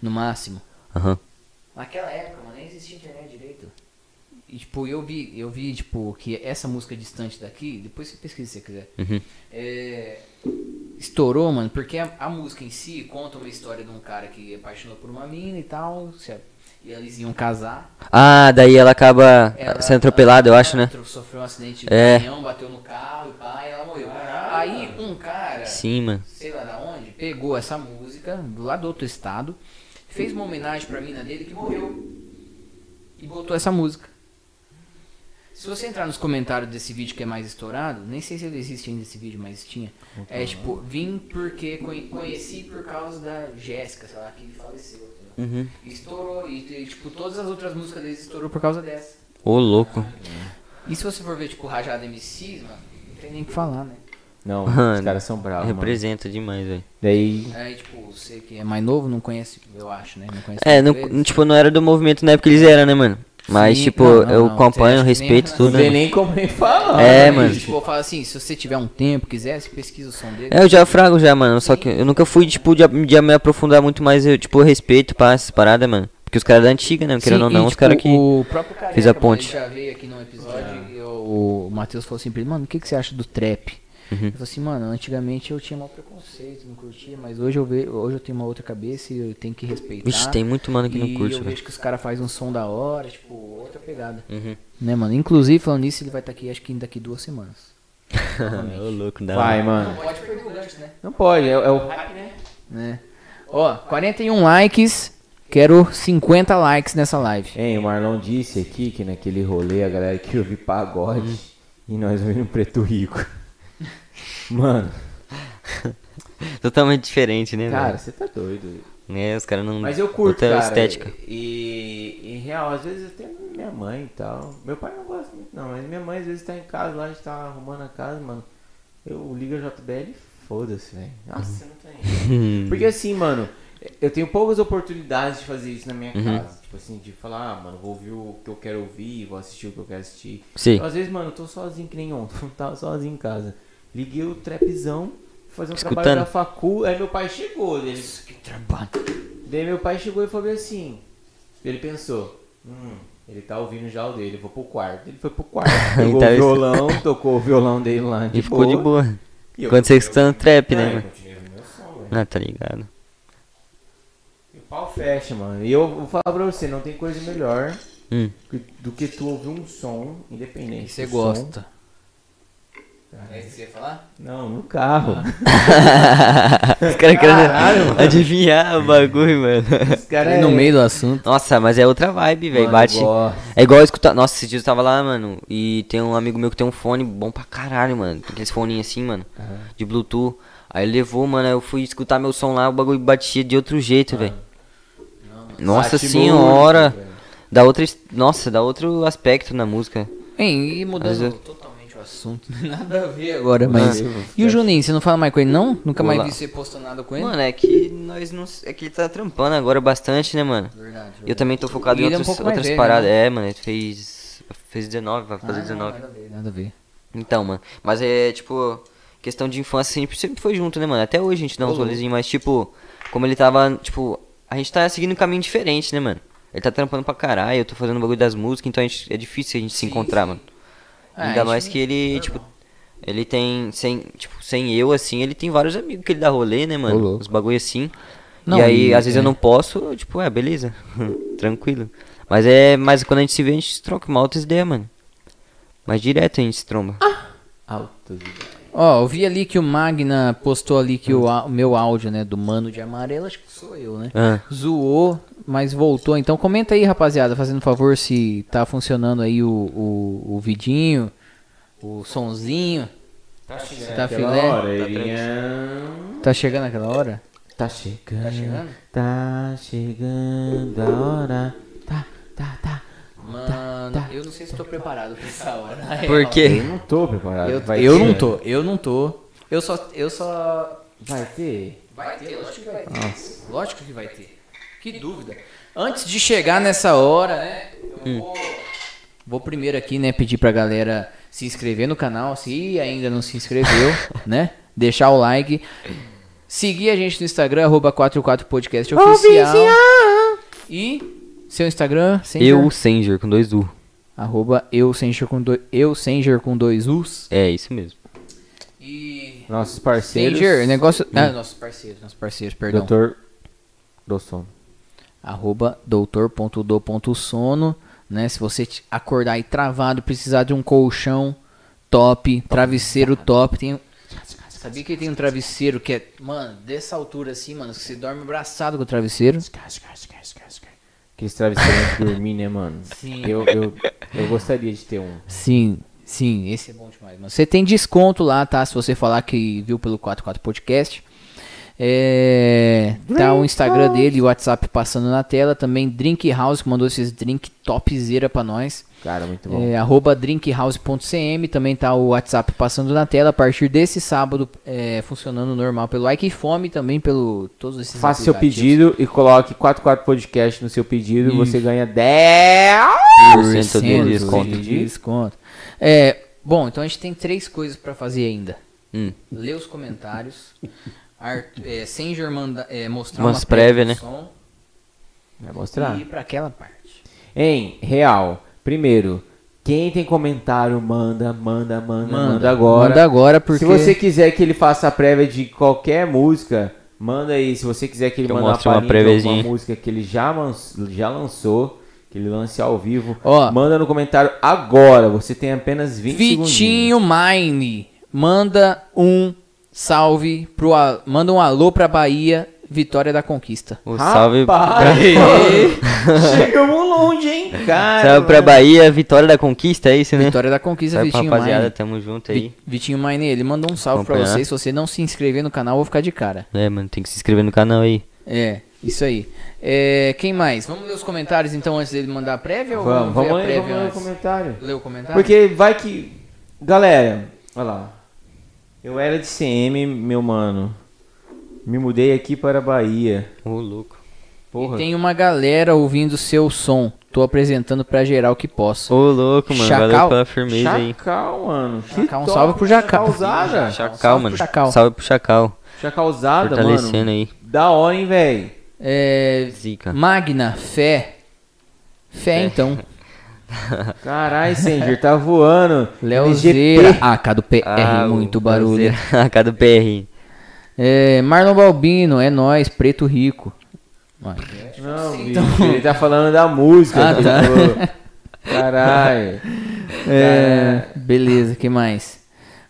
no máximo. Aham. Naquela época, mano, nem existia internet direito. E, tipo, eu vi, eu vi, tipo, que essa música distante daqui, depois você pesquisa se você quiser, Uhum. é, estourou, mano, porque a, a música em si conta uma história de um cara que apaixonou por uma mina e tal, certo? E eles iam casar. Ah, daí ela acaba Ela- sendo atropelada, eu acho, né? Sofreu um acidente de É. caminhão, bateu no carro e pá, e ela morreu. Aí um cara, Sim, mano. sei lá da onde, pegou essa música do outro estado, fez uma homenagem pra mina dele que morreu. E botou essa música. Se você entrar nos comentários desse vídeo que é mais estourado, nem sei se ele existe ainda esse vídeo, mas tinha. É tipo, vim porque conhe- conheci por causa da Jéssica, sei lá, que faleceu. Uhum. Estourou, e tipo, todas as outras músicas deles estourou por causa dessa. Ô, louco. E se você for ver, tipo, Rajada MCs, mano, não tem nem o que falar, né? Não, os Mano, caras são bravos, mano. Representa demais, velho. Daí, Aí, tipo, você que é mais novo não conhece, eu acho, né? Não conhece É, não, tipo, não era do movimento na época que eles eram, né, mano? Mas, Sim, tipo, não, não, eu não. acompanho, respeito nem- tudo, não né? tem nem como nem falar. É, né, mano. Tipo, eu falo assim, se você tiver um tempo, quiser, você pesquisa o som dele. É, eu já frago já, mano. Só que eu nunca fui, tipo, de, de me aprofundar muito mais, eu, tipo, respeito pra essas paradas, mano. Porque os caras da antiga, né? Querendo ou não, e, os tipo, caras que. O próprio Careca, fez a ponte. já veio aqui num episódio e eu- o Matheus falou assim pra ele, mano, o que, que você acha do trap? Uhum. Eu falei assim, mano, antigamente eu tinha mau preconceito, não curtia, mas hoje eu, ve hoje eu tenho uma outra cabeça e eu tenho que respeitar. Vixe, tem muito mano que não curte, eu velho. vejo que os caras fazem um som da hora, tipo, outra pegada. Uhum. Né, mano? Inclusive, falando nisso, ele vai estar aqui, acho que daqui duas semanas. Ô, louco, dá. Vai, mano. Pode perder o gancho, né? Não pode, é, é o hype, né? né? Ó, 41 likes, quero 50 likes nessa live. Hein, o Marlon disse aqui que naquele rolê a galera queria ouvir pagode e nós ouvimos Preto Rico. Mano, Totalmente diferente, né, cara, velho? você tá doido. É, os caras não. Mas eu curto, cara. estética. E, em real, às vezes até minha mãe e tal. Meu pai não gosta muito, não. Mas minha mãe às vezes tá em casa lá, a gente tá arrumando a casa, mano. Eu ligo a JBL e foda-se, velho. Nossa, eu não tô nem. Porque assim, mano, eu tenho poucas oportunidades de fazer isso na minha Uhum. casa. Tipo assim, de falar, ah, mano, vou ouvir o que eu quero ouvir, vou assistir o que eu quero assistir. Sim. Então, às vezes, mano, eu tô sozinho que nem ontem. Tava sozinho em casa. Liguei o trapzão, fazer um trabalho Escutando. da facu. Aí meu pai chegou. Ele, Que trabalho. Daí meu pai chegou e falou assim. Ele pensou, hum, ele tá ouvindo já o dele, eu vou pro quarto. Ele foi pro quarto, pegou Então, o isso- violão, tocou o violão dele lá de E ficou de boa. E eu Quando você escutando trap, né, É, eu mano? som, velho. Ah, tá ligado. E o pau fecha, mano. E eu vou falar pra você, não tem coisa melhor Hum. do que tu ouvir um som, independente. E você do gosta. som. É isso que você ia falar? Não, no carro. Os caras querendo adivinhar o bagulho, mano. Os caras Aí no meio do assunto. Nossa, mas é outra vibe, velho. Bate. gosto. É igual escutar. Nossa, esses dias eu tava lá, mano. E tem um amigo meu que tem um fone bom pra caralho, mano. Aqueles foninhos assim, mano. De Bluetooth. Aí ele levou, mano. aí Eu fui escutar meu som lá, o bagulho batia de outro jeito, velho. Nossa Bate senhora. muito. Dá outra. es- Nossa, dá outro aspecto na música. Hein, e mudando Mas eu- totalmente o assunto. Nada a ver agora, mas. Ah. E o Juninho, você não fala mais com ele, não? Nunca mais Olá. vi você postando nada com ele? Mano, é que nós não. É que ele tá trampando agora bastante, né, mano? Verdade. Eu também tô focado E em ele é um outras, velho, paradas. né? É, mano, ele fez. Fez 19, vai fazer Ah, não, 19. Nada a ver, nada a ver. Então, mano. Mas é, tipo, questão de infância sempre, sempre foi junto, né, mano? Até hoje a gente dá uns rolezinhos, mas, tipo, como ele tava, tipo, a gente tá seguindo um caminho diferente, né, mano? Ele tá trampando pra caralho, eu tô fazendo o bagulho das músicas, então a gente, é difícil a gente se encontrar, mano. Ah, Ainda mais que ele, tipo, ele tem, sem, tipo, sem eu, assim, ele tem vários amigos que ele dá rolê, né, mano? Os bagulho assim. Não, e aí, e- às vezes é. eu não posso, eu, tipo, é, beleza, tranquilo. Mas é, mas quando a gente se vê, a gente troca uma altas ideias, mano. Mas direto a gente se tromba. Altas ideias. Ó, eu vi ali que o Magna postou ali que o, á- o meu áudio, né, do Mano de Amarelo, acho que sou eu, né? Ah. Zoou, mas voltou. Então comenta aí, rapaziada, fazendo favor se tá funcionando aí o, o, o vidinho, o sonzinho. Tá Aquela filé. hora, Irian. Tá chegando aquela hora? Tá chegando. Tá chegando? Tá chegando a hora. Tá, tá, tá. Mano, eu não sei se tô preparado pra essa hora. Por quê? Eu não tô preparado. Eu, eu não tô, eu não tô. Eu só, eu só Vai ter? Vai ter, lógico que vai ter. Nossa. Lógico que vai ter. Que dúvida. Antes de chegar nessa hora, né? Eu vou, vou primeiro aqui, né, pedir pra galera se inscrever no canal, se ainda não se inscreveu, né? Deixar o like. Seguir a gente no Instagram, arroba 44podcast oficial. E seu Instagram, Sanger, Eu, Sanger, com dois U. arroba eu Sanger com, dois eu Sanger com dois U's. É, isso mesmo. E Nossos parceiros. Sanger, negócio... Ah, nossos parceiros, nossos parceiros, perdão. Doutor do sono. Arroba doutor.do.sono, né? Se você acordar aí travado, precisar de um colchão top, travesseiro top, tem Sabia que tem um travesseiro que é, mano, dessa altura assim, mano, que você dorme abraçado com o travesseiro? Aqueles travesseiros de dormir, né, mano? Sim. Eu, eu, Eu gostaria de ter um. Sim, sim, esse é bom demais. Mano. Você tem desconto lá, tá? Se você falar que viu pelo 44 Podcast. É, tá o Instagram dele e o WhatsApp passando na tela. Também Drink House, que mandou esses drink topzera pra nós. Cara, muito bom. É, arroba drinkhouse.cm. Também tá o WhatsApp passando na tela. A partir desse sábado, é, funcionando normal pelo Ike Fome. Também pelo todos esses Faça seu pedido e coloque 44 Podcast no seu pedido. Você ganha 10. Por cento de Cento desconto. de desconto. É, bom, então a gente tem três coisas pra fazer ainda. Hum. Ler os comentários. Art, é, Sanger manda, é, mostrar Umas uma prévia, né? som Vai mostrar. E ir pra aquela parte. Hein, real. Primeiro, quem tem comentário, manda, manda, manda, manda, Manda, agora. manda agora, porque- Se você quiser que ele faça a prévia de qualquer música, manda aí. Se você quiser que ele mande uma uma palhinha de alguma préviazinha. música que ele já, já lançou, que ele lance ao vivo, Ó. manda no comentário agora. Você tem apenas 20 segundos. Vitinho Mine manda um salve pro a- manda um alô pra Bahia, Vitória da Conquista. O salve, Rapaz, Chegamos longe, hein, cara. salve pra mano. Bahia, vitória da conquista, é isso, né? Vitória da Conquista, Salve pra Vitinho rapaziada, Mine. tamo junto aí. Vitinho Mine, ele mandou um salve pra você. Se você não se inscrever no canal, eu vou ficar de cara. É, mano, tem que se inscrever no canal aí. É, isso aí. É, quem mais? Vamos ler os comentários então antes dele mandar a prévia ou Vamos, ver vamos a ler, prévia vamos ler o comentário. Ler o comentário? Porque vai que. Galera, olha lá. Eu era de CM, meu mano. Me mudei aqui para a Bahia. Ô, louco. Porra. Tem uma galera ouvindo seu som. Tô apresentando pra geral que posso. Ô, louco, mano. Chacal. Valeu pela firmeza aí. Chacal, mano. Que Chacal, um top, salve pro Jacal. Chacalzada. Chacal, mano. Chacal. Salve pro Chacal. Chacalzada, Fortalecendo mano. aí. Da hora, hein, velho. É, Zica. Magna, fé. Fé, então. Caralho, Sanger, tá voando. Leozeira. Ah, cá do PR, Ah, o- muito barulho. A cada PR. É, Marlon Balbino, é nóis, preto rico. Vai. Não, bicho, ele tá falando da música. Ah, tá. Caralho. É, beleza, que mais?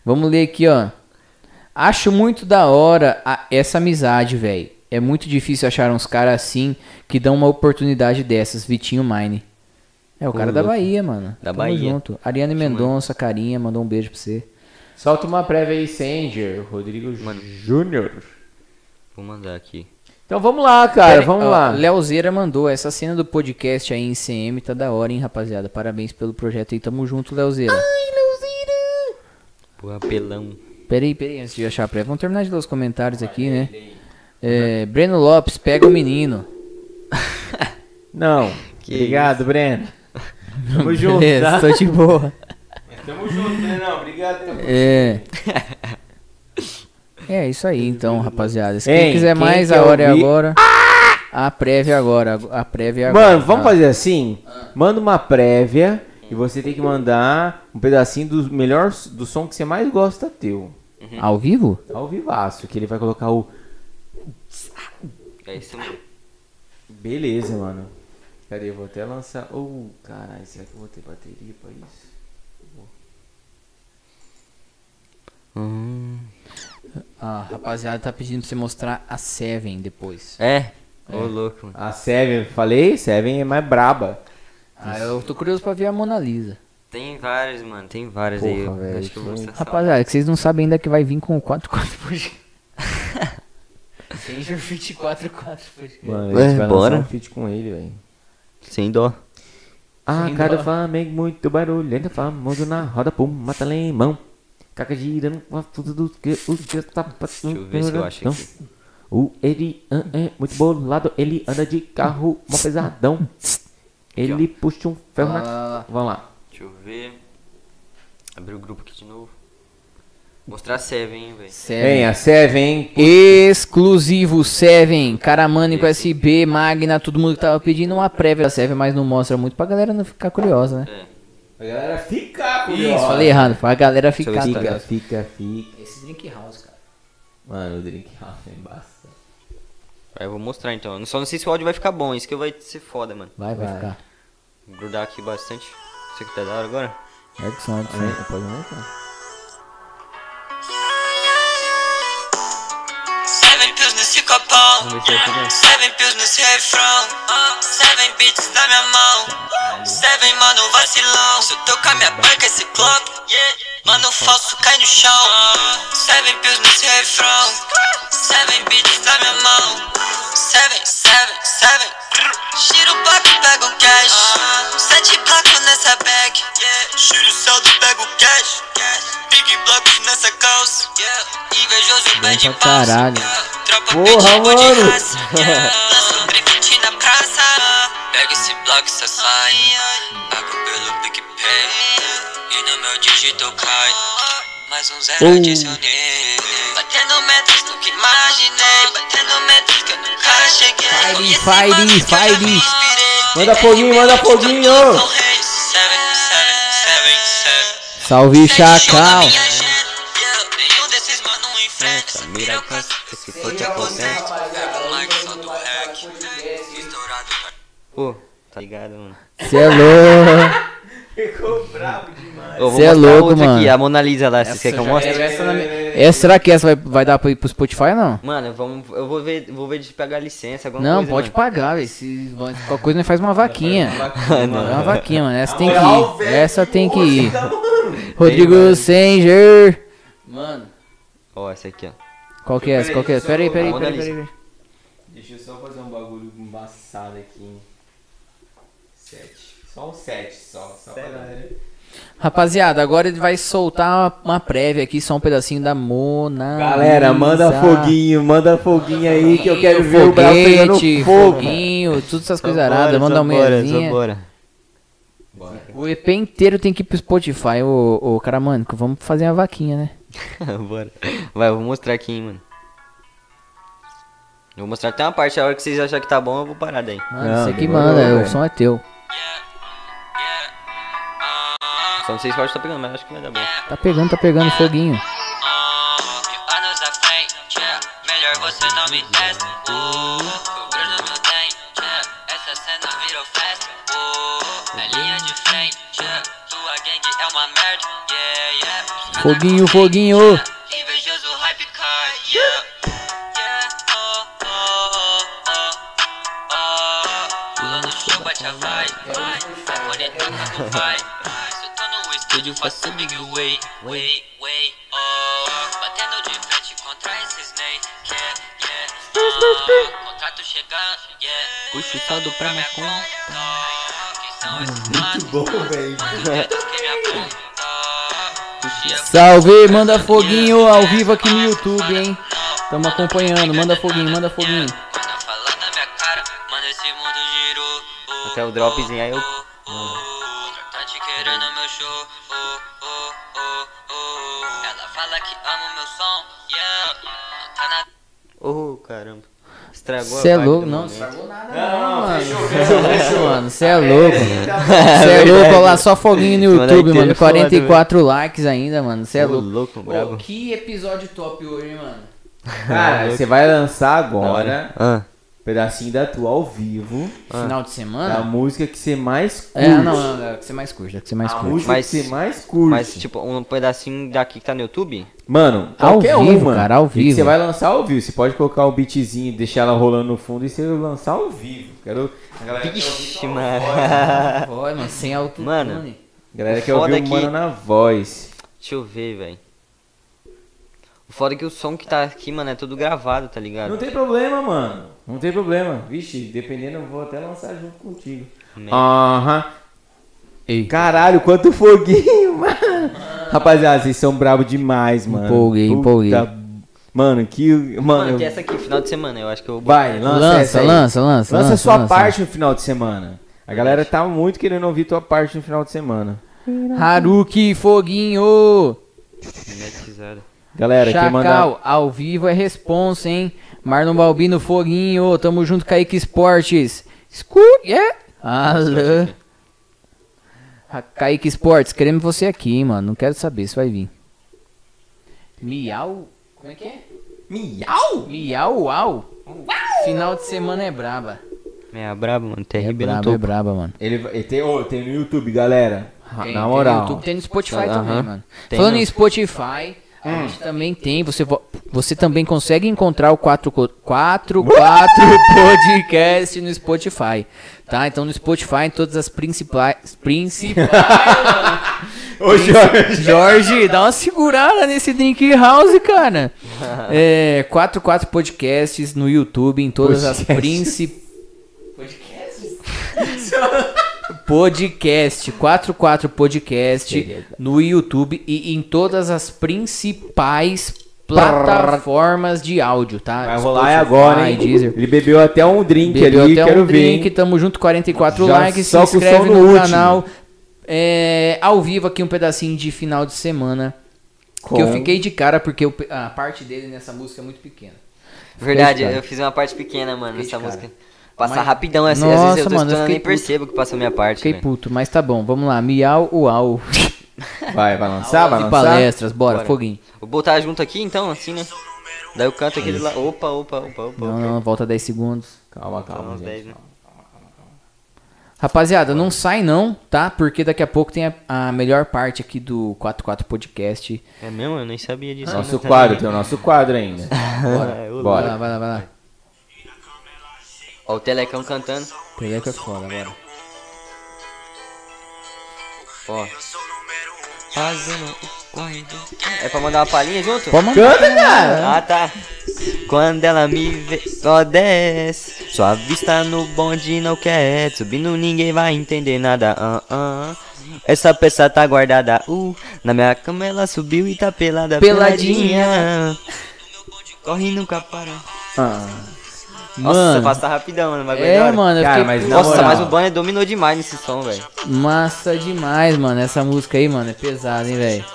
Vamos ler aqui, ó. Acho muito da hora a- essa amizade, velho. É muito difícil achar uns caras assim que dão uma oportunidade dessas. Vitinho Mine. É o cara da louco. Bahia, mano. Da Tamo Bahia. Junto. Ariane Mendonça, carinha, mandou um beijo pra você. Solta uma prévia aí, Sanger. Rodrigo Mano. Júnior. Vou mandar aqui. Então vamos lá, cara. Pera- vamos ó, lá. Leozeira mandou. Essa cena do podcast aí em CM tá da hora, hein, rapaziada. Parabéns pelo projeto aí. Tamo junto, Leozeira. Pô, apelão. Peraí, peraí, antes de achar a prévia. Vamos terminar de ler os comentários aqui, né? É, Breno Lopes, pega o menino. Não. Que Obrigado, Breno. Tamo junto, Beleza, tá? tô de boa. Tamo junto, Brenão. Obrigado. tamo- É. É isso aí, então, rapaziada. Se Hein, quem quiser quem mais, a hora é ouvir- agora. A prévia é agora. A prévia é agora. Mano, vamos tá? fazer assim? Manda uma prévia e você tem que mandar um pedacinho do melhor do som que você mais gosta teu. Ao vivo? Ao vivaço, que ele vai colocar o. É isso mesmo. Beleza, mano. Cadê? Eu vou até lançar. Oh, caralho, será que eu vou ter bateria pra isso? Hum. A rapaziada tá pedindo pra você mostrar a Seven depois. É? Ô, louco, mano. A Seven, falei? Seven é mais braba. Ah, eu tô curioso pra ver a Mona Lisa. Tem várias, mano. Tem várias aí. Porra, Eu velho, acho que eu vou mostrar. Rapaziada, que vocês não sabem ainda que vai vir com o 4-4 podcast. Ranger 24 4 podcast. Mano, Ué, a gente vai bora? lançar um feat com ele, velho. Sem dó. Ah, Sem cada dó. Flamengo, muito barulho, ainda famoso na roda, pum, mata lemão. Caca girando, com tudo do que o que tá passando. Deixa eu ver se eu acho aqui. O ele ah, é muito bolado, ele anda de carro, mó pesadão. Ele puxa um ferro Lá, na. Vamos lá. Deixa eu ver. Abrir o grupo aqui de novo. Mostrar a Seven, hein, velho. Vem, Seven. a Seven. Exclusivo Seven, Caramânico SB, Magna, todo mundo que tava pedindo uma prévia da Seven, mas não mostra muito pra galera não ficar curiosa, né? É. A galera fica Isso, falei errado, pra galera ficar ver se Fica, curiosa. fica, fica. Esse Drink House, cara. Mano, o drink house é embaçado. Aí eu vou mostrar então. Eu Só não sei se o áudio vai ficar bom. Isso que vai ser foda, mano. Vai, vai, Vai. ficar. Vou grudar aqui bastante. Isso aqui tá da hora agora. Edson. Aí, Pode aumentar. Pegar. Seven pills nesse refrão. Seven beats na minha mão. Seven, mano, vacilão. Se eu tocar minha banca, esse clock. Mano, falso cai no chão. Seven pills nesse refrão. Seven beats na minha mão. Seven, seven, seven. Tira o bloco, pega o cash. Sete blocos nessa bag. Tira o saldo, pega o cash. Big blocos nessa calça. Invejoso pra pausa. caralho. Tropa Porra, de mano. raça. Lança um briefing na praça. Pega esse bloco e sai. Pago pelo PicPay. E no meu dígito cai. Mais um zero adicionei. Batendo metas nunca imaginei. Batendo metas que eu nunca cheguei. Fire, fire, que fire. Manda foguinho, manda foguinho. Salve, Chacal. Essa mira Pô, tá ligado, mano. Cê é louco. Ficou bravo demais. Eu vou Cê é louco, outra aqui, mano. a Mona Lisa lá, vocês querem que eu mostre? quero essa minha- É, será que essa vai, vai dar pra ir pro Spotify ou não? Mano, vamos, eu vou ver, vou ver de pegar licença, alguma Não, coisa, pode mano. pagar, velho. Se qualquer coisa, faz uma vaquinha. É Não. uma vaquinha, mano. Essa tem que ir. Essa tem que ir. Mano. Rodrigo mano. Sanger. Mano, Ó, essa aqui, ó. qual que é essa? Qual que é essa? Pera aí, pera aí, pera aí. Deixa eu só fazer um bagulho embaçado aqui. Sete. Só um sete, só. Só pra galera. Rapaziada, agora ele vai soltar uma, prévia aqui, só um pedacinho da Mona. Galera, manda foguinho, manda foguinho aí que eu quero Foguinho, ver o bravo pegando foguete, fogo. Foguinho, tudo essas coisas aradas, manda uma só bora. O EP inteiro tem que ir pro Spotify, ô, ô cara, mano, que vamos fazer uma vaquinha, né? bora. Vai, eu vou mostrar aqui, hein, mano. Eu vou mostrar até uma parte, a hora que vocês acharem que tá bom, eu vou parar daí. Mano, Não, você que manda, o som é teu. Só não sei se pode tá pegando, mas acho que vai dar bom. Tá pegando, tá pegando foguinho. Mil anos estúdio, faço big way, way, way, oh. Batendo de frente contra esse snake, yeah, yeah. Oh. Contrato chegando, yeah. Puxa saldo pra minha conta. Esses manos? Bom, velho. Salve, manda foguinho ao vivo aqui no YouTube, hein? Tamo acompanhando, manda foguinho, manda foguinho. Até o dropzinho aí eu. Estragou a Cê é vibe louco, não, momento. estragou nada Não, não, mano. fechou, fechou, fechou. Mano, cê é louco. Tá é louco, olha lá, só foguinho no YouTube, mano. é foda, 44 likes ainda, mano. Cê é louco. louco, que episódio top hoje, hein, mano. Cara, você vai lançar agora pedacinho da tua ao vivo. Final de Da semana? música que você mais curte. É, não, não, é que você mais curte, é que você mais A curte. música Mas- que você mais curte. mas tipo, um pedacinho daqui que tá no YouTube? Mano, Ao qualquer vivo, uma. cara, ao que vivo. você vai lançar ao vivo. Você pode colocar um beatzinho, deixar ela rolando no fundo e você lançar ao vivo. Quero. A galera Vixe, mano. voz. Mano, sem autotune. Mano. Galera quer Foda ouvir o que- mano na voz. Deixa eu ver, velho. É que o som que tá aqui, mano, é tudo gravado, tá ligado? Não tem problema, mano. Não tem problema. Vixe, dependendo, eu vou até lançar junto contigo. Aham. Ei, Caralho, quanto foguinho, mano. Rapaziada, vocês são bravos demais, mano. Empolguei, Puta- empolguei. Mano, que. Mano, Mano, eu- tem essa aqui, final de semana, eu acho que eu vou vai, lança, lança, lança, lança, Lança a sua lança. parte no final de semana. A galera tá muito querendo ouvir tua parte no final de semana. Haruki Foguinho. Monetizado. Galera, quem mandar. Chacal, ao vivo é responsa, hein? Marlon Balbino Foguinho. Tamo junto, Kaique Esportes. Scu, yeah. Alô. Ah, Kaique Esportes, queremos você aqui, hein, mano. Não quero saber se vai vir. Miau? Como é que é? Miau? Miau, uau. Final de semana é braba. É brabo, mano. É braba, é braba, mano. Ele, ele tem, ô, tem no YouTube, galera. Tem, Na tem moral. no YouTube, tem no Spotify também, mano. Tem Falando no- em Spotify, a gente também tem. Você vo- Você também consegue encontrar o 44 Podcast no Spotify, tá? Então no Spotify, em todas as principais... Principais... Ô, Jorge. Jorge, dá uma segurada nesse Drink House, cara. É, 44 podcasts no YouTube, em todas as principais. Podcast, 44 podcast no YouTube e em todas as principais plataformas de áudio, tá? Vai rolar agora, hein? Deezer. Ele bebeu até um drink Bebeu ali, até quero um ver. drink, hein? tamo junto, 44 Já likes, se com inscreve no, no último. canal. É, ao vivo aqui um pedacinho de final de semana. Que eu Com- fiquei de cara porque pe- a parte dele nessa música é muito pequena. Verdade, eu fiz uma parte pequena, mano, nessa cara. Passar Mas- rapidão, assim, às Nossa, vezes eu tô mano, eu nem percebo que passou minha parte. Fiquei velho. puto, mas tá bom, vamos lá. Miau, uau. Vai, vai lançar, vai de lançar? palestras, bora, Bora. foguinho. Vou botar junto aqui então, assim, né? Daí eu canto aquele lá. Opa, opa, opa, opa. Não, opa. não, volta 10 segundos. Calma, calma, uns gente. 10, né? Rapaziada, não sai não, tá? Porque daqui a pouco tem a, a melhor parte aqui do 44 Podcast. É mesmo? Eu nem sabia disso. Nosso não. quadro, tem o nosso quadro ainda. É, Vai ô, Bora. lá, vai lá, vai lá. Ó, o Telecão cantando. Peguei é foda, bora. Ó. Fazendo o corrido. É pra mandar uma palhinha junto? Pode mandar. Canta, cara! Ah, tá. Quando ela me vê, só desce. Sua vista no bonde não quer. Subindo ninguém vai entender nada. ah, ah. Essa peça tá guardada. Uh, na minha cama ela subiu e tá pelada. Peladinha. Corre nunca para. Ah, Nossa, Mano, passa rapidão, mano. bagulho da é, hora. mano, eu Cara, fiquei mas Nossa, moral. mas o Banner dominou demais nesse som, velho. massa demais, mano. Essa música aí, mano, é pesada, hein, velho.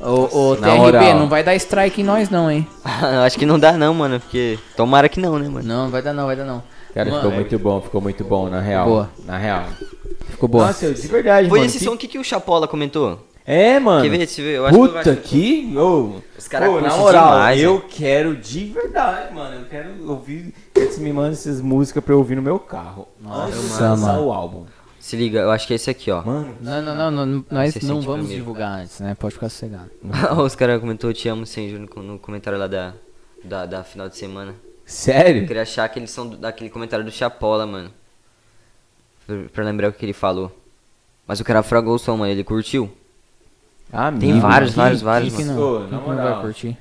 Ô, ô, TRB, moral. não vai dar strike em nós não, hein? Acho que não dá não, mano, porque tomara que não, né, mano. Não, vai dar não, vai dar não. cara, Mano, ficou muito bom, ficou muito bom, na real. Boa. Na real. Ficou boa. Nossa, eu- de verdade, Foi mano. esse que- som que, que o Chapola comentou? É, mano. Quer ver? Deixa eu ver. Eu acho que eu Puta, acho- que... ô. Os caras Pô, na moral, demais, eu velho. quero de verdade, mano. Eu quero ouvir. Que você me manda essas músicas pra eu ouvir no meu carro. Antes de Nossa, lançar mano. o álbum. Se liga, eu acho que é esse aqui, ó. Mano, Não, não, não, não, nós Você não vamos primeiro. divulgar antes, né? Pode ficar sossegado. Os caras comentou eu te amo sem no, no comentário lá da, da, da final de semana. Eu sério? queria achar aquele som do- daquele comentário do Chapola, mano. Pra, pra lembrar o que ele falou. Mas o cara fragou o som, mano. Ele curtiu? Amigo, vários, que- vários, vários, Quem que mano. não, Ô, não moral. vai curtir?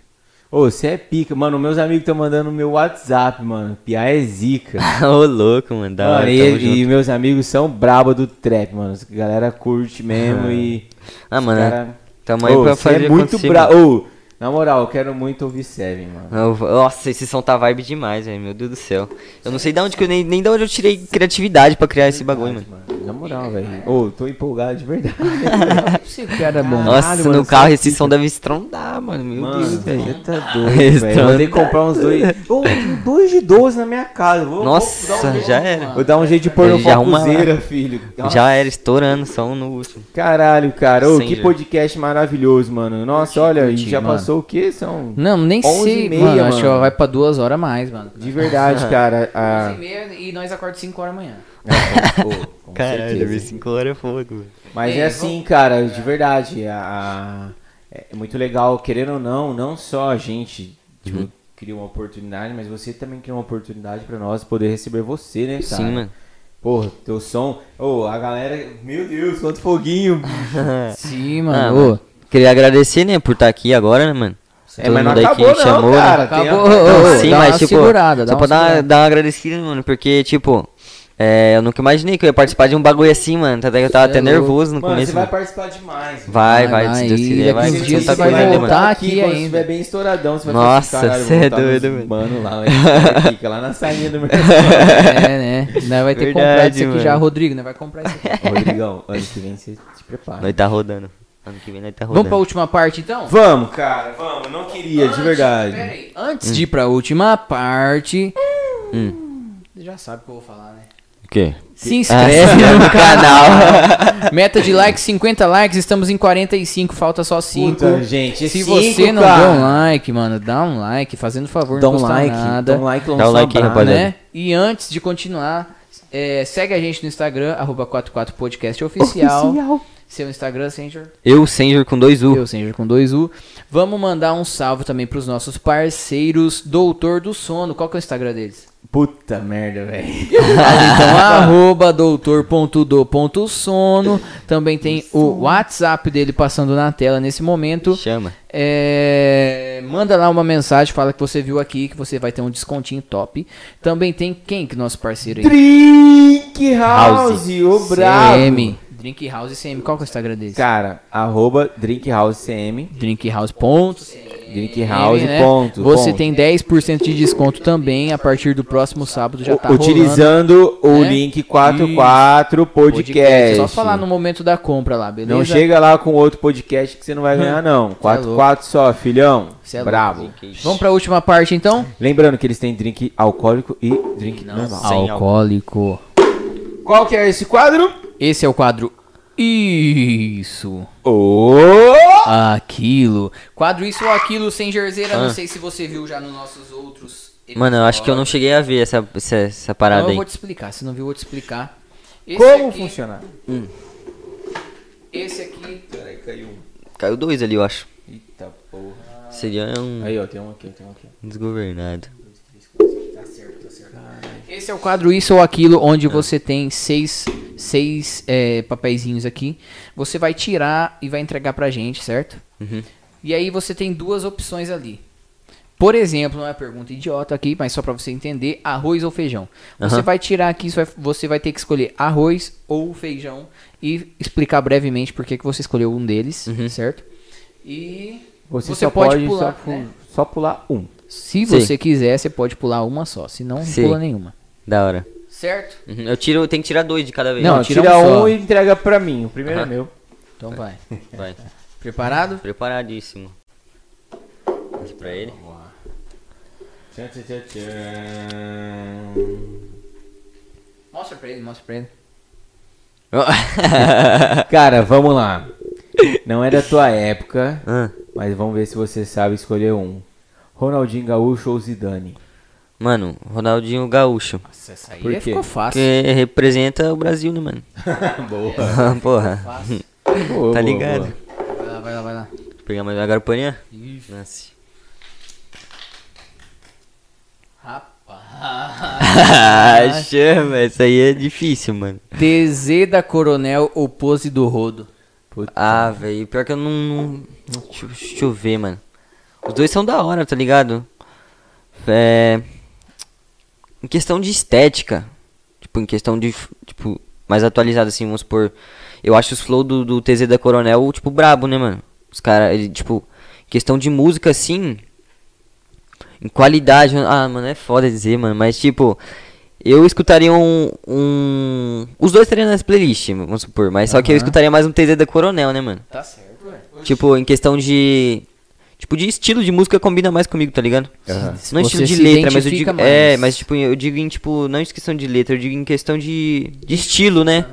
Ô, você é pica. Mano, meus amigos estão mandando no meu WhatsApp, mano. Piá é zica. Ô, louco, mano. Da Mano, hora, e, e meus amigos são brabo do trap, mano. A galera curte mesmo e. Ah, mano, cara- tamo aí Ô, pra cê fazer é muito brabo. Ô, na moral, eu quero muito ouvir Seven, mano. Nossa, esse som tá vibe demais, velho. Meu Deus do céu. Eu não sei de onde que eu nem, nem de onde eu tirei criatividade pra criar esse bagulho, mano. Na moral, velho. Ô, tô empolgado de verdade. Esse cara é bom. Nossa, mano, no você carro esse som deve estrondar, mano. Meu Mano, Deus, você velho. tá doido, velho. Que comprar uns dois. Ô, tem dois de 12 na minha casa. Vou, Nossa, vou um já jeito- era. Vou dar um jeito de pôr no focuseira, filho. Nossa, Já era, estourando som no último. Caralho, cara. Ô, Sem que podcast maravilhoso, mano. Nossa, olha, e curti, já mano. passou o quê? São. Não, nem 11 sei, e meia, mano. Acho que mano. vai pra duas horas a mais, mano. De verdade, cara. A... 11 e meia e nós acordamos 5 horas Ô, com certeza. 5 horas é fogo. Mas Ei, é assim, cara, de verdade. A, a- é muito legal, querendo ou não, não só a gente tipo, Uhum. cria uma oportunidade, mas você também cria uma oportunidade pra nós poder receber você, né, cara? Sim, mano. Porra, teu som. Ô, a galera. Meu Deus, quanto foguinho. Sim, Ah, mano. mano. Ô, Queria agradecer, né, por estar aqui agora, né, mano. É, mas não acabou, não, chamou, né? cara. Acabou. a- Ô, Não, ô, sim, dá mas uma tipo, segurada, dá só uma pra dar uma agradecida, mano, porque, tipo, é, eu nunca imaginei que eu ia participar de um bagulho assim, mano. Até que eu tava até é louco. nervoso no Mano, começo. você vai mano. participar demais. Vai, vai, Vai, se Deus quiser, vai. Você você vai voltar mano. aqui quando ainda. estiver bem estouradão, você vai Nossa, assim, caralho, cê vou é doido, Mano, lá, fica lá na salinha do meu. É, né? Nós vai ter que comprar Verdade, isso aqui mano. já, Rodrigo, né? Vai comprar isso aqui. Rodrigão, ano que vem você se prepara. Nós tá rodando. Ano que vem nós tá Vamos pra rodando. última parte, então? Vamos, cara, vamos. Não queria, de verdade. Pera aí, Antes de ir pra última parte... Hum. Você já sabe o que eu vou falar, né? O quê? Se inscreve Ah, no canal. Meta de likes, 50 likes, estamos em 45, falta só 5. Puta, gente, Se cinco, você não cara. deu um like, mano, dá um like, fazendo favor, Dá não um custa like, nada. dá um like, Dá um lança like aí, rapaziada. né? E antes de continuar, é, segue a gente no Instagram, arroba 44podcast oficial. Seu Instagram, Senjor? Eu, Senjor com dois U. Eu, Senjor, com dois U. Vamos mandar um salve também pros nossos parceiros, Doutor do Sono. Qual que é o Instagram deles? Puta merda, velho. então, arroba doutor.do.sono. Também tem o WhatsApp dele passando na tela nesse momento. Chama. É, manda lá uma mensagem, fala que você viu aqui, que você vai ter um descontinho top. Também tem quem que é nosso parceiro aí? Drink House, House. o brabo. CM. Drink House CM. Qual que é o Instagram deles? Cara, arroba Drink House CM. Drinkhouse.cm. Drink House, né? ponto, Você ponto. tem 10% de desconto também a partir do próximo sábado. Já tá rolando. Utilizando o né? link 44 podcast. É só falar no momento da compra lá, beleza? Não chega lá com outro podcast que você não vai ganhar, não. 44 só, filhão. É Bravo. Vamos pra última parte então? Lembrando que eles têm drink alcoólico e drink normal. Sem Alcoólico. Qual que é esse quadro? Esse é o quadro Isso. Ô! Aquilo. Quadro Isso ou Aquilo sem jerseira. Não Ah. sei se você viu já nos nossos outros. Mano, eu acho que eu não episódios. cheguei a ver essa, essa, essa parada Então eu aí. vou te explicar. Se não viu, eu vou te explicar. Esse Como aqui, funciona? Esse aqui. Peraí, caiu um. Caiu dois ali, eu acho. Eita porra. Seria um Aí, ó, tem um aqui, tem um aqui. desgovernado. Esse é o quadro Isso ou Aquilo, onde você tem seis, seis é, papeizinhos aqui. Você vai tirar e vai entregar pra gente, certo? Uhum. E aí você tem duas opções ali. Por exemplo, não é pergunta idiota aqui, mas só pra você entender, arroz ou feijão. Você Aham. vai tirar aqui, você vai, você vai ter que escolher arroz ou feijão e explicar brevemente por que que você escolheu um deles, Uhum. certo? E Você, Você só pode pode, pular, só, né? só pular um. se Sim. você quiser, você pode pular uma só, se não, não Sim. pula nenhuma. Da hora. Certo? Uhum, Eu tiro, tem que tirar dois de cada vez. Não, Não, tira tira, um um, só. e entrega pra mim. O primeiro Aham. é meu. Então vai. Vai. Preparado? Preparadíssimo. Esse pra ele. Tchan, tchan, tchan, tchan. Mostra pra ele, mostra pra ele. Cara, vamos lá. Não é da tua época, Ah, mas vamos ver se você sabe escolher um. Ronaldinho Gaúcho ou Zidane? Mano, Ronaldinho Gaúcho. Nossa, essa aí Por quê? ficou fácil. Que representa o Brasil, né, mano? Boa. Porra. Fácil. Boa, Tá boa, ligado? boa. Vai lá, vai lá, vai lá. Vou pegar mais uma garupaninha? Nossa. Rapaz. Chama, essa aí é difícil, mano. TZ da Coronel ou Pose do Rodo? Puta. Ah, velho, pior que eu não. não- Deixa, deixa eu ver, mano. Os dois são da hora, tá ligado? É. Em questão de estética. Tipo, em questão de. Tipo, mais atualizado assim, vamos supor. Eu acho os flow do, do TZ da Coronel, tipo, brabo, né, mano? Os caras, ele, tipo, em questão de música, assim. Em qualidade, ah, mano, é foda dizer, mano, mas tipo. Eu escutaria um, um. Os dois estariam nas playlists, vamos supor. Mas só que eu escutaria mais um TZ da Coronel, né, mano? Tá certo, velho. Tipo, em questão de. Tipo, de estilo de música combina mais comigo, tá ligado? Aham. Não estilo de letra, mas eu digo. É, mais. mas tipo, eu digo em tipo, não em questão de letra, eu digo em questão de. de estilo, né?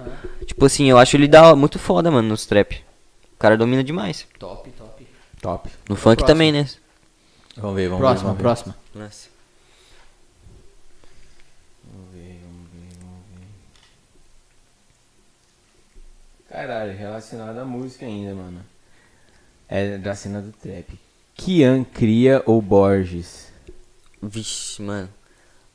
Tipo assim, eu acho ele da, muito foda, mano, nos trap. O cara domina demais. Top, top. Top. No funk Próximo. também, né? Vamos ver, vamos Próxima, ver. vamos próxima. Nossa. ver. Caralho, relacionado à música ainda, mano. É da cena do trap. Kian Cria ou Borges? Vixe, mano.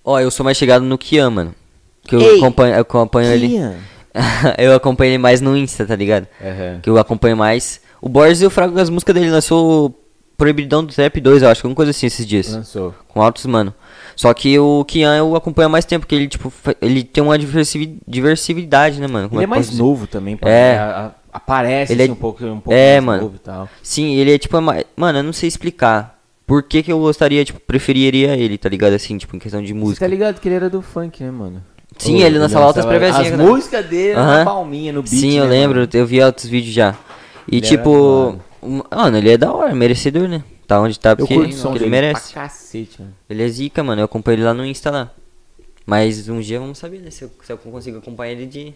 Ó, eu sou mais chegado no Kian, mano. Que eu Ei, acompanho, eu acompanho ele. Kian. eu acompanho ele mais no Insta, tá ligado? Aham. Que eu acompanho mais. O Borges eu frago as músicas dele, lançou Proibidão do Trap 2, eu acho, alguma coisa assim esses dias. Lançou. Com altos, mano. Só que o Kian eu acompanho há mais tempo, porque ele, tipo, ele tem uma diversi- diversidade, né, mano? Como Ele é que mais novo também, pá. É. A- a- aparece Ele é- assim, um pouco, um pouco É, mano. e tal. Sim, ele é tipo. mais- Mano, eu não sei explicar. Por que, que eu gostaria, tipo, preferiria ele, tá ligado? Assim, tipo, em questão de Você música. tá ligado que ele era do funk, né, mano? Sim, ele lançava altas prevezinhas, As né? músicas dele Aham. na palminha, no beat, Sim, eu né, lembro, mano? eu vi outros vídeos já. E Ele tipo. um- Mano, ele é da hora, merecedor, né? Tá onde tá, porque, ele dele merece. pra cacete, mano. Ele é zica, mano. Eu acompanho ele lá no Insta lá. Mas um dia vamos saber, né? Se eu, se eu consigo acompanhar ele de.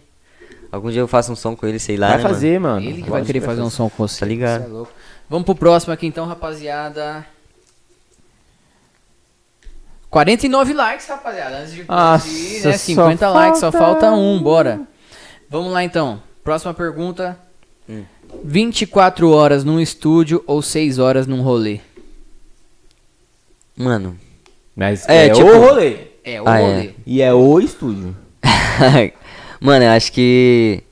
Algum dia eu faço um som com ele, sei lá. Vai né, fazer, mano. Ele que vai querer fazer um som com você. Tá ligado. Cê é louco. Vamos pro próximo aqui então, rapaziada. 49 likes, rapaziada. Antes de Nossa, produzir, né? só 50 likes, só falta um, bora. Vamos lá então. Próxima pergunta. Hum. 24 horas num estúdio ou 6 horas num rolê? Mano. Mas É, é, tipo- o rolê. É, o Ah, é. rolê. E é o estúdio. mano, eu acho que.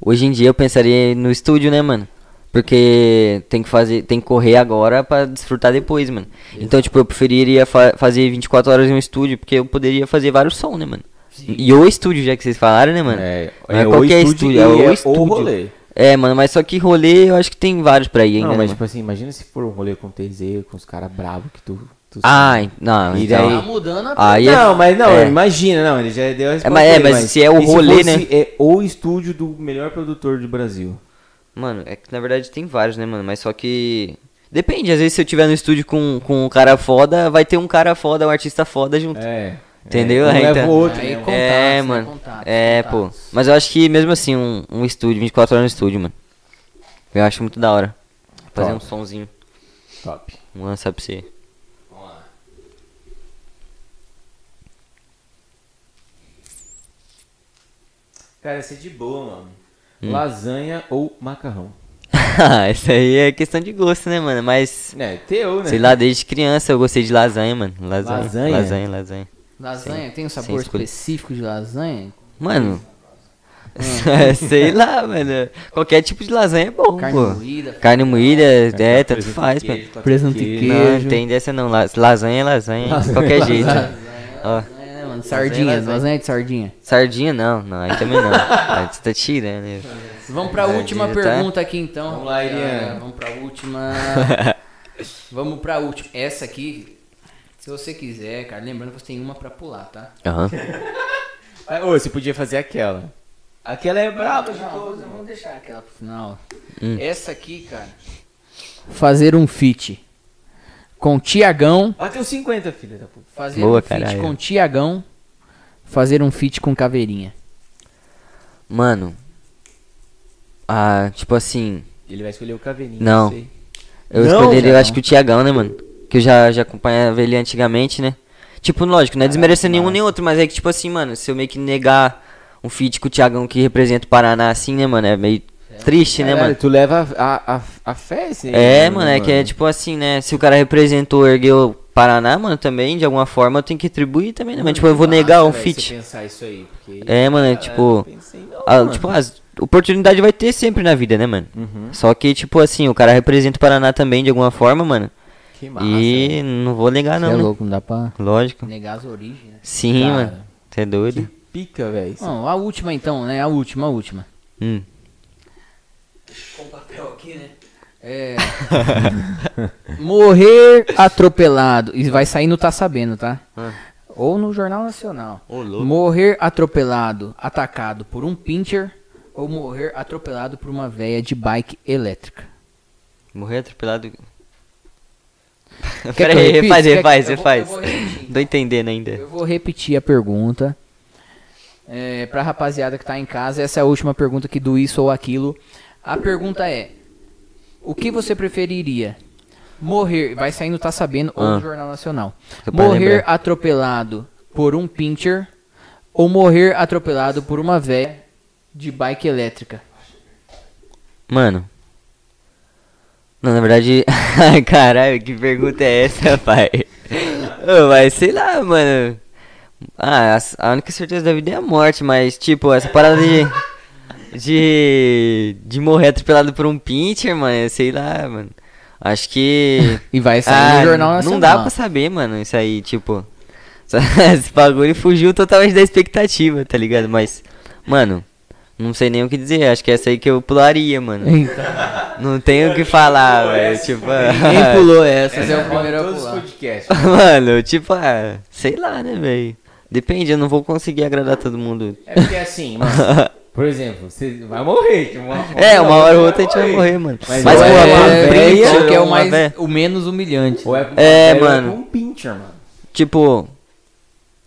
Hoje em dia eu pensaria no estúdio, né, mano? Porque tem que fazer, tem que correr agora pra desfrutar depois, mano. Então, tipo, eu preferiria fa- fazer 24 horas em um estúdio, porque eu poderia fazer vários sons, né, mano? E o estúdio, já que vocês falaram, né, mano? É, é o qualquer estúdio estúdio, é o é o estúdio. rolê. É, mano, mas só que rolê eu acho que tem vários pra ir ainda, Não, né, mas mano? tipo assim, imagina se for um rolê com TZ, com os caras bravos que tu. Tu Ah, não, E então... daí- Tá mudando a Aí é- não, mas não, é. imagina, não, ele já deu a resposta. mas- é, aí, mas se é o rolê, né? É o estúdio do melhor produtor do Brasil. Mano, é que na verdade tem vários, né, mano? Mas só que. Depende, às vezes se eu tiver no estúdio com, com um cara foda, vai ter um cara foda, um artista foda junto. É. Entendeu? É, Aí leva o outro, Aí né? contatos, é, mano. Contatos, é, contatos. pô. Mas eu acho que mesmo assim, um, um estúdio, 24 horas no estúdio, mano. Eu acho muito da hora. Fazer Top. um sonzinho. Top. Um lançar pra você. Cara, esse é de boa, mano. Hum. Lasanha ou macarrão? Isso aí é questão de gosto, né, mano? Mas. É, teu, né? Sei lá, desde criança eu gostei de lasanha, mano. Lasanha. Lasanha? Lasanha, lasanha. Lasanha, tem um sabor específico de lasanha? Mano. sei lá, mano. Qualquer tipo de lasanha é bom, Carne pô. moída. Carne moída, é, tanto Presunto faz, de mano. Presunto e queijo. Não, tem dessa não. La- Lasanha é lasanha, de Lasanha, qualquer lasanha. jeito. Ó, Mano, sardinhas, lasanha. lasanha de sardinha. sardinha não, não, aí também não. Aí você tá tirando. né? Vamos pra última tá? pergunta aqui então. Vamos lá, Irian. É, Vamos pra última. Vamos pra última. Essa aqui, se você quiser, cara, lembrando que você tem uma pra pular, tá? Aham. Ah, Ô, você podia fazer aquela. Aquela é braba de Não, todas. vamos deixar aquela pro final. Hum. Essa aqui, cara. Fazer um feat com Tiagão. Bateu 50, filha da puta. Fazer Boa, um feat com Tiagão. Fazer um feat com Caveirinha. Mano. Ah, tipo assim. Ele vai escolher o caveirinho. Não. sei. Eu Não, escolheria, eu acho que o Tiagão, né, mano? Que eu já, já acompanhava ele antigamente, né? Tipo, lógico, não é desmerecer nenhum nem outro, mas é que, tipo assim, mano, se eu meio que negar um feat com o Tiagão que representa o Paraná assim, né, mano? É meio triste, né, Caralho, mano? Tu leva a, a, a fé, assim. É, mano, é que é tipo assim, né? Se o cara representou, ergueu Paraná, mano, também, de alguma forma, eu tenho que atribuir também, né? Mas, tipo, eu vou negar um feat. pensar isso aí, porque... É, mano, é tipo. pensei não, a- mano. tipo, as oportunidade vai ter sempre na vida, né, mano? Uhum. Só que, tipo assim, o cara representa o Paraná também, de alguma forma, mano. Que massa. e não vou negar, Você não. é né? louco, não dá pra Lógico. negar as origens, né? Sim, Cara. mano. Você é doido? Que pica, velho. Bom, a última então, né? A última, a última. Hum. Com papel aqui, né? É. Morrer atropelado. E vai sair no Tá Sabendo, tá? Ah. Ou no Jornal Nacional. Louco. Morrer atropelado, atacado por um pincher. Ou morrer atropelado por uma véia de bike elétrica. Morrer atropelado. Quer Pera que eu aí, repita? refaz. Tô entendendo ainda. Eu vou repetir a pergunta. É, pra rapaziada que tá em casa, essa é a última pergunta aqui do isso ou aquilo. A pergunta é: O que você preferiria? Morrer, vai sair no Tá Sabendo ou Ah. no Jornal Nacional. Morrer atropelado por um pincher ou morrer atropelado por uma véia de bike elétrica? Mano. Não, na verdade. Caralho, que pergunta é essa, pai? Mas sei lá, mano. Ah, a única certeza da vida é a morte, mas, tipo, essa parada de. De. De morrer atropelado por um pincher, mano, sei lá, mano. Acho que. E vai sair Ah, no Jornal Nacional. não dá pra saber, mano, isso aí, tipo. Esse bagulho fugiu totalmente da expectativa, tá ligado? Mas, mano, não sei nem o que dizer. Acho que é essa aí que eu pularia, mano. Então, Não tenho o que falar, velho. Tipo, quem pulou essa? Essa é o Roda primeiro a pular. podcasts. mano, tipo, ah, sei lá, né, velho. Depende, eu não vou conseguir agradar todo mundo. É porque assim, mano. Por exemplo, você vai morrer. tipo, Uma, É, uma hora ou outra a gente vai morrer, mano. Mas Mas, pô, é uma véia, véia, que é o mais véia- o menos humilhante. Ou é, uma É, mano. um pincher, mano. Tipo.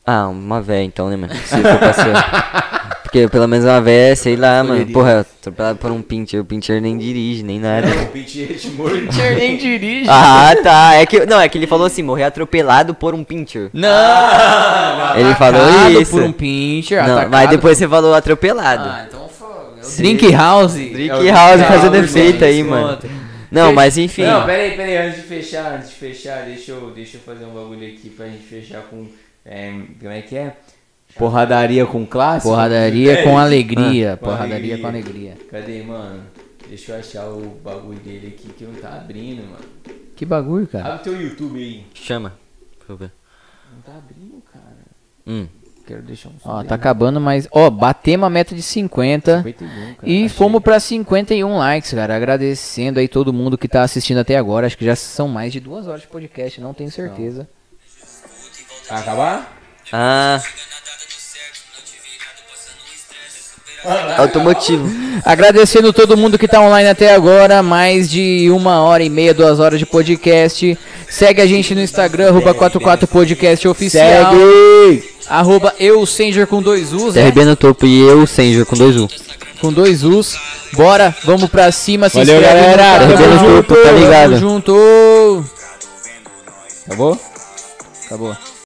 Ah, uma véia então, né, mano? Se for pra ser. Porque pelo menos uma véia, sei lá, mano. Porra, atropelado por um pincher. O pincher nem dirige, nem nada. O pincher te morde. nem dirige. Ah, tá. É que, não, é que ele falou assim, morrer atropelado por um pincher. Não! Ele falou isso. por um pincher, Não, atacado mas depois você falou atropelado. Ah, então foi. Drink House. Drink É o House fazendo efeito aí, desconto. mano. Não, mas enfim. Não, peraí, peraí, antes de fechar, antes de fechar, deixa eu, deixa eu fazer um bagulho aqui pra gente fechar com. é, como é que é? Porradaria com clássico? Porradaria É, com alegria. com Porradaria alegria. com alegria. Cadê, mano? Deixa eu achar o bagulho dele aqui que não tá abrindo, mano. Que bagulho, cara. Abre teu YouTube aí. Chama. Deixa eu ver. Não tá abrindo, cara. Hum. Quero deixar um Ó, tá acabando, mas. Ó, batemos a meta de 50. 51, cara. E fomos pra 51 likes, cara. Agradecendo aí todo mundo que tá assistindo até agora. Acho que já são mais de duas horas de podcast, não tenho certeza. Vai acabar? Ah. Automotivo. Agradecendo todo mundo que tá online até agora. Mais de uma hora e meia, duas horas de podcast. Segue a gente no Instagram, arroba 44podcast oficial. Segue! Arroba eu, Sanger com dois U's, é? TRB no topo e eu, Senja, com dois U. Com dois U's. Bora, vamos pra cima, se Valeu, inscreve no galera. canal. No topo, tá ligado? Tamo junto. Acabou? Acabou.